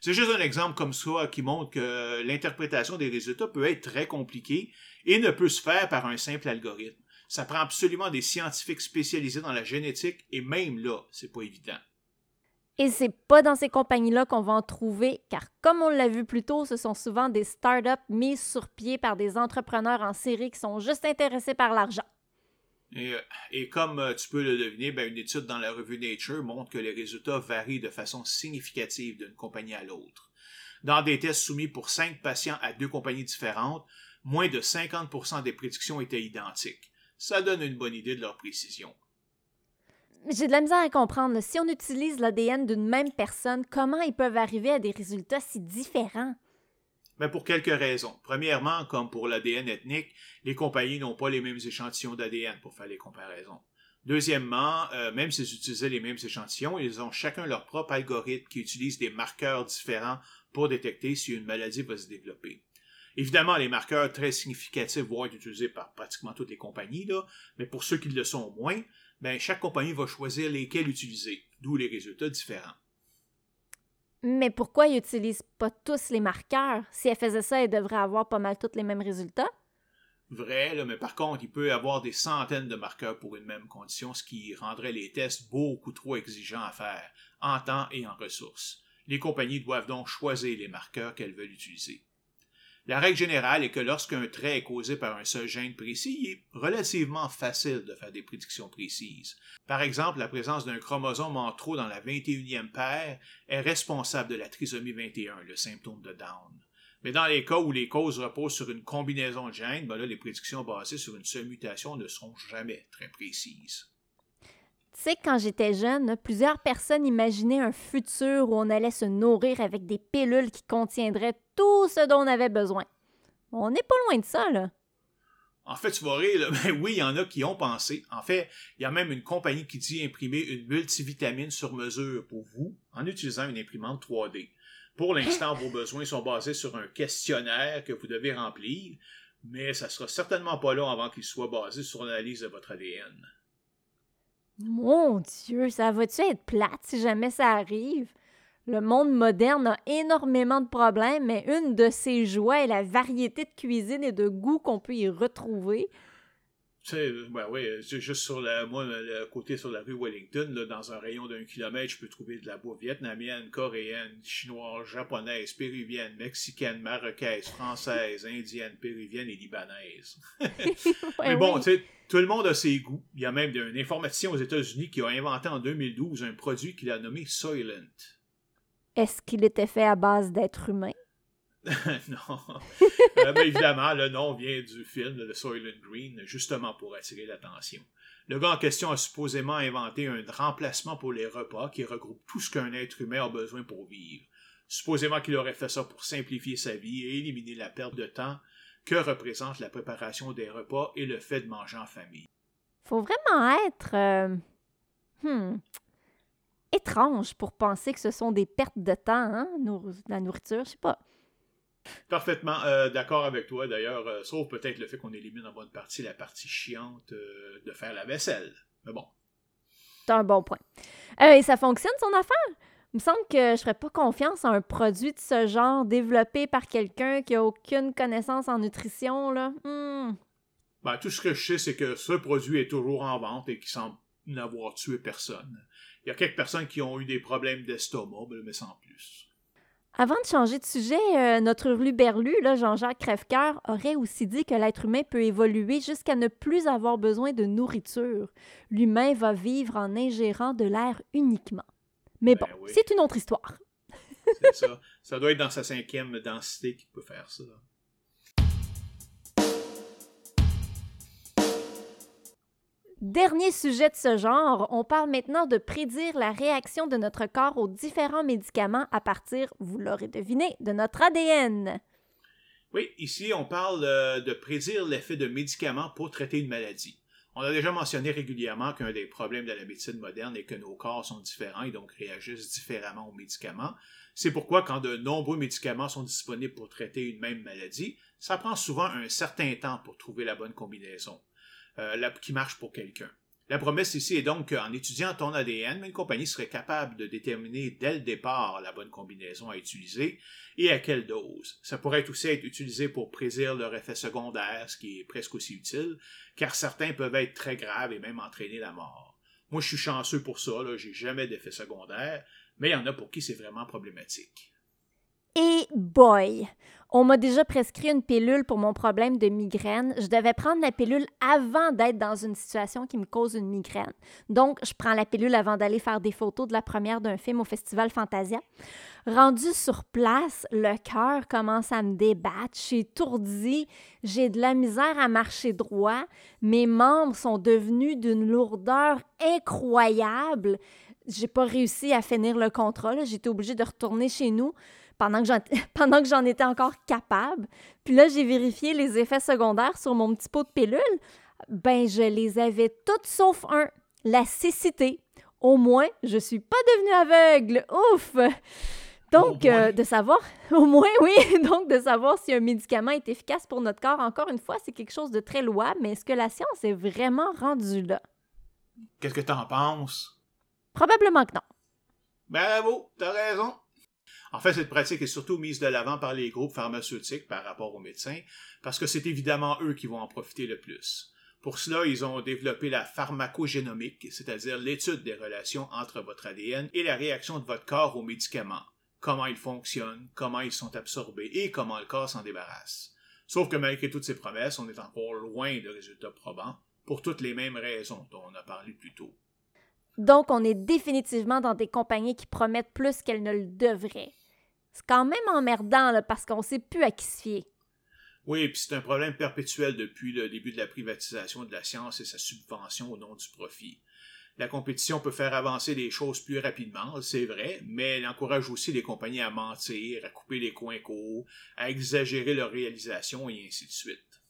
C'est juste un exemple comme ça qui montre que l'interprétation des résultats peut être très compliquée et ne peut se faire par un simple algorithme. Ça prend absolument des scientifiques spécialisés dans la génétique et même là, c'est pas évident. Et c'est pas dans ces compagnies-là qu'on va en trouver, car comme on l'a vu plus tôt, ce sont souvent des startups mises sur pied par des entrepreneurs en série qui sont juste intéressés par l'argent. Et, euh, comme euh, tu peux le deviner, ben, une étude dans la revue Nature montre que les résultats varient de façon significative d'une compagnie à l'autre. Dans des tests soumis pour cinq patients à deux compagnies différentes, moins de 50% des prédictions étaient identiques. Ça donne une bonne idée de leur précision. J'ai de la misère à comprendre. Si on utilise l'ADN d'une même personne, comment ils peuvent arriver à des résultats si différents? Mais pour quelques raisons. Premièrement, comme pour l'ADN ethnique, les compagnies n'ont pas les mêmes échantillons d'ADN pour faire les comparaisons. Deuxièmement, euh, même s'ils utilisaient les mêmes échantillons, ils ont chacun leur propre algorithme qui utilise des marqueurs différents pour détecter si une maladie va se développer. Évidemment, les marqueurs très significatifs vont être utilisés par pratiquement toutes les compagnies, mais pour ceux qui le sont moins, ben, chaque compagnie va choisir lesquels utiliser, d'où les résultats différents. Mais pourquoi ils n'utilisent pas tous les marqueurs? Si elles faisaient ça, elles devraient avoir pas mal tous les mêmes résultats. Vrai, là, mais par contre, il peut y avoir des centaines de marqueurs pour une même condition, ce qui rendrait les tests beaucoup trop exigeants à faire, en temps et en ressources. Les compagnies doivent donc choisir les marqueurs qu'elles veulent utiliser. La règle générale est que lorsqu'un trait est causé par un seul gène précis, il est relativement facile de faire des prédictions précises. Par exemple, la présence d'un chromosome en trop dans la 21e paire est responsable de la trisomie 21, le symptôme de Down. Mais dans les cas où les causes reposent sur une combinaison de gènes, ben les prédictions basées sur une seule mutation ne seront jamais très précises. Tu sais, quand j'étais jeune, plusieurs personnes imaginaient un futur où on allait se nourrir avec des pilules qui contiendraient tout ce dont on avait besoin. On n'est pas loin de ça, là. En fait, tu vas rire, mais oui, il y en a qui ont pensé. En fait, il y a même une compagnie qui dit imprimer une multivitamine sur mesure pour vous en utilisant une imprimante 3D. Pour l'instant, vos besoins sont basés sur un questionnaire que vous devez remplir, mais ça sera certainement pas là avant qu'il soit basé sur l'analyse de votre ADN. Mon Dieu, ça va-tu être plate si jamais ça arrive? Le monde moderne a énormément de problèmes, mais une de ses joies est la variété de cuisine et de goût qu'on peut y retrouver. Tu sais, ben oui, juste sur la, moi, le côté sur la rue Wellington, là, dans un rayon d'un kilomètre, je peux trouver de la bouffe vietnamienne, coréenne, chinoise, japonaise, péruvienne, mexicaine, marocaise, française, indienne, péruvienne et libanaise. Mais bon, tu sais, tout le monde a ses goûts. Il y a même un informaticien aux États-Unis qui a inventé en 2012 un produit qu'il a nommé Soylent. Est-ce qu'il était fait à base d'êtres humains? non. Euh, mais évidemment, le nom vient du film, le Soylent Green, justement pour attirer l'attention. Le gars en question a supposément inventé un remplacement pour les repas qui regroupe tout ce qu'un être humain a besoin pour vivre. Supposément qu'il aurait fait ça pour simplifier sa vie et éliminer la perte de temps que représente la préparation des repas et le fait de manger en famille. Faut vraiment être euh, hmm, étrange pour penser que ce sont des pertes de temps, hein, la nourriture, je sais pas. Parfaitement euh, d'accord avec toi, d'ailleurs, euh, sauf peut-être le fait qu'on élimine en bonne partie la partie chiante de faire la vaisselle. Mais bon. C'est un bon point. et ça fonctionne, son affaire? Il me semble que je ferais pas confiance à un produit de ce genre développé par quelqu'un qui a aucune connaissance en nutrition, là. Hmm. Ben, tout ce que je sais, c'est que ce produit est toujours en vente et qui semble n'avoir tué personne. Il y a quelques personnes qui ont eu des problèmes d'estomac, mais sans plus. Avant de changer de sujet, euh, notre Luberlu, Jean-Jacques Crèvecoeur, aurait aussi dit que l'être humain peut évoluer jusqu'à ne plus avoir besoin de nourriture. L'humain va vivre en ingérant de l'air uniquement. Mais ben bon, c'est une autre histoire. c'est ça. Ça doit être dans sa cinquième densité qu'il peut faire ça. Dernier sujet de ce genre, on parle maintenant de prédire la réaction de notre corps aux différents médicaments à partir, vous l'aurez deviné, de notre ADN. Oui, ici on parle euh, de prédire l'effet de médicaments pour traiter une maladie. On a déjà mentionné régulièrement qu'un des problèmes de la médecine moderne est que nos corps sont différents et donc réagissent différemment aux médicaments. C'est pourquoi quand de nombreux médicaments sont disponibles pour traiter une même maladie, ça prend souvent un certain temps pour trouver la bonne combinaison euh, qui marche pour quelqu'un. La promesse ici est donc qu'en étudiant ton ADN, une compagnie serait capable de déterminer dès le départ la bonne combinaison à utiliser et à quelle dose. Ça pourrait aussi être utilisé pour prédire leur effet secondaire, ce qui est presque aussi utile, car certains peuvent être très graves et même entraîner la mort. Moi, je suis chanceux pour ça, là, j'ai jamais d'effet secondaire, mais il y en a pour qui c'est vraiment problématique. Et boy, on m'a déjà prescrit une pilule pour mon problème de migraine. Je devais prendre la pilule avant d'être dans une situation qui me cause une migraine. Donc, je prends la pilule avant d'aller faire des photos de la première d'un film au Festival Fantasia. Rendu sur place, le cœur commence à me débattre. Je suis étourdie. J'ai de la misère à marcher droit. Mes membres sont devenus d'une lourdeur incroyable. J'ai pas réussi à finir le contrat. J'étais obligée de retourner chez nous pendant que j'en étais encore capable. Puis là, j'ai vérifié les effets secondaires sur mon petit pot de pilule. Ben, je les avais toutes sauf un, la cécité. Au moins, je suis pas devenue aveugle. Ouf! Donc, euh, de savoir, au moins, oui, donc de savoir si un médicament est efficace pour notre corps, encore une fois, c'est quelque chose de très louable, mais est-ce que la science est vraiment rendue là? Qu'est-ce que t'en penses? Probablement que non. Bravo, t'as raison. En fait, cette pratique est surtout mise de l'avant par les groupes pharmaceutiques par rapport aux médecins, parce que c'est évidemment eux qui vont en profiter le plus. Pour cela, ils ont développé la pharmacogénomique, c'est-à-dire l'étude des relations entre votre ADN et la réaction de votre corps aux médicaments, comment ils fonctionnent, comment ils sont absorbés et comment le corps s'en débarrasse. Sauf que malgré toutes ces promesses, on est encore loin de résultats probants, pour toutes les mêmes raisons dont on a parlé plus tôt. Donc, on est définitivement dans des compagnies qui promettent plus qu'elles ne le devraient. C'est quand même emmerdant parce qu'on ne sait plus à qui se fier. Oui, puis c'est un problème perpétuel depuis le début de la privatisation de la science et sa subvention au nom du profit. La compétition peut faire avancer les choses plus rapidement, c'est vrai, mais elle encourage aussi les compagnies à mentir, à couper les coins courts, à exagérer leur réalisation et ainsi de suite.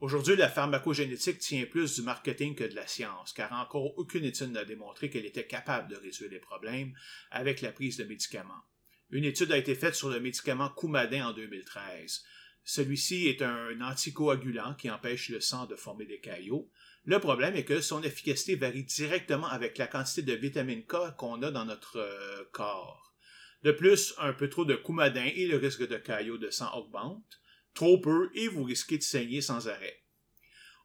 Aujourd'hui, la pharmacogénétique tient plus du marketing que de la science, car encore aucune étude n'a démontré qu'elle était capable de résoudre les problèmes avec la prise de médicaments. Une étude a été faite sur le médicament Coumadin en 2013. Celui-ci est un anticoagulant qui empêche le sang de former des caillots. Le problème est que son efficacité varie directement avec la quantité de vitamine K qu'on a dans notre euh, corps. De plus, un peu trop de coumadin et le risque de caillots de sang augmente. Trop peu et vous risquez de saigner sans arrêt.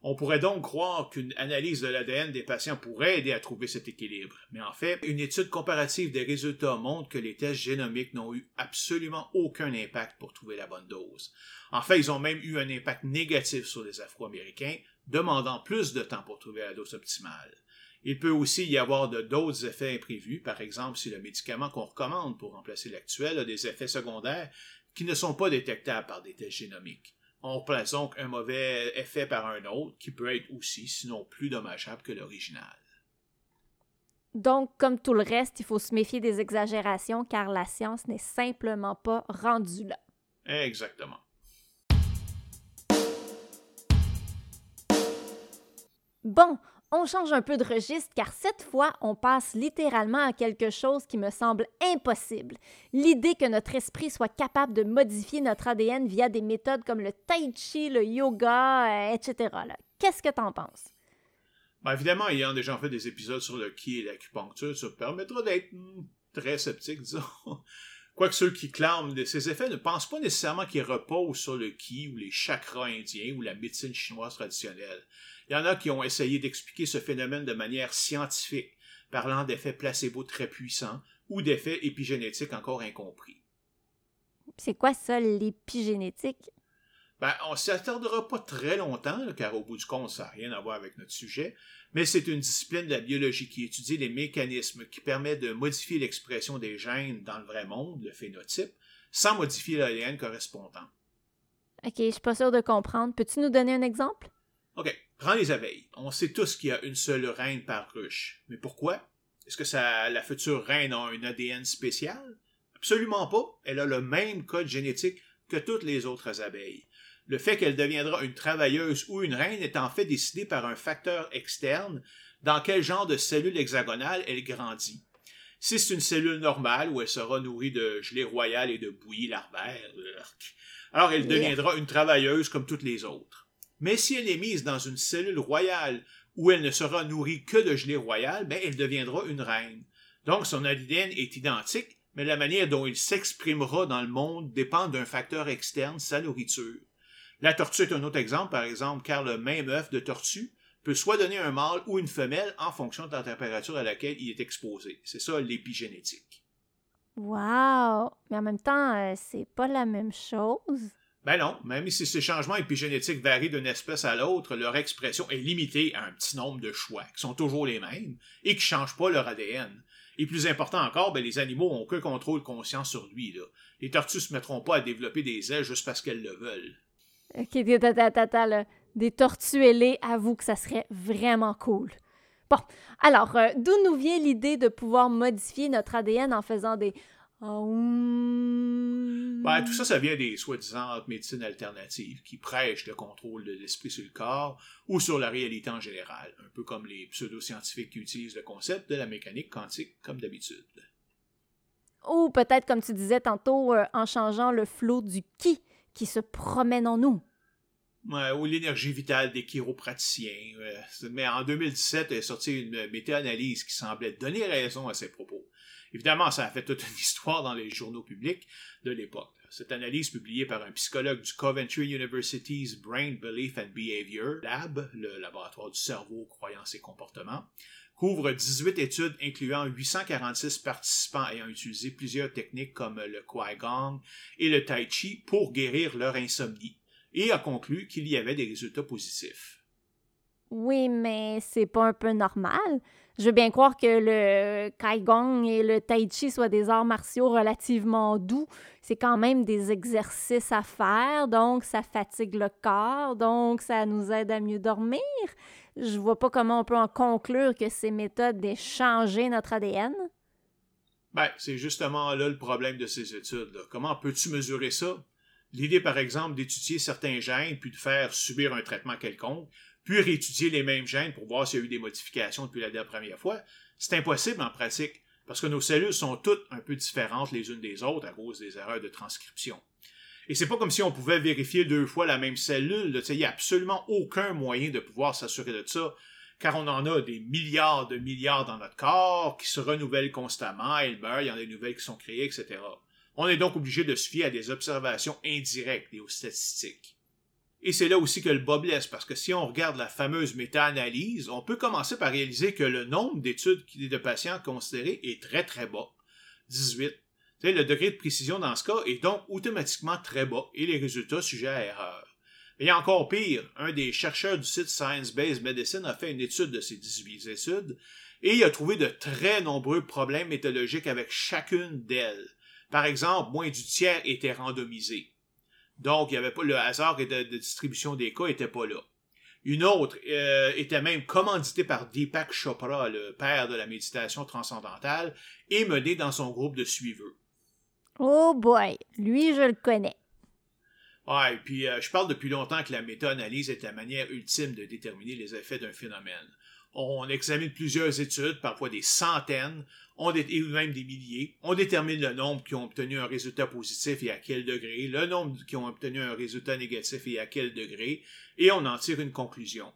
On pourrait donc croire qu'une analyse de l'ADN des patients pourrait aider à trouver cet équilibre, mais en fait, une étude comparative des résultats montre que les tests génomiques n'ont eu absolument aucun impact pour trouver la bonne dose. En fait, ils ont même eu un impact négatif sur les Afro-Américains, demandant plus de temps pour trouver la dose optimale. Il peut aussi y avoir de d'autres effets imprévus, par exemple si le médicament qu'on recommande pour remplacer l'actuel a des effets secondaires qui ne sont pas détectables par des tests génomiques on place donc un mauvais effet par un autre qui peut être aussi, sinon plus dommageable que l'original. Donc, comme tout le reste, il faut se méfier des exagérations car la science n'est simplement pas rendue là. Exactement. Bon, on change un peu de registre car cette fois, on passe littéralement à quelque chose qui me semble impossible. L'idée que notre esprit soit capable de modifier notre ADN via des méthodes comme le tai chi, le yoga, euh, etc. Qu'est-ce que t'en penses? Ben, évidemment, ayant déjà fait des épisodes sur le ki et l'acupuncture, ça permettra d'être très sceptique, disons. Quoique ceux qui clament de ces effets ne pensent pas nécessairement qu'ils reposent sur le ki ou les chakras indiens ou la médecine chinoise traditionnelle. Il y en a qui ont essayé d'expliquer ce phénomène de manière scientifique, parlant d'effets placebo très puissants ou d'effets épigénétiques encore incompris. C'est quoi ça, l'épigénétique? Ben, on ne s'attardera pas très longtemps, car au bout du compte, ça n'a rien à voir avec notre sujet, mais c'est une discipline de la biologie qui étudie les mécanismes qui permettent de modifier l'expression des gènes dans le vrai monde, le phénotype, sans modifier l'ADN correspondant. Ok, je suis pas sûr de comprendre. Peux-tu nous donner un exemple? OK, prends les abeilles. On sait tous qu'il y a une seule reine par ruche. Mais pourquoi? Est-ce que ça, la future reine a un ADN spécial? Absolument pas. Elle a le même code génétique que toutes les autres abeilles. Le fait qu'elle deviendra une travailleuse ou une reine est en fait décidé par un facteur externe dans quel genre de cellule hexagonale elle grandit? Si c'est une cellule normale où elle sera nourrie de gelée royale et de bouillie larvaire, alors elle deviendra une travailleuse comme toutes les autres. Mais si elle est mise dans une cellule royale où elle ne sera nourrie que de gelée royale, ben elle deviendra une reine. Donc son ADN est identique, mais la manière dont il s'exprimera dans le monde dépend d'un facteur externe, sa nourriture. La tortue est un autre exemple, par exemple, car le même œuf de tortue peut soit donner un mâle ou une femelle en fonction de la température à laquelle il est exposé. C'est ça l'épigénétique. Wow! Mais en même temps, euh, c'est pas la même chose. Ben non, même si ces changements épigénétiques varient d'une espèce à l'autre, leur expression est limitée à un petit nombre de choix, qui sont toujours les mêmes, et qui ne changent pas leur ADN. Et plus important encore, ben, les animaux ont que contrôle conscient sur lui. Les tortues se mettront pas à développer des ailes juste parce qu'elles le veulent. Ok, là. Des tortues ailées, avoue que ça serait vraiment cool. Bon, alors, euh, d'où nous vient l'idée de pouvoir modifier notre ADN en faisant des ben, tout ça, ça vient des soi-disant médecines alternatives qui prêchent le contrôle de l'esprit sur le corps ou sur la réalité en général, un peu comme les pseudo-scientifiques qui utilisent le concept de la mécanique quantique comme d'habitude. Ou peut-être, comme tu disais tantôt, euh, en changeant le flot du qui qui se promène en nous. ou l'énergie vitale des chiropraticiens. mais en 2017, est sorti une méta-analyse qui semblait donner raison à ces propos. Évidemment, ça a fait toute une histoire dans les journaux publics de l'époque. Cette analyse publiée par un psychologue du Coventry University's Brain Belief and Behavior Lab, le laboratoire du cerveau, croyances et comportements, couvre 18 études incluant 846 participants ayant utilisé plusieurs techniques comme le Gong et le Tai Chi pour guérir leur insomnie, et a conclu qu'il y avait des résultats positifs. Oui, mais c'est pas un peu normal? Je veux bien croire que le Kaigong et le Tai Chi soient des arts martiaux relativement doux. C'est quand même des exercices à faire, donc ça fatigue le corps, donc ça nous aide à mieux dormir. Je vois pas comment on peut en conclure que ces méthodes aient changé notre ADN. Ben, c'est justement là le problème de ces études. Comment peux-tu mesurer ça? L'idée, par exemple, d'étudier certains gènes puis de faire subir un traitement quelconque, puis réétudier les mêmes gènes pour voir s'il y a eu des modifications depuis la première fois, c'est impossible en pratique, parce que nos cellules sont toutes un peu différentes les unes des autres à cause des erreurs de transcription. Et c'est pas comme si on pouvait vérifier deux fois la même cellule, il n'y a absolument aucun moyen de pouvoir s'assurer de ça, car on en a des milliards de milliards dans notre corps qui se renouvellent constamment, elles meurent, il y en a des nouvelles qui sont créées, etc. On est donc obligé de se fier à des observations indirectes et aux statistiques. Et c'est là aussi que le bas blesse, parce que si on regarde la fameuse méta-analyse, on peut commencer par réaliser que le nombre d'études de patients considérés est très très bas. 18. le degré de précision dans ce cas est donc automatiquement très bas et les résultats sujets à erreur. A encore pire, un des chercheurs du site Science-Based Medicine a fait une étude de ces 18 études et il a trouvé de très nombreux problèmes méthodologiques avec chacune d'elles. Par exemple, moins du tiers étaient randomisés. Donc, il y avait pas le hasard de, distribution des cas n'était pas là. Une autre euh, était même commanditée par Deepak Chopra, le père de la méditation transcendantale, et menée dans son groupe de suiveux. Oh boy, lui je le connais. Ouais, et puis euh, je parle depuis longtemps que la méta-analyse est la manière ultime de déterminer les effets d'un phénomène. On examine plusieurs études, parfois des centaines, on et même des milliers. On détermine le nombre qui ont obtenu un résultat positif et à quel degré, le nombre qui ont obtenu un résultat négatif et à quel degré, et on en tire une conclusion.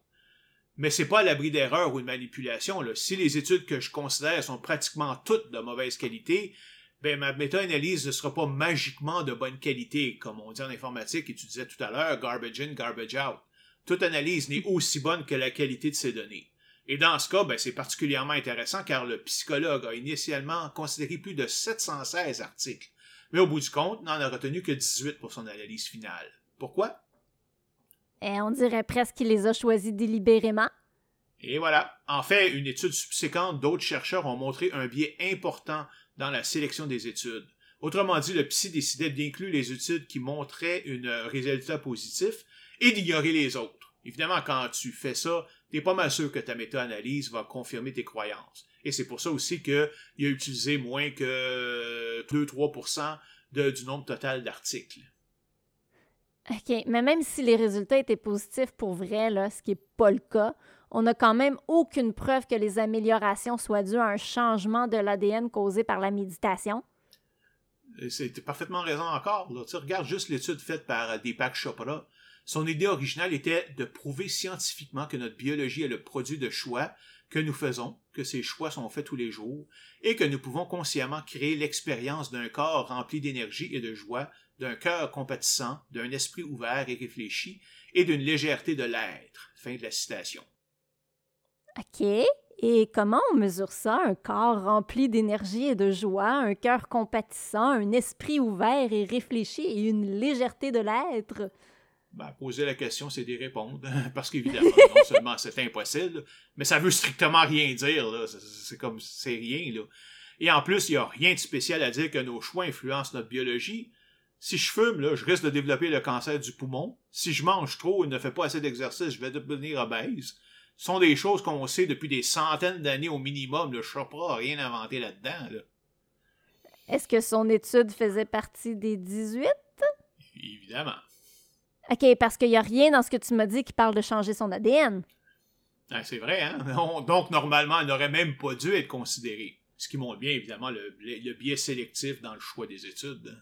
Mais c'est pas à l'abri d'erreur ou de manipulation. Si les études que je considère sont pratiquement toutes de mauvaise qualité, ben ma méta-analyse ne sera pas magiquement de bonne qualité, comme on dit en informatique et tu disais tout à l'heure, garbage in, garbage out. Toute analyse n'est aussi bonne que la qualité de ses données. Et dans ce cas, ben, c'est particulièrement intéressant car le psychologue a initialement considéré plus de 716 articles, mais au bout du compte, n'en a retenu que 18 pour son analyse finale. Pourquoi? Et eh, on dirait presque qu'il les a choisis délibérément. Et voilà. En fait, une étude subséquente d'autres chercheurs ont montré un biais important dans la sélection des études. Autrement dit, le psy décidait d'inclure les études qui montraient un résultat positif et d'ignorer les autres. Évidemment, quand tu fais ça, t'es pas mal sûr que ta méta-analyse va confirmer tes croyances. Et c'est pour ça aussi qu'il a utilisé moins que 2-3% du nombre total d'articles. OK, mais même si les résultats étaient positifs pour vrai, là, ce qui n'est pas le cas, on n'a quand même aucune preuve que les améliorations soient dues à un changement de l'ADN causé par la méditation. C'est parfaitement raison encore. Là. Tu regarde juste l'étude faite par Deepak Chopra. Son idée originale était de prouver scientifiquement que notre biologie est le produit de choix que nous faisons, que ces choix sont faits tous les jours, et que nous pouvons consciemment créer l'expérience d'un corps rempli d'énergie et de joie, d'un cœur compatissant, d'un esprit ouvert et réfléchi, et d'une légèreté de l'être. Fin de la citation. OK. Et comment on mesure ça? Un corps rempli d'énergie et de joie, un cœur compatissant, un esprit ouvert et réfléchi et une légèreté de l'être? Ben, poser la question, c'est d'y répondre. Parce qu'évidemment, non seulement c'est impossible, mais ça veut strictement rien dire. C'est comme c'est rien. Là. Et en plus, il n'y a rien de spécial à dire que nos choix influencent notre biologie. Si je fume, là, je risque de développer le cancer du poumon. Si je mange trop et ne fais pas assez d'exercice, je vais devenir obèse. Ce sont des choses qu'on sait depuis des centaines d'années au minimum. Le Chopra n'a rien inventé là-dedans. Là. Est-ce que son étude faisait partie des 18? Évidemment. OK, parce qu'il n'y a rien dans ce que tu m'as dit qui parle de changer son ADN. Ah, c'est vrai, hein? Donc, normalement, elle n'aurait même pas dû être considérée. Ce qui montre bien, évidemment, le, le biais sélectif dans le choix des études.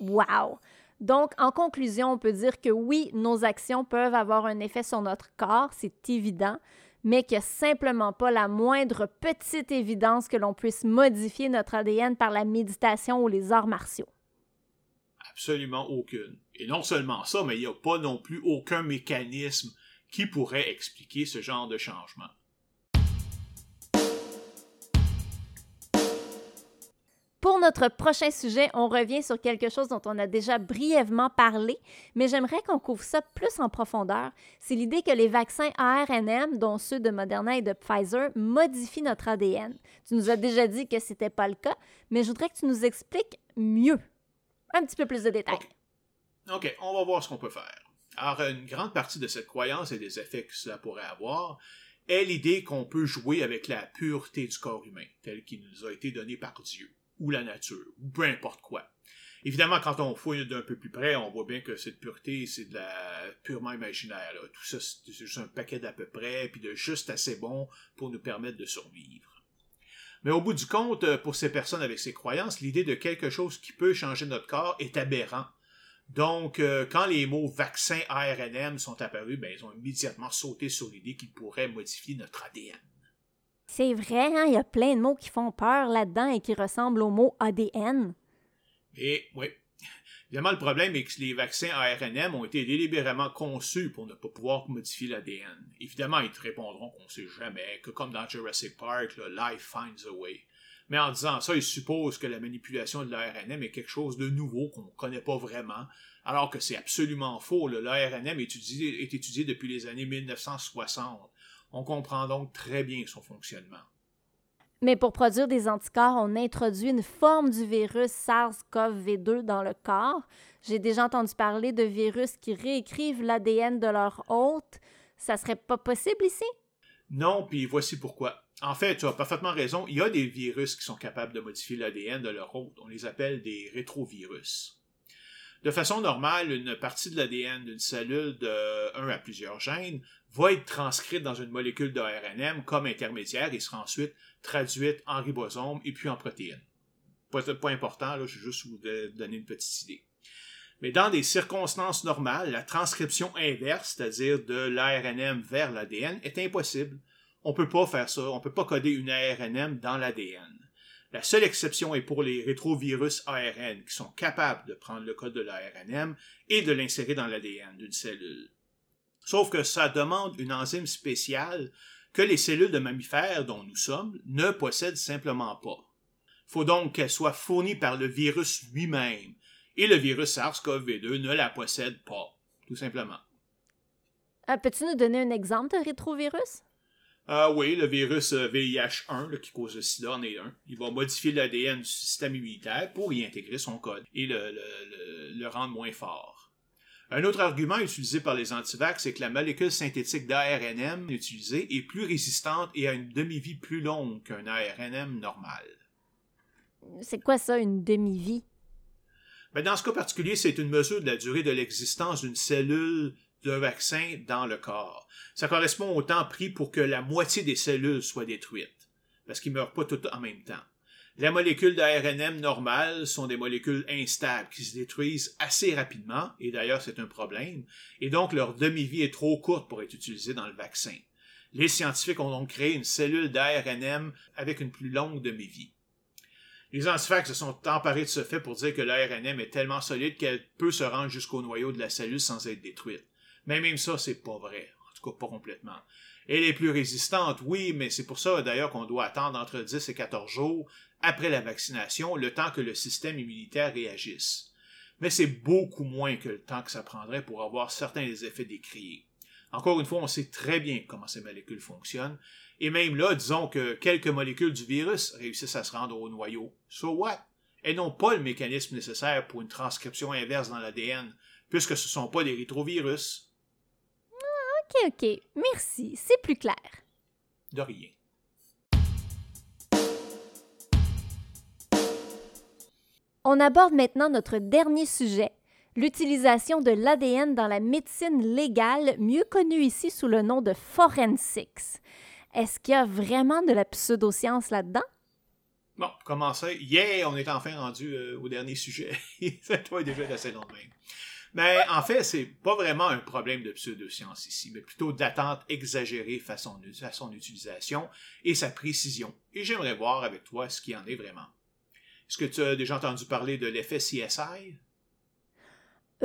Wow! Donc, en conclusion, on peut dire que oui, nos actions peuvent avoir un effet sur notre corps, c'est évident, mais qu'il n'y a simplement pas la moindre petite évidence que l'on puisse modifier notre ADN par la méditation ou les arts martiaux. Absolument aucune. Et non seulement ça, mais il n'y a pas non plus aucun mécanisme qui pourrait expliquer ce genre de changement. Pour notre prochain sujet, on revient sur quelque chose dont on a déjà brièvement parlé, mais j'aimerais qu'on couvre ça plus en profondeur. C'est l'idée que les vaccins ARNM, dont ceux de Moderna et de Pfizer, modifient notre ADN. Tu nous as déjà dit que ce n'était pas le cas, mais je voudrais que tu nous expliques mieux. Un petit peu plus de détails. OK, on va voir ce qu'on peut faire. Alors, une grande partie de cette croyance et des effets que cela pourrait avoir est l'idée qu'on peut jouer avec la pureté du corps humain, tel qu'il nous a été donné par Dieu ou la nature, ou peu importe quoi. Évidemment, quand on fouille d'un peu plus près, on voit bien que cette pureté, c'est de la purement imaginaire. Tout ça, c'est juste un paquet d'à peu près, puis de juste assez bon pour nous permettre de survivre. Mais au bout du compte, pour ces personnes avec ces croyances, l'idée de quelque chose qui peut changer notre corps est aberrant. Donc, euh, quand les mots vaccin ARNM sont apparus, ben, ils ont immédiatement sauté sur l'idée qu'ils pourraient modifier notre ADN. C'est vrai, hein? il y a plein de mots qui font peur là-dedans et qui ressemblent au mot ADN. Et oui. Évidemment, le problème est que les vaccins ARNM ont été délibérément conçus pour ne pas pouvoir modifier l'ADN. Évidemment, ils te répondront qu'on ne sait jamais, que comme dans Jurassic Park, life finds a way. Mais en disant ça, ils supposent que la manipulation de l'ARNM est quelque chose de nouveau qu'on ne connaît pas vraiment, alors que c'est absolument faux. L'ARNM est étudié, est étudié depuis les années 1960. On comprend donc très bien son fonctionnement. Mais pour produire des anticorps, on introduit une forme du virus SARS-CoV-2 dans le corps. J'ai déjà entendu parler de virus qui réécrivent l'ADN de leur hôte. Ça serait pas possible ici? Non, puis voici pourquoi. En fait, tu as parfaitement raison, il y a des virus qui sont capables de modifier l'ADN de leur hôte. On les appelle des rétrovirus. De façon normale, une partie de l'ADN d'une cellule de un à plusieurs gènes va être transcrite dans une molécule d'ARNM comme intermédiaire et sera ensuite traduite en ribosome et puis en protéines. Pas, pas important, je vais juste vous donner une petite idée. Mais dans des circonstances normales, la transcription inverse, c'est-à-dire de l'ARNM vers l'ADN, est impossible. On ne peut pas faire ça, on ne peut pas coder une ARNM dans l'ADN. La seule exception est pour les rétrovirus ARN qui sont capables de prendre le code de l'ARNM et de l'insérer dans l'ADN d'une cellule. Sauf que ça demande une enzyme spéciale que les cellules de mammifères dont nous sommes ne possèdent simplement pas. Faut donc qu'elle soit fournie par le virus lui-même, et le virus SARS-CoV-2 ne la possède pas, tout simplement. Euh, peux-tu nous donner un exemple de rétrovirus? Ah oui, le virus VIH1 euh, qui cause le sida en est un. Il va modifier l'ADN du système immunitaire pour y intégrer son code et le, rendre moins fort. Un autre argument utilisé par les antivax, c'est que la molécule synthétique d'ARNM utilisée est plus résistante et a une demi-vie plus longue qu'un ARNM normal. C'est quoi ça, une demi-vie? Mais dans ce cas particulier, c'est une mesure de la durée de l'existence d'une cellule de vaccin dans le corps. Ça correspond au temps pris pour que la moitié des cellules soient détruites, parce qu'ils ne meurent pas toutes en même temps. Les molécules d'ARNM normales sont des molécules instables qui se détruisent assez rapidement, et d'ailleurs c'est un problème, et donc leur demi-vie est trop courte pour être utilisée dans le vaccin. Les scientifiques ont donc créé une cellule d'ARNM avec une plus longue demi-vie. Les antifax se sont emparés de ce fait pour dire que l'ARNM est tellement solide qu'elle peut se rendre jusqu'au noyau de la cellule sans être détruite. Mais même ça, c'est pas vrai. En tout cas, pas complètement. Elle est plus résistante, oui, mais c'est pour ça d'ailleurs qu'on doit attendre entre 10 et 14 jours après la vaccination, le temps que le système immunitaire réagisse. Mais c'est beaucoup moins que le temps que ça prendrait pour avoir certains des effets décriés. Encore une fois, on sait très bien comment ces molécules fonctionnent, et même là, disons que quelques molécules du virus réussissent à se rendre au noyau. So what? Elles n'ont pas le mécanisme nécessaire pour une transcription inverse dans l'ADN, puisque ce ne sont pas des rétrovirus. Ok, ok. Merci. C'est plus clair. De rien. On aborde maintenant notre dernier sujet, l'utilisation de l'ADN dans la médecine légale, mieux connue ici sous le nom de forensics. Est-ce qu'il y a vraiment de la pseudoscience là-dedans? Bon, pour commencer, yeah, on est enfin rendu euh, au dernier sujet. Ça doit déjà assez long même. Mais en fait, c'est pas vraiment un problème de pseudoscience ici, mais plutôt d'attente exagérée face à son utilisation et sa précision. Et j'aimerais voir avec toi ce qu'il en est vraiment. Est-ce que tu as déjà entendu parler de l'effet CSI?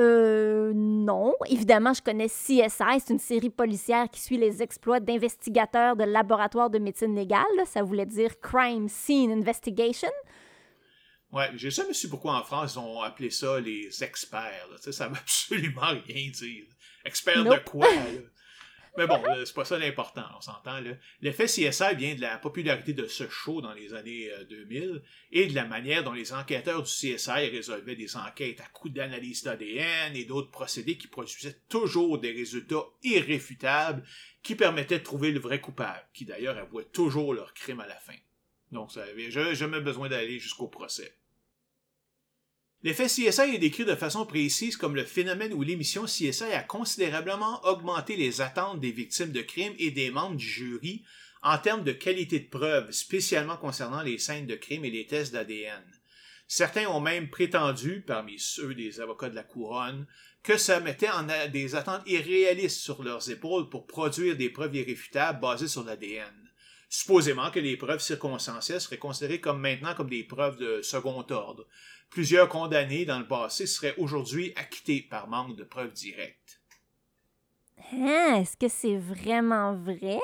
Euh, non. Évidemment, je connais CSI. C'est une série policière qui suit les exploits d'investigateurs de laboratoires de médecine légale. Ça voulait dire Crime Scene Investigation. Ouais, j'ai jamais su pourquoi en France ils ont appelé ça les experts. Ça, ça veut absolument rien dire. Experts de quoi? Mais bon, c'est pas ça l'important, on s'entend. L'effet CSI vient de la popularité de ce show dans les années 2000 euh, et de la manière dont les enquêteurs du CSI résolvaient des enquêtes à coups d'analyse d'ADN et d'autres procédés qui produisaient toujours des résultats irréfutables qui permettaient de trouver le vrai coupable, qui d'ailleurs avouait toujours leur crime à la fin. Donc, ça avait jamais besoin d'aller jusqu'au procès. L'effet CSI est décrit de façon précise comme le phénomène où l'émission CSI a considérablement augmenté les attentes des victimes de crimes et des membres du jury en termes de qualité de preuve, spécialement concernant les scènes de crime et les tests d'ADN. Certains ont même prétendu, parmi ceux des avocats de la couronne, que ça mettait en des attentes irréalistes sur leurs épaules pour produire des preuves irréfutables basées sur l'ADN. Supposément que les preuves circonstancielles seraient considérées comme maintenant comme des preuves de second ordre, Plusieurs condamnés dans le passé seraient aujourd'hui acquittés par manque de preuves directes. Hein, est-ce que c'est vraiment vrai?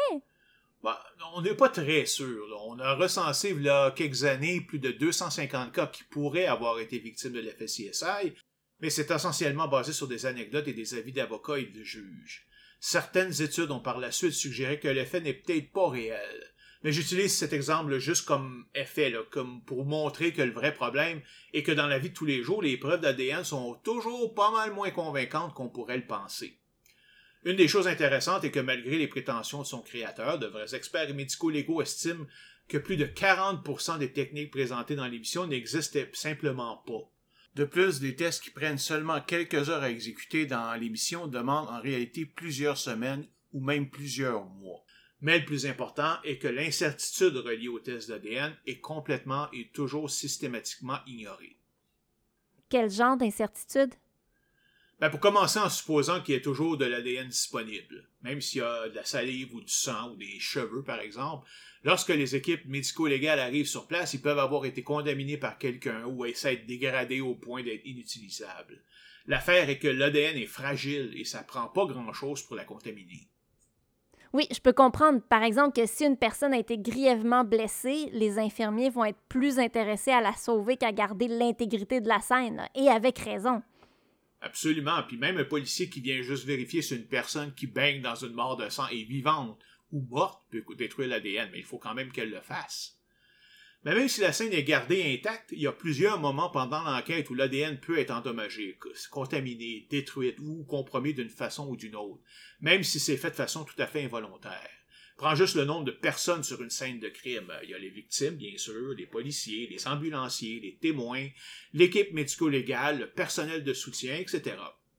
Bah, on n'est pas très sûr. On a recensé il y a quelques années plus de 250 cas qui pourraient avoir été victimes de l'effet CSI, mais c'est essentiellement basé sur des anecdotes et des avis d'avocats et de juges. Certaines études ont par la suite suggéré que l'effet n'est peut-être pas réel. Mais j'utilise cet exemple juste comme effet, comme pour montrer que le vrai problème est que dans la vie de tous les jours, les preuves d'ADN sont toujours pas mal moins convaincantes qu'on pourrait le penser. Une des choses intéressantes est que malgré les prétentions de son créateur, de vrais experts médico-légaux estiment que plus de 40% des techniques présentées dans l'émission n'existaient simplement pas. De plus, des tests qui prennent seulement quelques heures à exécuter dans l'émission demandent en réalité plusieurs semaines ou même plusieurs mois. Mais le plus important est que l'incertitude reliée au test d'ADN est complètement et toujours systématiquement ignorée. Quel genre d'incertitude? Ben pour commencer en supposant qu'il y ait toujours de l'ADN disponible, même s'il y a de la salive ou du sang ou des cheveux par exemple, lorsque les équipes médico-légales arrivent sur place, ils peuvent avoir été contaminés par quelqu'un ou essayer de dégradés au point d'être inutilisables. L'affaire est que l'ADN est fragile et ça prend pas grand-chose pour la contaminer. Oui, je peux comprendre, par exemple, que si une personne a été grièvement blessée, les infirmiers vont être plus intéressés à la sauver qu'à garder l'intégrité de la scène, et avec raison. Absolument, puis même un policier qui vient juste vérifier si une personne qui baigne dans une mort de sang est vivante ou morte peut détruire l'ADN, mais il faut quand même qu'elle le fasse. Mais même si la scène est gardée intacte, il y a plusieurs moments pendant l'enquête où l'ADN peut être endommagé, contaminé, détruit ou compromis d'une façon ou d'une autre, même si c'est fait de façon tout à fait involontaire. Prends juste le nombre de personnes sur une scène de crime. Il y a les victimes, bien sûr, les policiers, les ambulanciers, les témoins, l'équipe médico-légale, le personnel de soutien, etc.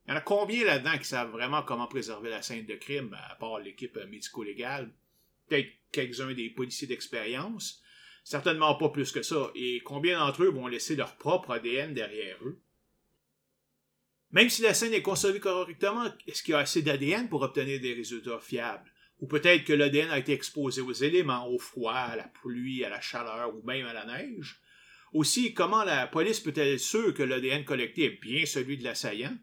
Il y en a combien là-dedans qui savent vraiment comment préserver la scène de crime, à part l'équipe médico-légale? Peut-être quelques-uns des policiers d'expérience. Certainement pas plus que ça. Et combien d'entre eux vont laisser leur propre ADN derrière eux? Même si la scène est conservée correctement, est-ce qu'il y a assez d'ADN pour obtenir des résultats fiables? Ou peut-être que l'ADN a été exposé aux éléments, au froid, à la pluie, à la chaleur ou même à la neige? Aussi, comment la police peut-elle être sûre que l'ADN collecté est bien celui de l'assaillant?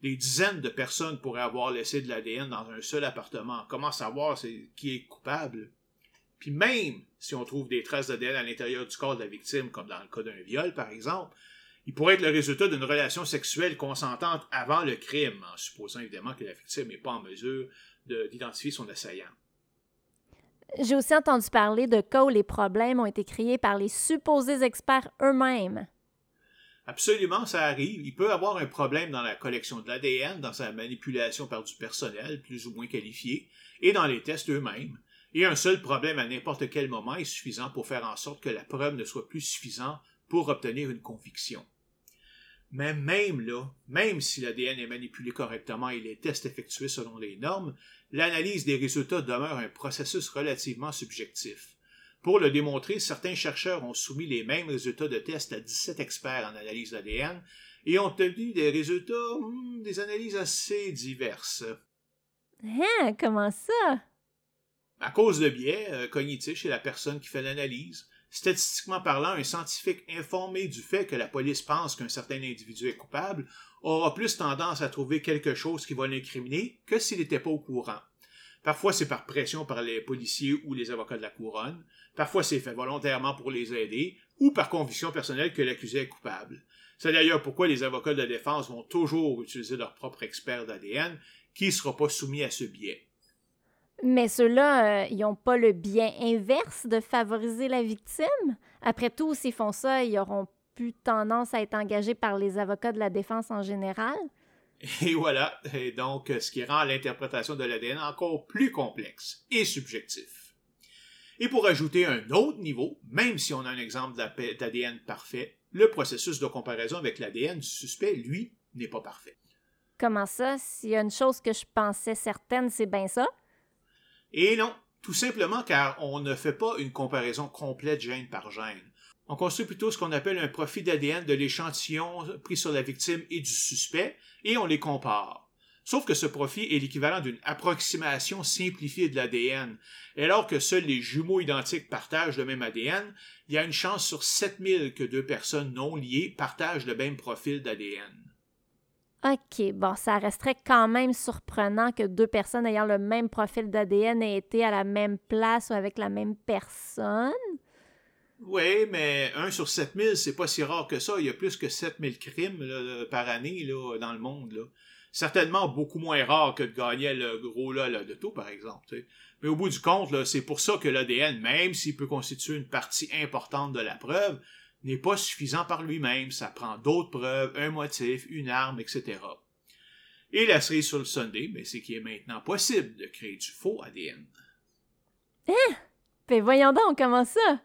Des dizaines de personnes pourraient avoir laissé de l'ADN dans un seul appartement. Comment savoir qui est coupable? Puis même si on trouve des traces d'ADN à l'intérieur du corps de la victime, comme dans le cas d'un viol par exemple, il pourrait être le résultat d'une relation sexuelle consentante avant le crime, en supposant évidemment que la victime n'est pas en mesure d'identifier son assaillant. J'ai aussi entendu parler de cas où les problèmes ont été créés par les supposés experts eux-mêmes. Absolument, ça arrive. Il peut avoir un problème dans la collection de l'ADN, dans sa manipulation par du personnel plus ou moins qualifié, et dans les tests eux-mêmes. Et un seul problème à n'importe quel moment est suffisant pour faire en sorte que la preuve ne soit plus suffisante pour obtenir une conviction. Mais même là, même si l'ADN est manipulé correctement et les tests effectués selon les normes, l'analyse des résultats demeure un processus relativement subjectif. Pour le démontrer, certains chercheurs ont soumis les mêmes résultats de tests à 17 experts en analyse d'ADN et ont obtenu des résultats, hmm, des analyses assez diverses. Hein, comment ça? À cause de biais euh, cognitifs chez la personne qui fait l'analyse, Statistiquement parlant, un scientifique informé du fait que la police pense qu'un certain individu est coupable aura plus tendance à trouver quelque chose qui va l'incriminer que s'il n'était pas au courant. Parfois, c'est par pression par les policiers ou les avocats de la couronne. Parfois, c'est fait volontairement pour les aider ou par conviction personnelle que l'accusé est coupable. C'est d'ailleurs pourquoi les avocats de la défense vont toujours utiliser leur propre expert d'ADN qui ne sera pas soumis à ce biais. Mais ceux-là, euh, ils n'ont pas le bien inverse de favoriser la victime. Après tout, s'ils font ça, ils auront plus tendance à être engagés par les avocats de la défense en général. Et voilà, et donc ce qui rend l'interprétation de l'ADN encore plus complexe et subjectif. Et pour ajouter un autre niveau, même si on a un exemple d'ADN parfait, le processus de comparaison avec l'ADN du suspect, lui, n'est pas parfait. Comment ça? S'il y a une chose que je pensais certaine, c'est bien ça? Et non, tout simplement car on ne fait pas une comparaison complète gène par gène. On construit plutôt ce qu'on appelle un profil d'ADN de l'échantillon pris sur la victime et du suspect, et on les compare. Sauf que ce profil est l'équivalent d'une approximation simplifiée de l'ADN. Et alors que seuls les jumeaux identiques partagent le même ADN, il y a une chance sur 7000 que deux personnes non liées partagent le même profil d'ADN. OK, bon, ça resterait quand même surprenant que deux personnes ayant le même profil d'ADN aient été à la même place ou avec la même personne. Oui, mais 1 sur 7000, c'est pas si rare que ça. Il y a plus que 7000 crimes par année dans le monde. Certainement beaucoup moins rare que de gagner le gros de tout, par exemple. Mais au bout du compte, c'est pour ça que l'ADN, même s'il peut constituer une partie importante de la preuve, n'est pas suffisant par lui-même, ça prend d'autres preuves, un motif, une arme, etc. Et la série sur le Sunday, mais c'est qu'il est maintenant possible de créer du faux ADN. Hein? Ben voyons donc, comment ça?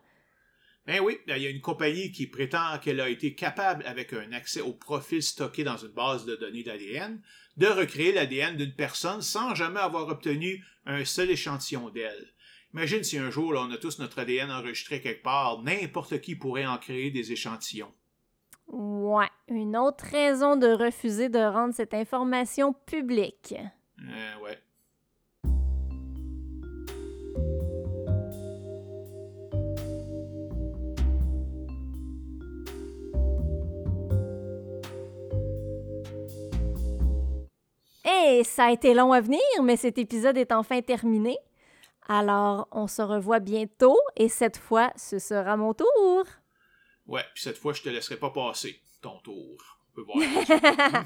Ben oui, il y a une compagnie qui prétend qu'elle a été capable, avec un accès au profil stocké dans une base de données d'ADN, de recréer l'ADN d'une personne sans jamais avoir obtenu un seul échantillon d'elle. Imagine si un jour, on a tous notre ADN enregistré quelque part, n'importe qui pourrait en créer des échantillons. Ouais, une autre raison de refuser de rendre cette information publique. Euh, ouais. Et ça a été long à venir, mais cet épisode est enfin terminé. Alors, on se revoit bientôt et cette fois, ce sera mon tour. Ouais, puis cette fois, je te laisserai pas passer ton tour. On peut voir.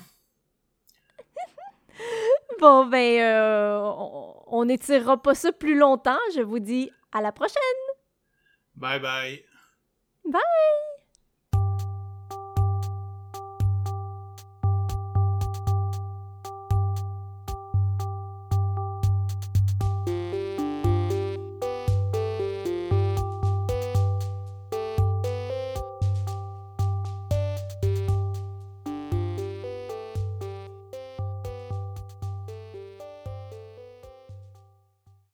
bon, ben, euh, on n'étirera pas ça plus longtemps. Je vous dis à la prochaine. Bye bye. Bye.